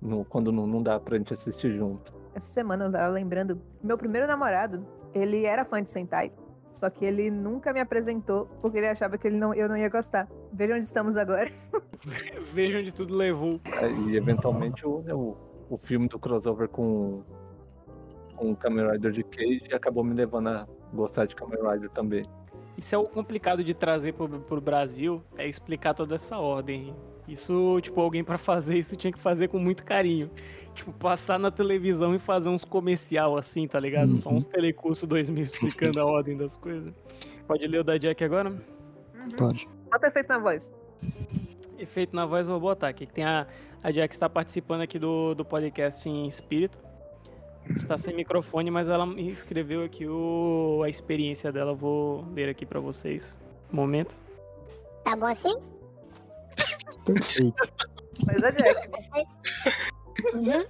No, quando não, não dá pra gente assistir junto. Essa semana eu tava lembrando, meu primeiro namorado, ele era fã de Sentai, só que ele nunca me apresentou porque ele achava que ele não, eu não ia gostar. Veja onde estamos agora. <laughs> Veja onde tudo levou. E eventualmente o, o, o filme do crossover com, com o Kamen Rider de Cage acabou me levando a gostar de Kamen Rider também. Isso é o complicado de trazer pro, pro Brasil, é explicar toda essa ordem. Isso, tipo, alguém para fazer isso tinha que fazer com muito carinho. Tipo, passar na televisão e fazer uns comercial assim, tá ligado? Uhum. Só uns telecurso 2000 explicando a ordem das coisas. Pode ler o da Jack agora? Uhum. Pode. Bota efeito na voz. Efeito na voz, vou botar aqui. Tem a, a Jack está participando aqui do, do podcast em espírito. Está sem microfone, mas ela me escreveu aqui o, a experiência dela. Vou ler aqui para vocês. Momento. Tá bom assim? Perfeito. Mas a Jack. Uhum.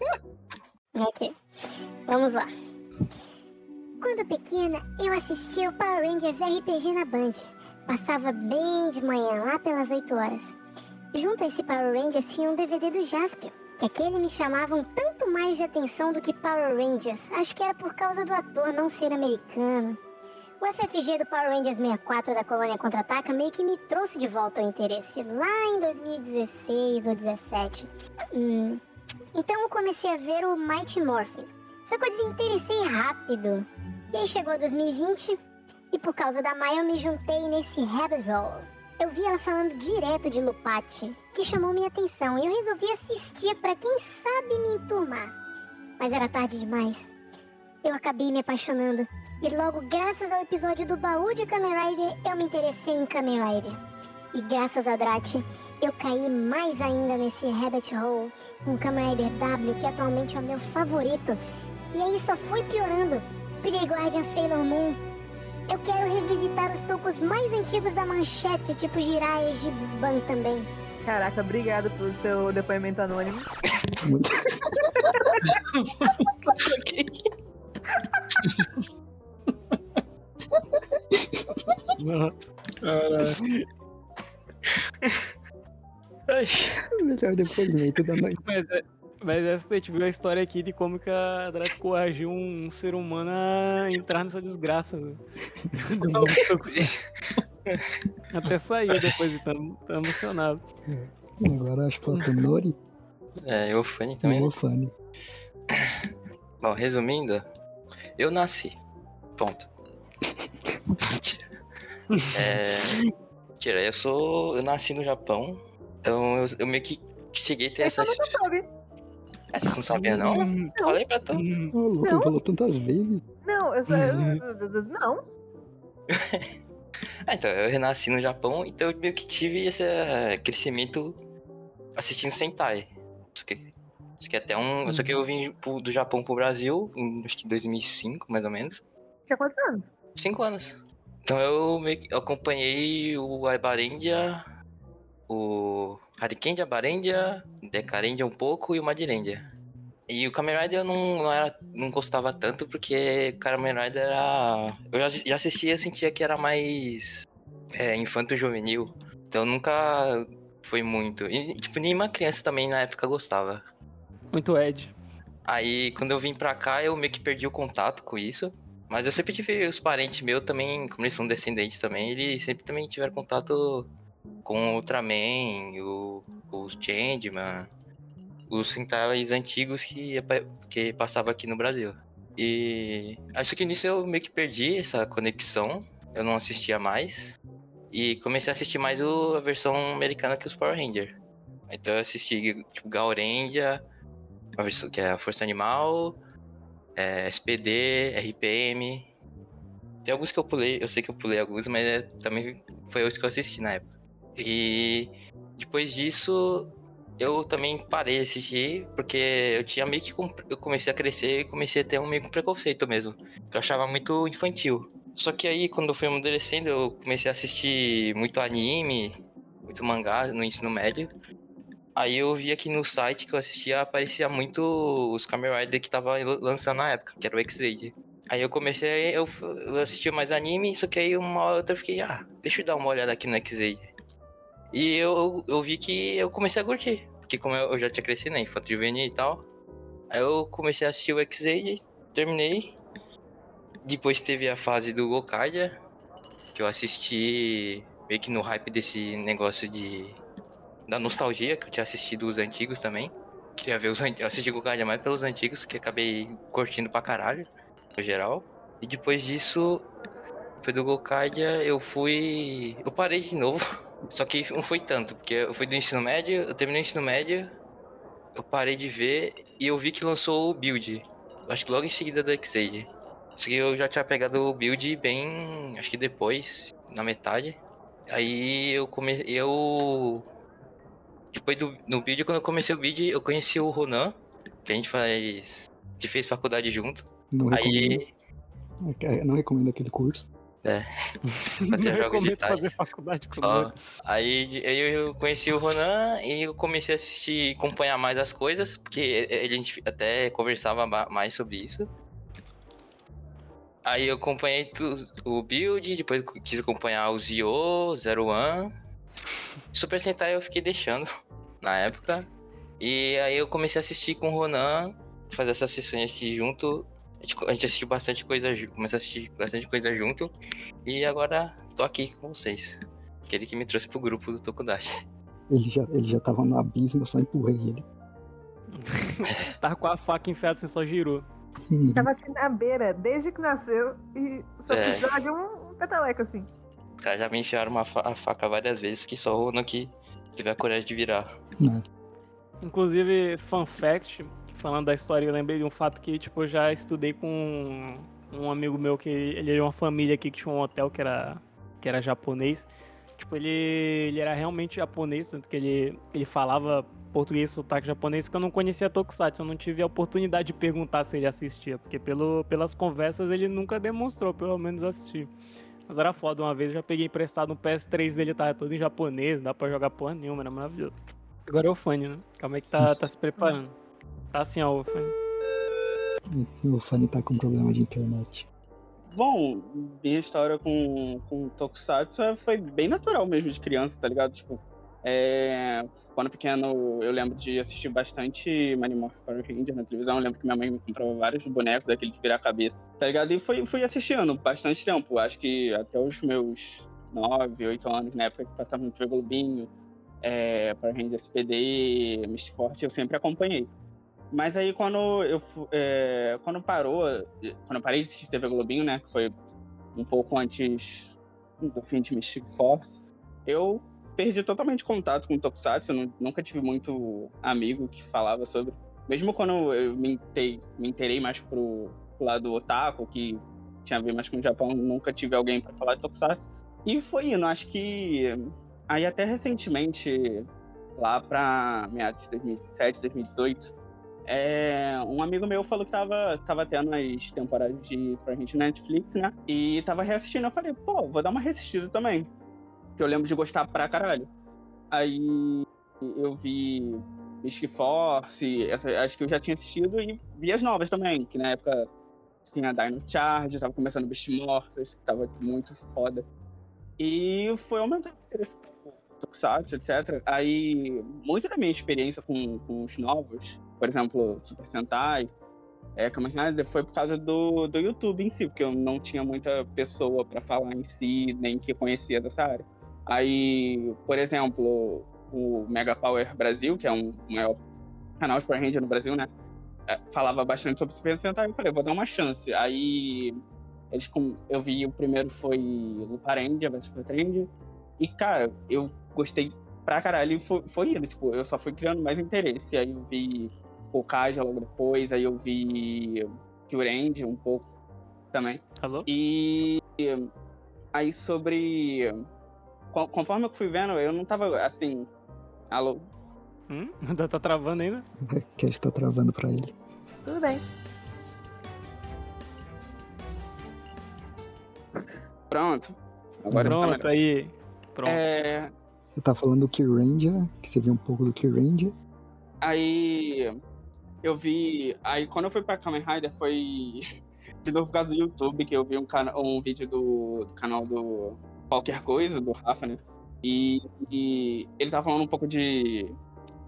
Ok. Vamos lá. Quando pequena, eu assistia o Power Rangers RPG na Band. Passava bem de manhã, lá pelas 8 horas. Junto a esse Power Rangers tinha um DVD do Jaspion, que aquele me chamavam tanto mais de atenção do que Power Rangers. Acho que era por causa do ator não ser americano. O FFG do Power Rangers 64 da Colônia Contra-Ataca meio que me trouxe de volta o interesse lá em 2016 ou 2017. Hum. Então eu comecei a ver o Mighty Morphin. Só que eu desinteressei rápido. E aí chegou 2020 e por causa da Maya eu me juntei nesse rabbit hole. Eu vi ela falando direto de Lupati, que chamou minha atenção e eu resolvi assistir para quem sabe me enturmar. Mas era tarde demais. Eu acabei me apaixonando e logo graças ao episódio do baú de Kamen Rider eu me interessei em Kamen Rider. E graças a Drat, eu caí mais ainda nesse rabbit hole com Kamen Rider W, que atualmente é o meu favorito. E aí só foi piorando. Pirei Guardian Sailor Moon. Eu quero revisitar os tocos mais antigos da manchete, tipo Jiraiya e Ban também. Caraca, obrigado pelo seu depoimento anônimo. Nossa. Caralho. Melhor depoimento da noite. Mas, é, mas essa a gente viu a história aqui de como que a Draco coagiu um ser humano a entrar nessa desgraça. Né? <laughs> Até saiu depois de tão, tão emocionado. Agora acho que falta o Nori É, eu Fanny e também. o Ofane. Bom, resumindo, eu nasci. Ponto. Mentira. <laughs> É. Mentira, eu sou. Eu nasci no Japão. Então eu, eu meio que cheguei a ter Essa essa. eu nunca soube. Ah, Você não sabia, não? Falei pra tu. Ô, louco, Não. falou tantas vezes. Não, eu só. eu- Não. <laughs> Ah, então, eu renasci no Japão, então eu meio que tive esse eh, crescimento assistindo Sentai. Só que, acho que até um. Só que eu vim do Japão pro Brasil em acho que 2005, mais ou menos. Tinha quantos anos? Cinco anos. Então eu meio que acompanhei o Aibarendia, o Harikendia, Barendia, Decarendia um pouco e o Madirendia. E o Kamen Rider eu não, não, era, não gostava tanto porque o Kamen Rider era. Eu já, já assistia e sentia que era mais é, infanto-juvenil. Então nunca foi muito. E tipo, nenhuma criança também na época gostava. Muito Ed. Aí quando eu vim pra cá eu meio que perdi o contato com isso. Mas eu sempre tive os parentes meus também, como eles são descendentes também, eles sempre também tiveram contato com o Ultraman, o, os Changeman, os Sentais antigos que, que passava aqui no Brasil. E acho que nisso eu meio que perdi essa conexão, eu não assistia mais. E comecei a assistir mais o- a versão americana que os Power Rangers. Então eu assisti tipo Gaurendia, a versão que é a Força Animal, é, SPD, RPM. Tem alguns que eu pulei, eu sei que eu pulei alguns, mas é, também foi os que eu assisti na época. E depois disso, eu também parei de assistir, porque eu tinha meio que. Eu comecei a crescer e comecei a ter um meio que preconceito mesmo. Que eu achava muito infantil. Só que aí, quando eu fui amadurecendo, eu comecei a assistir muito anime, muito mangá no ensino médio. Aí eu vi aqui no site que eu assistia, aparecia muito os Kamen Rider que tava lançando na época, que era o X-Aid. Aí eu comecei, eu, eu assistia mais anime, só que aí uma hora eu fiquei, ah, deixa eu dar uma olhada aqui no X-Aid. E eu, eu vi que eu comecei a curtir, porque como eu, já tinha crescido, né, infanto juvenil e tal. Aí eu comecei a assistir o X-Aid, terminei. Depois teve a fase do Gokardia, que eu assisti meio que no hype desse negócio de da nostalgia, que eu tinha assistido os antigos também. Queria ver os antigos. Eu assisti Gokardia mais pelos antigos, que acabei curtindo pra caralho, no geral. E depois disso, Depois do Gokaidia, eu fui. Eu parei de novo. <laughs> Só que não foi tanto, porque eu fui do ensino médio, eu terminei o ensino médio, eu parei de ver e eu vi que lançou o build. Acho que logo em seguida do Xade. Só que eu já tinha pegado o build bem. Acho que depois, na metade. Aí eu comecei. Eu. Depois do no build, quando eu comecei o build, eu conheci o Ronan, que a gente faz. A gente fez faculdade junto. Não Aí. recomendo, não recomendo aquele curso. É. <laughs> Fazer jogos digitais. fazer faculdade com Só. ele. Aí eu conheci o Ronan e eu comecei a assistir, acompanhar mais as coisas, porque a gente até conversava mais sobre isso. Aí eu acompanhei o build, depois quis acompanhar o Zio, Zero One. Super Sentai eu fiquei deixando <laughs> na época. E aí eu comecei a assistir com o Ronan, fazer essas sessões junto. A gente, a gente assistiu bastante coisa junto, começou a assistir bastante coisa junto. E agora tô aqui com vocês. Aquele que me trouxe pro grupo do Tokudashi. Ele já, ele já tava no abismo, eu só empurrei ele. <laughs> Tava com a faca enfiada, você só girou. Hum, Tava assim na beira, desde que nasceu, e só É. precisava de um, peteleco assim. Os caras já me enfiaram uma fa- a faca várias vezes, que só o Ronan que teve a coragem de virar. né? Inclusive, fun fact, falando da história, eu lembrei de um fato que, tipo, eu já estudei com um amigo meu que ele é de uma família aqui que tinha um hotel que era, que era japonês. Tipo, ele, ele era realmente japonês, tanto que ele, ele falava português, sotaque japonês, que eu não conhecia Tokusatsu, eu não tive a oportunidade de perguntar se ele assistia, porque pelo, pelas conversas ele nunca demonstrou, pelo menos, assistir. Mas era foda, uma vez eu já peguei emprestado um PS3 dele, tava todo em japonês, não dá pra jogar porra nenhuma, era maravilhoso. Agora é o Fanny, né? Calma aí que tá, tá se preparando. Tá assim, ó, o Fanny. Fanny tá com problema de internet. Bom, minha história com, com Tokusatsu foi bem natural mesmo de criança, tá ligado? Tipo, é, quando pequeno eu lembro de assistir bastante Manimorph Power Ranger na televisão. Eu lembro que minha mãe me comprava vários bonecos, aquele de virar a cabeça, tá ligado? E fui, fui assistindo bastante tempo. Acho que até os meus 9, 8 anos, na época que passava no TV Globinho, é, Power Ranger SPD, Mystic Force, eu sempre acompanhei. Mas aí quando eu é, quando parou, quando eu parei de assistir TV Globinho, né, que foi um pouco antes do fim de Mystic Force, eu perdi totalmente contato com o Tokusatsu, eu nu- nunca tive muito amigo que falava sobre. Mesmo quando eu me, intei, me inteirei mais pro, pro lado otaku, que tinha a ver mais com o Japão, nunca tive alguém para falar de Tokusatsu. E foi indo, acho que aí até recentemente, lá pra meados de 2017, 2018, é, um amigo meu falou que tava, tava tendo as temporadas de pra gente na Netflix, né? E tava reassistindo. Eu falei, pô, vou dar uma reassistida também. Que eu lembro de gostar pra caralho. Aí eu vi Mystic Force, essa, acho que eu já tinha assistido, e vi as novas também, que na época tinha Dino Charge, tava começando Beast Morphers, que tava muito foda. E foi aumentando o interesse por Tokusatsu, etc. Aí, muito da minha experiência com, com os novos, por exemplo, Super Sentai, é, Kamen Rider, foi por causa do, do YouTube em si, porque eu não tinha muita pessoa pra falar em si, nem que conhecia dessa área. Aí, por exemplo, o Mega Power Brasil, que é um maior canal de Power no Brasil, né? é, Falava bastante sobre Super Sentai, eu falei, vou dar uma chance. Aí, eles com, eu vi o primeiro foi Luparendia Super Ranger, e cara, eu gostei pra caralho foi, foi indo, tipo, eu só fui criando mais interesse. Aí eu vi Pokaja logo depois, aí eu vi Kyurend um pouco também. Alô? E aí sobre. co- Conforme eu fui vendo, eu não tava assim. Alô? Hum? Ainda <laughs> tá travando ainda? <laughs> Que está travando pra ele. Tudo bem. Pronto. Agora está Pronto, aí. Pronto. É, Você tá falando do Key Ranger, que você viu um pouco do Key Ranger. Aí eu vi. Aí quando eu fui pra Kamen Rider foi <laughs> de novo por causa do YouTube, que eu vi um, cana... um vídeo do, do canal do Qualquer Coisa, do Rafa, né? E, e ele tava falando um pouco de,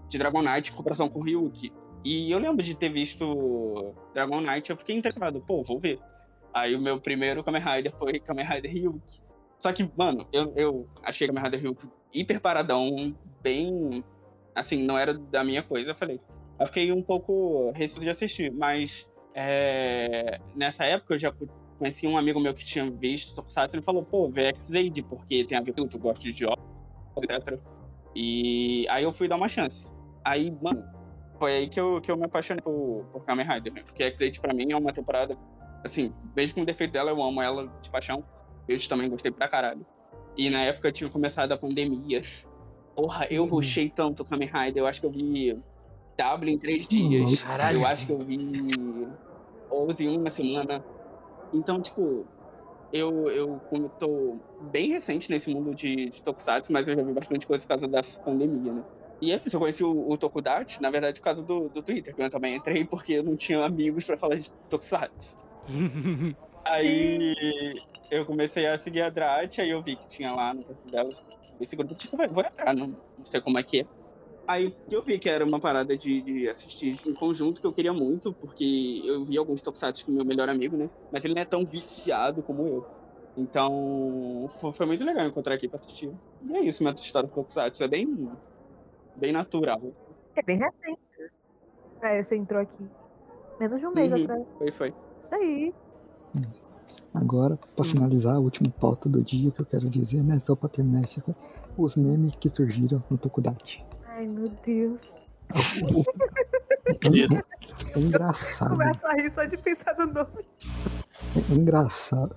de Dragon Knight em comparação com o Ryuki. E eu lembro de ter visto Dragon Knight, eu fiquei interessado, pô, vou ver. Aí o meu primeiro Kamen Rider foi Kamen Rider Ryuki. Só que, mano, eu, eu achei Kamen Rider Ryuki hiper paradão, bem. Assim, não era da minha coisa, eu falei. Eu fiquei um pouco receoso de assistir, mas é, nessa época eu já conheci um amigo meu que tinha visto Tokusatsu, ele falou, pô, vê X-Aid, porque tem a ver com tu gosta de jogos, etc. E aí eu fui dar uma chance. Aí, mano, foi aí que eu, que eu me apaixonei por, por Kamen Rider, né? Porque X-Aid pra mim é uma temporada, assim, mesmo com o defeito dela, eu amo ela de paixão. Eu também gostei pra caralho. E na época tinha começado a pandemia. Porra, eu uhum. tanto Kamen Rider, eu acho que eu vi W em três dias. Caralho. Eu acho que eu vi 11 em uma semana. Então, tipo, eu, eu como tô bem recente nesse mundo de, de Tokusatsu, mas eu já vi bastante coisa por causa da pandemia, né? E é isso, eu conheci o, o Tokudachi, na verdade, por causa do, do Twitter, que eu também entrei porque eu não tinha amigos para falar de Tokusatsu. <laughs> aí eu comecei a seguir a Drat, aí eu vi que tinha lá no perfil delas esse grupo, tipo, vou entrar, não, não sei como é que é. Aí eu vi que era uma parada de, de, assistir em conjunto que eu queria muito, porque eu vi alguns Tokusatsu com meu melhor amigo, né? Mas ele não é tão viciado como eu. Então, foi, foi muito legal encontrar aqui pra assistir. E é isso, minha história com Tokusatsu. É bem, bem natural. É bem recente. É, você entrou aqui menos de um mês uhum. atrás. Foi, foi. Isso aí. Agora, para finalizar, a última pauta do dia que eu quero dizer, né? Só para terminar esse os memes que surgiram no Tokudachi. Ai, meu Deus. É, engraçado. Começa a rir só de pensar no nome. É engraçado.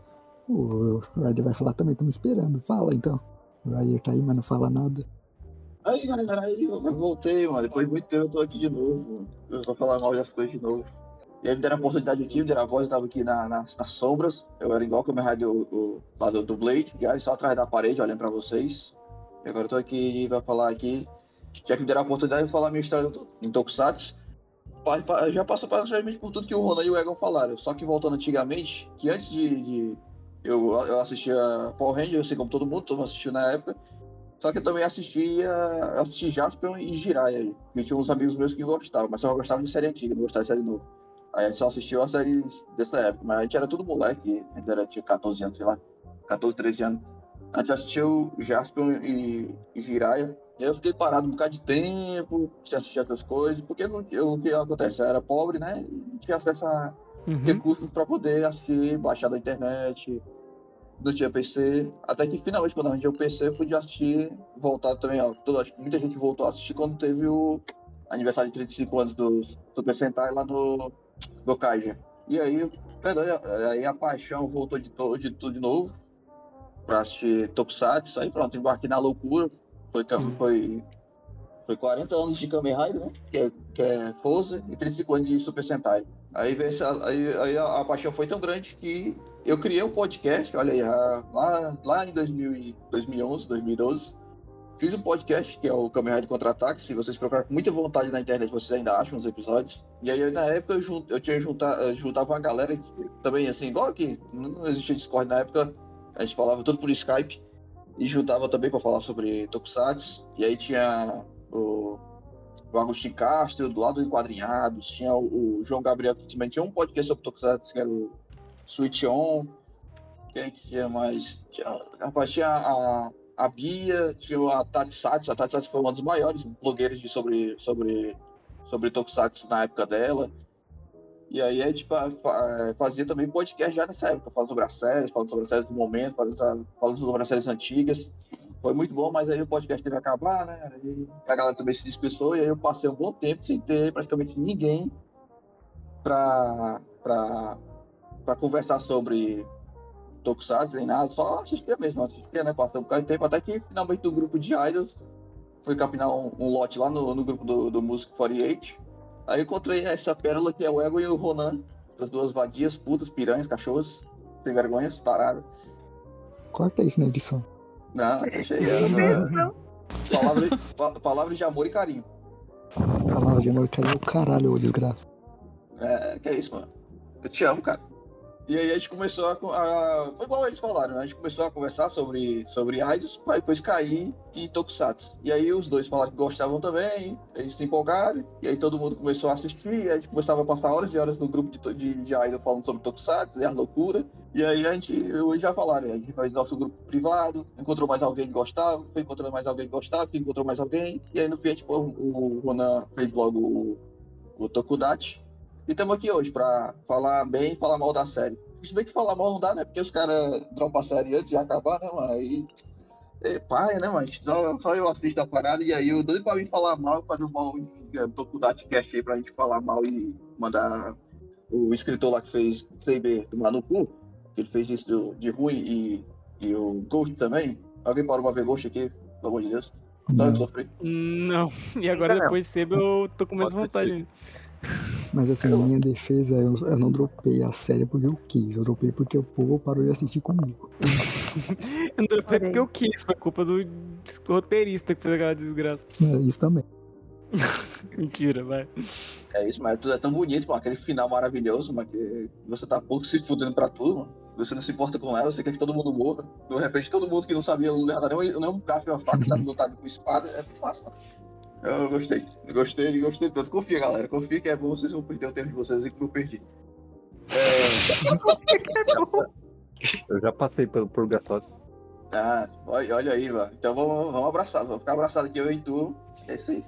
O Ryder vai falar também, estamos esperando. Fala então. O Ryder tá aí, mas não fala nada. Aí, galera, aí eu voltei, mano. Depois de muito tempo eu tô aqui de novo. Eu vou falar mal das coisas de novo. E aí me deram a oportunidade aqui, me deram a voz, eu tava aqui na, na, nas sombras. Eu era igual que o meu rádio o, lá do, do Blade, já só atrás da parede, olhando pra vocês. E agora eu tô aqui e vai falar aqui já que me deram a oportunidade de falar minha história em Tokusatsu, já passou praticamente por tudo que o Ronan e o Egon falaram. Só que voltando antigamente, que antes de, de eu, eu assistia Power Ranger, eu sei como todo mundo, todo mundo assistiu na época. Só que eu também assistia, assisti Jasper e Jiraiya. Que tinha uns amigos meus que gostavam, mas só gostavam de série antiga, não gostava de série nova. Aí a gente só assistiu a série dessa época, mas a gente era tudo moleque, a gente era, tinha 14 anos, sei lá, 14, 13 anos. A gente assistiu Jasper e, e Jiraiya. Eu fiquei parado um bocado de tempo, sem assistir outras coisas, porque não, eu, o que acontece? Eu era pobre, né? E não tinha acesso a uhum. recursos para poder assistir, baixar da internet, não tinha PC. Até que finalmente, quando arranjei o PC, eu pude assistir, voltar também. Ó, toda, muita gente voltou a assistir quando teve o aniversário de 35 anos do Super Sentai lá no Gokaija. E aí, aí a paixão voltou de, de tudo de novo pra assistir Tokusatsu. Aí pronto, embarquei na loucura foi, foi, foi 40 anos de Kamen Rider, né? Que é, que é Pose e 35 anos de Super Sentai. Aí, aí, aí a, a, paixão foi tão grande que eu criei um podcast, olha aí, lá, lá em 2000, 2011, 2012. Fiz um podcast que é o Kamen Rider Contra-Ataque. Se vocês procurarem com muita vontade na internet, vocês ainda acham os episódios. E aí, na época, eu, junt, eu tinha juntar, juntava uma galera que, também, assim, igual aqui, não existia Discord na época, a gente falava tudo por Skype e juntava também para falar sobre Tokusatsu. E aí tinha o, o Agostinho Castro, do lado do Enquadrinhados, tinha o, o, João Gabriel, que também tinha um podcast sobre Tokusatsu, que era o Switch On. Quem que tinha mais? Tinha, rapaz, tinha a, a Bia, tinha a Tati Satsu, a Tati Satsu foi uma das maiores blogueiras de sobre, sobre, sobre Tokusatsu na época dela. E aí a gente fazia também podcast já nessa época, falando sobre as séries, falando sobre as séries do momento, falando, sobre as séries antigas. Foi muito bom, mas aí o podcast teve que acabar, né? A galera também se dispersou e aí eu passei um bom tempo sem ter praticamente ninguém pra, pra, pra conversar sobre Tokusatsu nem nada, só assistia mesmo, assistia, né? Passei um bocado de tempo, até que finalmente o grupo de idols foi capinar um, um lote lá no, no grupo do, do Music 48 Aí eu encontrei essa pérola que é o Ego e o Ronan, as duas vadias, putas, piranhas, cachorros, sem vergonhas, taradas. Corta isso na edição. Não, <laughs> deixa aí. Não. Palavra, palavra de amor e carinho. Palavra de amor e carinho é o caralho, ô desgraça. É, que é isso, mano. Eu te amo, cara. E aí a gente começou a, a. Foi igual eles falaram, né? A gente começou a conversar sobre, sobre para depois cair em Tokusatsu. E aí os dois falaram que gostavam também, eles se empolgaram, e aí todo mundo começou a assistir, a gente começava a passar horas e horas no grupo de, de, de falando sobre Tokusatsu, e a loucura. E aí a gente, hoje já falaram, a gente fez nosso grupo privado, encontrou mais alguém que gostava, foi encontrando mais alguém que gostava, encontrou mais alguém, e aí no fim a gente, o, o Ronan fez logo o, o Tokudachi. E estamos aqui hoje para falar bem e falar mal da série. se bem que falar mal não dá, né? Porque os caras dropam a série antes de acabar, né, mano? Aí. É pai, né, mas só eu assisto a parada e aí eu doido pra mim falar mal, fazer um mal. Eu tô com o Datcast aí pra gente falar mal e mandar o escritor lá que fez CB tomar no cu, que ele fez isso de ruim e, e o Ghost também. Alguém parou pra ver Ghost aqui, pelo amor de Deus? Sofri. Não, <laughs> e agora depois de eu tô com mais vontade ainda. Mas assim, em minha defesa, eu, eu não dropei a série porque eu quis. Eu dropei porque o povo parou de assistir comigo. <laughs> Eu não dropei porque eu quis, foi culpa do roteirista que fez aquela desgraça. É, isso também. <laughs> Mentira, vai. É isso, mas tudo é tão bonito, mano. Aquele final maravilhoso, mano, que você tá pouco se fudendo pra tudo, mano. Você não se importa com ela, você quer que todo mundo morra. De repente, todo mundo que não sabia lutar nem, nem um braço e uma faca, sabe lutar com espada, é fácil, mano. Eu gostei. Gostei, gostei tanto. Confia, galera. Confia que é bom, vocês vão perder o tempo de vocês e que eu perdi. É... <laughs> Eu já passei pelo purgatório. Ah, olha, olha aí, mano. Então vamos, vamos abraçar, vamos ficar abraçados aqui, eu e tu. É isso aí.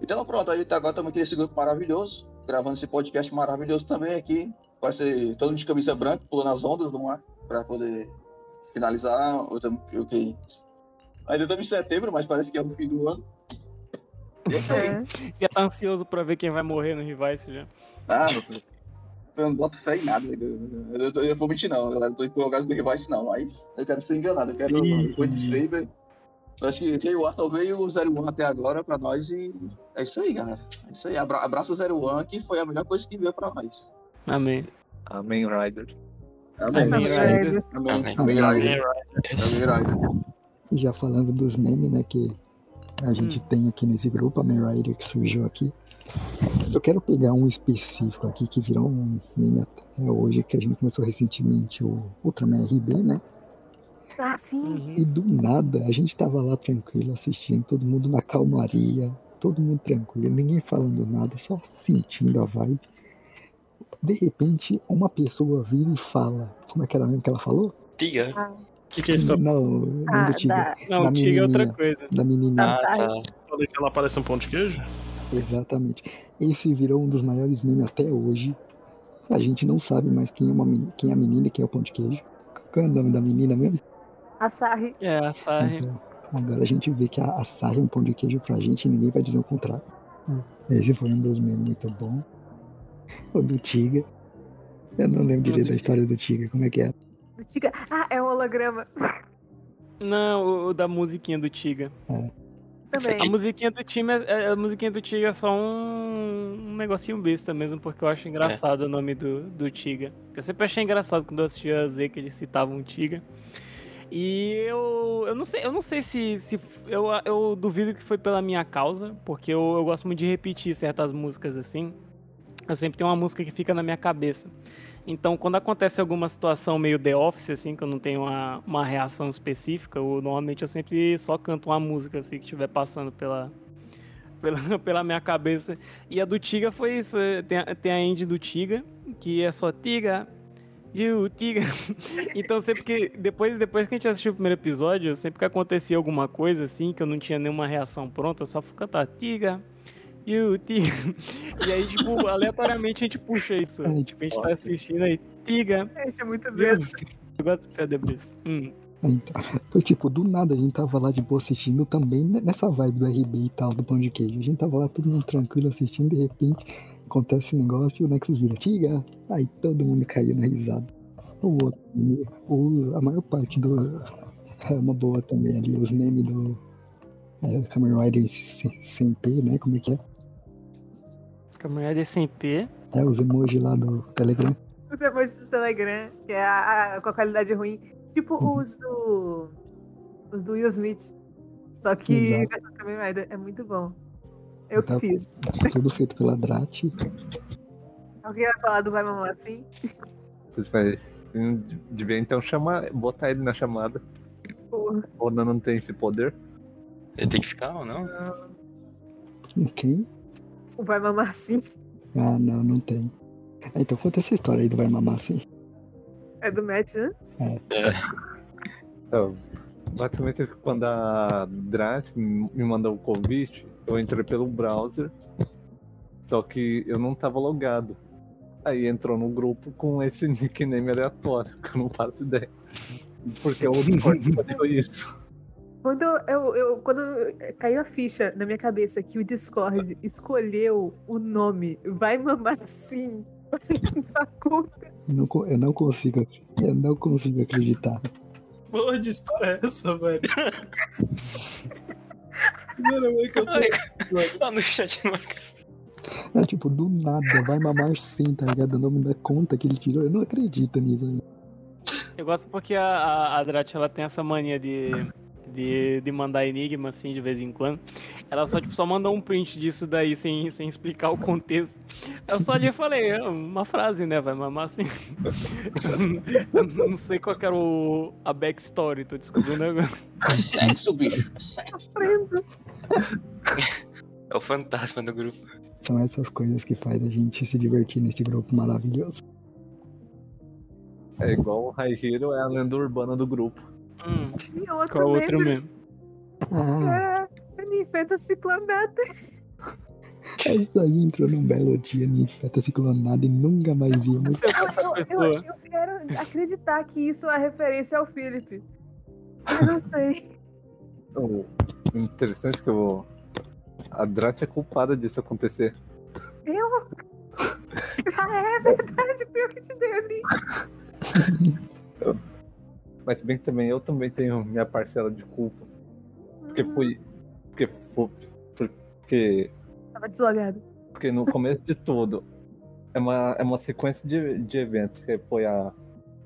Então pronto, a gente agora estamos aqui nesse grupo maravilhoso, gravando esse podcast maravilhoso também aqui. Parece todo mundo de camisa branca, pulando as ondas do mar, para poder finalizar. o okay. Ainda estamos em setembro, mas parece que é o fim do ano. É. Já tá ansioso pra ver quem vai morrer no Revice já. Ah, eu não boto fé em nada. Eu, eu, eu, eu vou mentir não, galera. Não tô empolgado com o Revice não, mas eu quero ser enganado. Eu quero depois de Saber. Eu acho que veio o Arthur veio o 01 até agora pra nós e é isso aí, galera. É isso aí. Abra, abraço o 01 que foi a melhor coisa que veio pra nós. Amém. Amém, Riders. Amém. Amém, Riders. Amém, Amém, Riders. Amém, Riders. E já falando dos memes, né, que a gente hum. tem aqui nesse grupo, a Rider que surgiu aqui. Eu quero pegar um específico aqui que virou um meme até hoje, que a gente começou recentemente, o Ultraman RB, né? Ah, sim. Uhum. E do nada, a gente tava lá tranquilo assistindo, todo mundo na calmaria, todo mundo tranquilo, ninguém falando nada, só sentindo a vibe. De repente, uma pessoa vira e fala, como é que era mesmo que ela falou? Tiga. Ah que, que é isso? Não, não ah, do Tiga. Da... Não, da Tiga é outra coisa. Da menininha. Ah, tá. Falei que ela parece um pão de queijo? Exatamente. Esse virou um dos maiores memes até hoje. A gente não sabe mais quem é, uma, quem é a menina e quem é o pão de queijo. Qual é o nome da menina mesmo? A Sarri. É, a Sarri. Então, agora a gente vê que a, a Sarri é um pão de queijo pra gente e ninguém vai dizer o contrário. É, esse foi um dos memes muito bom. O do Tiga. Eu não lembro direito da história do Tiga, como é que é? Do Tiga. Ah, é um holograma. Não, o, o da musiquinha do Tiga. Também. A musiquinha do time é, é, a musiquinha do Tiga é só um, um negocinho besta mesmo, porque eu acho engraçado é. o nome do, do Tiga. Eu sempre achei engraçado quando eu assistia a Z que eles citavam o Tiga. E eu, eu não sei, eu não sei se, se eu, eu duvido que foi pela minha causa, porque eu, eu gosto muito de repetir certas músicas assim. Eu sempre tenho uma música que fica na minha cabeça. Então, quando acontece alguma situação meio The Office, assim, que eu não tenho uma, uma reação específica, eu, normalmente eu sempre só canto uma música, assim, que estiver passando pela, <laughs> pela, pela minha cabeça. E a do Tiga foi isso. Tem, a, tem a end do Tiga, que é só Tiga, o Tiga. <laughs> então, sempre que. Depois, depois que a gente assistiu o primeiro episódio, sempre que acontecia alguma coisa, assim, que eu não tinha nenhuma reação pronta, eu só fui cantar Tiga e o Tiga. E aí, tipo, <laughs> aleatoriamente a gente puxa isso. É, tipo, a gente tá assistindo aí, Tiga. Isso é muito besta. <laughs> Eu gosto de piada besta. Hum. Então, foi tipo, do nada a gente tava lá de boa assistindo também nessa vibe do RB e tal, do pão de queijo. A gente tava lá todo mundo tranquilo assistindo, de repente acontece um negócio e o Nexus vira, Tiga! Aí todo mundo caiu na risada. O outro, o, a maior parte do. <laughs> É uma boa também ali, os memes do. É, Kamen Rider sem, sem P, né? Como é que é? Kamen Rider sem P. É, os emojis lá do Telegram. Os emojis do Telegram, que é a, a, com a qualidade ruim. Tipo uhum. os do. Os do Will Smith. Só que Rider é muito bom. Eu que fiz. Tudo feito pela Drat. Alguém vai falar do Vai Mamar assim? Vocês vai. Devia então chamar, botar ele na chamada. Porra. Ou não, não tem esse poder? Ele tem que ficar ou não? Não. Quem? O Vai Mamar Sim. Ah, não, não tem. Ah, então conta essa história aí do Vai Mamar Sim. É do Matt, né? É. é. Então, basicamente, quando a Drat me mandou o convite, eu entrei pelo browser, só que eu não tava logado. Aí entrou no grupo com esse <laughs> nickname aleatório, que eu não faço ideia. Porque o Discord <laughs> escolheu isso. Quando, eu, eu, quando caiu a ficha na minha cabeça que o Discord escolheu o nome Vai Mamar Sim <laughs> eu não, eu não consigo. Eu não consigo acreditar. Porra de história é essa, velho? Mano, é que eu tô... Lá no chat, mano. É tipo, do nada, vai mamar sim, tá ligado? O nome da conta que ele tirou, eu não acredito nisso aí. Eu gosto porque a, a, a Drat, ela tem essa mania de de, de mandar enigma, assim, de vez em quando. Ela só, tipo, só mandou um print disso daí, sem, sem explicar o contexto. Eu só ali falei, é uma frase, né, vai mamar assim. <laughs> não sei qual era o, a backstory, tô descobrindo agora. Sexo, bicho. Sexo. É o fantasma do grupo. São essas coisas que faz a gente se divertir nesse grupo maravilhoso. É igual o High Hero é a lenda urbana do grupo. Hum, Tinha outro qual outro membro. mesmo? Ah, É, Ninfeta Ciclonata. essa aí entrou num belo dia em feta ciclonada e nunca mais vimos. Eu, eu, pessoa. eu quero acreditar que isso é referência ao Philip. Eu não sei. O interessante é que eu... a Drat é culpada disso acontecer. Eu? Ah, é verdade, pior que te dei o link. <laughs> Mas se bem que também eu também tenho minha parcela de culpa. Porque fui. Porque foi. foi- Porque, Tava deslogado. porque no começo de tudo é uma, é uma sequência de, de eventos. Que foi a.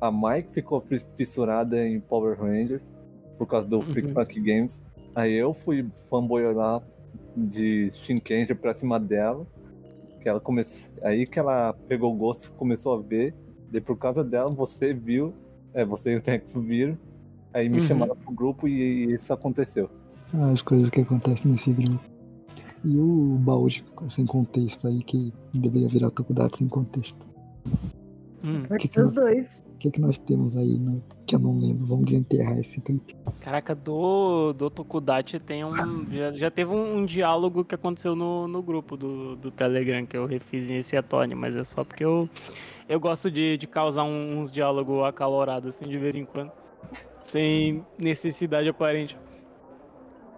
A Mike ficou fis- fissurada em Power Rangers por causa do Freak Uhum. Funk Games. Aí eu fui fanboy lá de Shinkenger pra cima dela. Que ela começou. Aí que ela pegou o gosto e começou a ver. Daí por causa dela você viu. É, você e o Tex viram. Aí me Uhum. chamaram pro grupo e isso aconteceu. As coisas que acontecem nesse grupo. E o baú de- sem contexto aí, que deveria virar Tokudate sem contexto. Hum, Pode Que ser os que- dois. O que, que nós temos aí no, que eu não lembro? Vamos desenterrar esse tweet. Caraca, do, do Tokudachi tem um. Já, já teve um, um diálogo que aconteceu no, no grupo do, do Telegram que eu refiz em esse Atone, mas é só porque eu, eu gosto de, de causar um- uns diálogos acalorados assim de vez em quando. Sem necessidade aparente.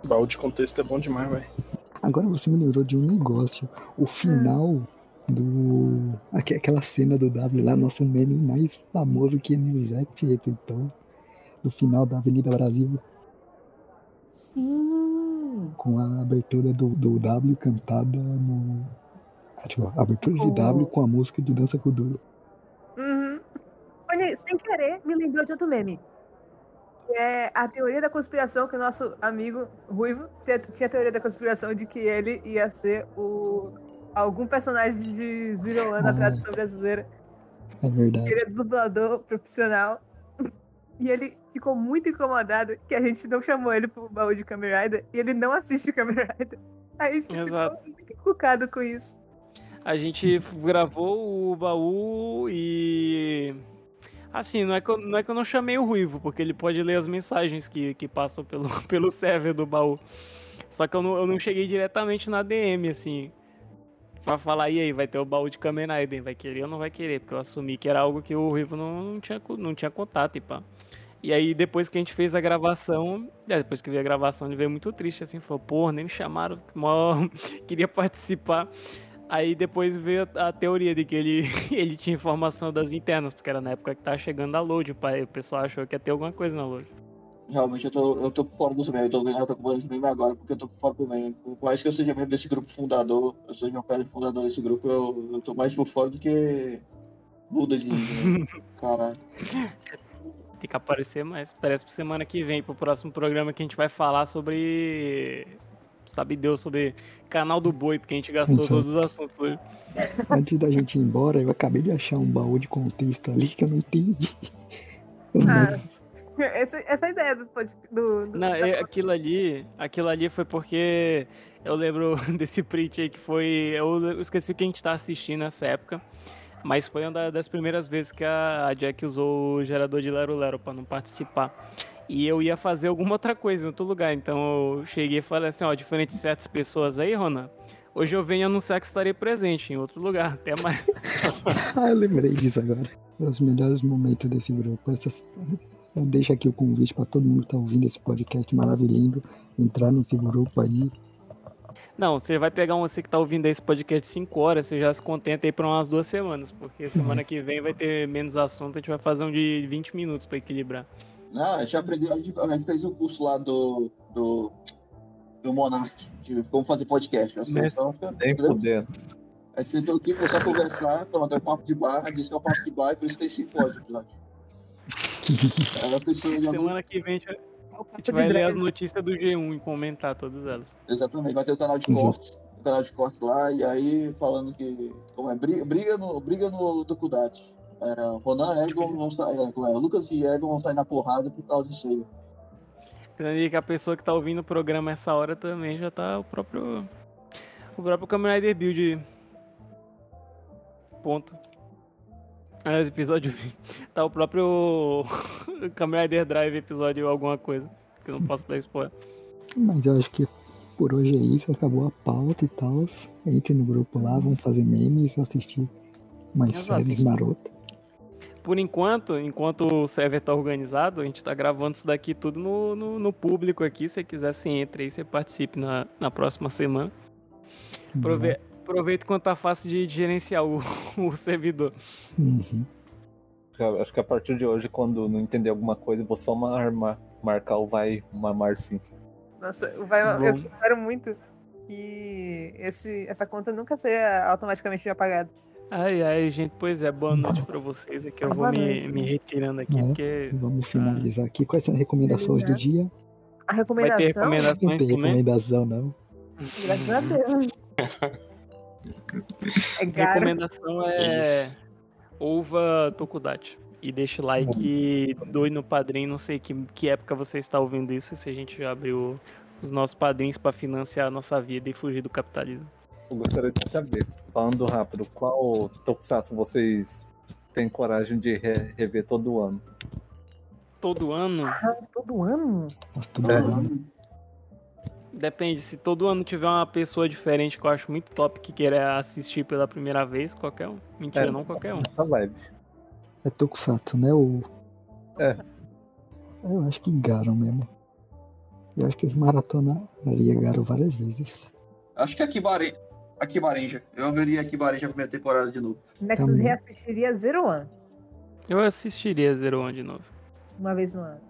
Baú de contexto é bom demais, velho. Agora você me lembrou de um negócio. O final do. aque- Aquela cena do W lá, nosso meme mais famoso que Nilzete retuitou. Do final da Avenida Brasil, Sim. com a abertura do, do W cantada no. ah, Tipo, a abertura de. W com a música de Dança Kuduro. Uhum. Olha, sem querer, me lembrou de outro meme. Que é a teoria da conspiração que o nosso amigo Ruivo tinha tinha a teoria da conspiração de que ele ia ser o algum personagem de Zero One na Ah. tradução brasileira. É verdade. Ele é dublador profissional. E ele ficou muito incomodado que a gente não chamou ele pro baú de Kamen Rider e ele não assiste Kamen Rider. Aí a gente Exato. ficou muito encucado com isso. A gente gravou o baú e. Assim, não é, que eu, não é que eu não chamei o Ruivo, porque ele pode ler as mensagens que, que passam pelo, <laughs> pelo server do baú. Só que eu não, eu não cheguei diretamente na DM, assim. Pra falar, e aí, vai ter o baú de Kamen Rider, vai querer ou não vai querer? Porque eu assumi que era algo que o Ruivo não, não, tinha, não tinha contato e pá. E aí, depois que a gente fez a gravação, é, depois que vi a gravação, ele veio muito triste, assim, falou, porra, nem me chamaram, <laughs> mó... queria participar. Aí depois veio a, teoria de que ele, <laughs> ele tinha informação das internas, porque era na época que tava chegando a load, o pessoal achou que ia ter alguma coisa na load. Realmente eu tô, eu tô por fora dos memes, eu tô vendo, eu tô acompanhando os memes agora porque eu tô por fora do meme. Por mais que eu seja membro desse grupo fundador, eu seja um pedra fundador desse grupo, eu, eu tô mais por fora do que Buda de né? <laughs> Caralho. Tem que aparecer mais. Parece pra semana que vem, pro próximo programa que a gente vai falar sobre. Sabe Deus, sobre canal do boi, porque a gente gastou Isso. todos os assuntos hoje. Antes da gente ir embora, eu acabei de achar um baú de contexto ali que eu não entendi. Eu não- Ah, <laughs> essa, essa é ideia do, do, do Não, é, aquilo ali, aquilo ali foi porque eu lembro <laughs> desse print aí que foi. Eu, eu esqueci o que a gente tá assistindo nessa época. Mas foi uma da- das primeiras vezes que a, a Jack usou o gerador de Lero Lero pra não participar. E eu ia fazer alguma outra coisa em outro lugar. Então eu cheguei e falei assim, ó, diferente de certas pessoas aí, Ronan, Hoje eu venho anunciar que estarei presente em outro lugar. Até mais. <laughs> ah, eu lembrei disso agora. Os melhores momentos desse grupo. Essas... Eu deixo aqui o convite para todo mundo que tá ouvindo esse podcast maravilhoso entrar nesse grupo aí. Não, você vai pegar um, você que tá ouvindo esse podcast de 5 horas, você já se contenta aí por umas duas semanas, porque semana que vem vai ter menos assunto, a gente vai fazer um de 20 minutos para equilibrar. Não, a gente aprendeu, a gente, a gente fez o um curso lá do, do, do Monark, de como fazer podcast. Então, Nem fudendo. A gente sentou aqui, começou a conversar, pronto, é o papo de bar, disse que é o papo de bar, e por isso tem 5 horas de episódio. Semana que vem a gente, a gente vai ler as notícias do G1 e comentar todas elas. Exatamente, vai ter o canal de cortes, o canal de cortes lá, e aí falando que. Como é? Briga, briga no, briga no Tokudate. Era Ronan e Egon vão sair. É, é, Lucas e Egon vão sair na porrada por causa disso aí. E que a pessoa que tá ouvindo o programa essa hora também já tá o próprio. O próprio Kamen Rider Build. Ponto. Aliás, episódio. <laughs> Tá o próprio <laughs> Kamen Rider Drive episódio alguma coisa. Que eu não posso dar spoiler. Mas eu acho que por hoje é isso. Acabou a pauta e tal. Entre no grupo lá, vamos fazer memes, assistir mais Exato. séries marotas. Por enquanto, enquanto o server tá organizado, a gente tá gravando isso daqui tudo no, no, no público aqui. Se você quiser, se entre aí, você participe na, na próxima semana. Prove aproveita quando tá fácil de, gerenciar o, <laughs> o servidor. Uhum. Acho que a partir de hoje, quando não entender alguma coisa, vou só mar, mar, marcar o vai mamar sim. Nossa, o vai, eu espero muito que esse, essa conta nunca seja automaticamente apagada. Ai, ai, gente, pois é, boa noite pra vocês aqui. Eu vou me, me, retirando aqui, é, porque... Vamos finalizar aqui. Quais são as recomendações do dia? A recomendação? Vai ter recomendações Não tem recomendação, não. Graças a Deus. <laughs> É recomendação é Ova Tokudachi. E deixe like e doe no padrinho. Não sei que, que época você está ouvindo isso, se a gente já abriu os nossos padrinhos para financiar a nossa vida e fugir do capitalismo. Eu gostaria de saber, falando rápido, qual Tokusatsu vocês têm coragem de re rever todo ano? Todo ano? Ah, todo ano? Nossa, todo é. ano. Depende, se todo ano tiver uma pessoa diferente que eu acho muito top que queira assistir pela primeira vez, qualquer um. Mentira, é, não qualquer um. Essa vibe. É Tokusatsu, né? O... É. Eu acho que Garo mesmo. Eu acho que eu maratonaria Garo várias vezes. Acho que é Kibare... a Kibarenja. Eu veria a Kibarenja a primeira temporada de novo. Nexus Também. reassistiria Zero One. Eu assistiria Zero One de novo. Uma vez no ano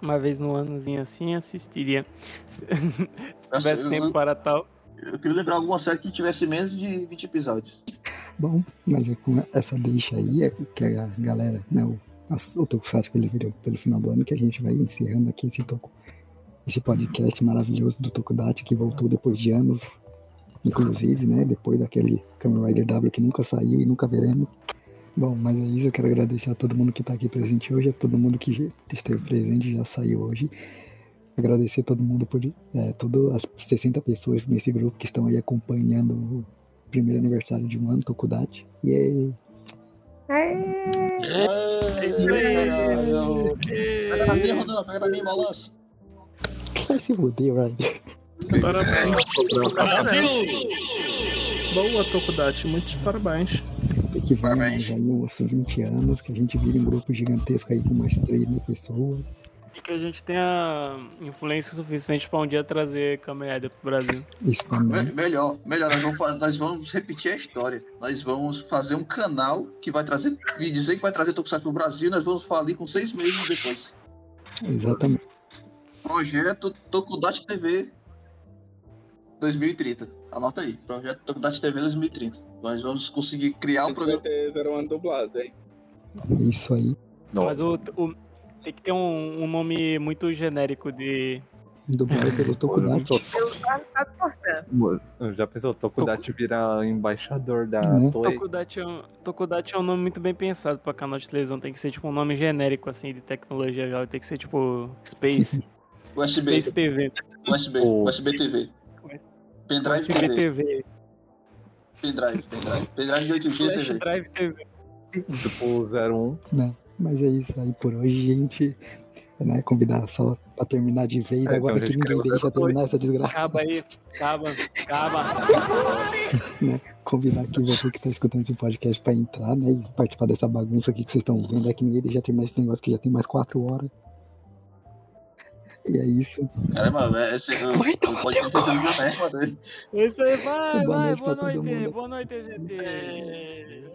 uma vez no anozinho assim, assistiria. <laughs> Se tivesse eu, tempo eu, para tal. Eu queria lembrar alguma série que tivesse menos de 20 episódios. Bom, mas é com essa deixa aí, é que a galera, né, o, o Tokusatsu que ele virou pelo final do ano, que a gente vai encerrando aqui esse, toco, esse podcast maravilhoso do Tokudate, que voltou depois de anos, inclusive, né, depois daquele Kamen Rider W que nunca saiu e nunca veremos. Bom, mas é isso. Eu quero agradecer a todo mundo que está aqui presente hoje, a todo mundo que esteve presente já saiu hoje. Agradecer a todo mundo por é, todas as 60 pessoas nesse grupo que estão aí acompanhando o primeiro aniversário de um ano, Tokudate. E aí. É isso aí! Pega na minha, Rodando, pega na minha, balança. Vai se fuder. Parabéns. Brasil! Boa, Tokudate. Muitos parabéns. E que vai mais aí uns 20 anos, que a gente vire um grupo gigantesco aí com mais 3 mil pessoas. E que a gente tenha influência suficiente para um dia trazer Rider pro Brasil. Isso também. Me melhor, melhor, nós vamos, nós vamos repetir a história. Nós vamos fazer um canal que vai trazer, e dizer que vai trazer Tokusatsu pro Brasil, nós vamos falar com seis meses depois. Exatamente. Projeto Tokudachi TV 2030. Anota aí, Projeto Tokudachi TV 2030. Nós vamos conseguir criar um programa. Ter Zero One dublado, hein? Isso aí. Mas o, o, tem que ter um, um nome muito genérico de. Dublado pelo <laughs> Tokudachi. Já pensou, Tokudachi virar embaixador da uhum. Toei? Tokudachi é, um, Tokudachi é um nome muito bem pensado pra canal de televisão. Tem que ser tipo um nome genérico assim de tecnologia já. Tem que ser tipo Space. USB. Space TV. USB. USB TV. Pendrive USB TV. Pendrive, pendrive. Pendrive de 8G Flash TV. Drive TV. Tipo 01. Não, mas é isso aí por hoje, gente. né? Convidar só pra terminar de vez, É, agora então, que ninguém deixa terminar essa desgraça. Acaba aí, acaba, acaba. <laughs> né? Convidar aqui você que tá escutando esse podcast pra entrar, né? E participar dessa bagunça aqui que vocês estão vendo. É que ninguém deixa terminar esse negócio que já tem mais quatro horas. E é isso. Caramba, é, esse, eu, Vai eu pode ter sido mesmo, mano. Isso aí, vai, Boa vai, noite boa pra todo noite, boa noite, gente.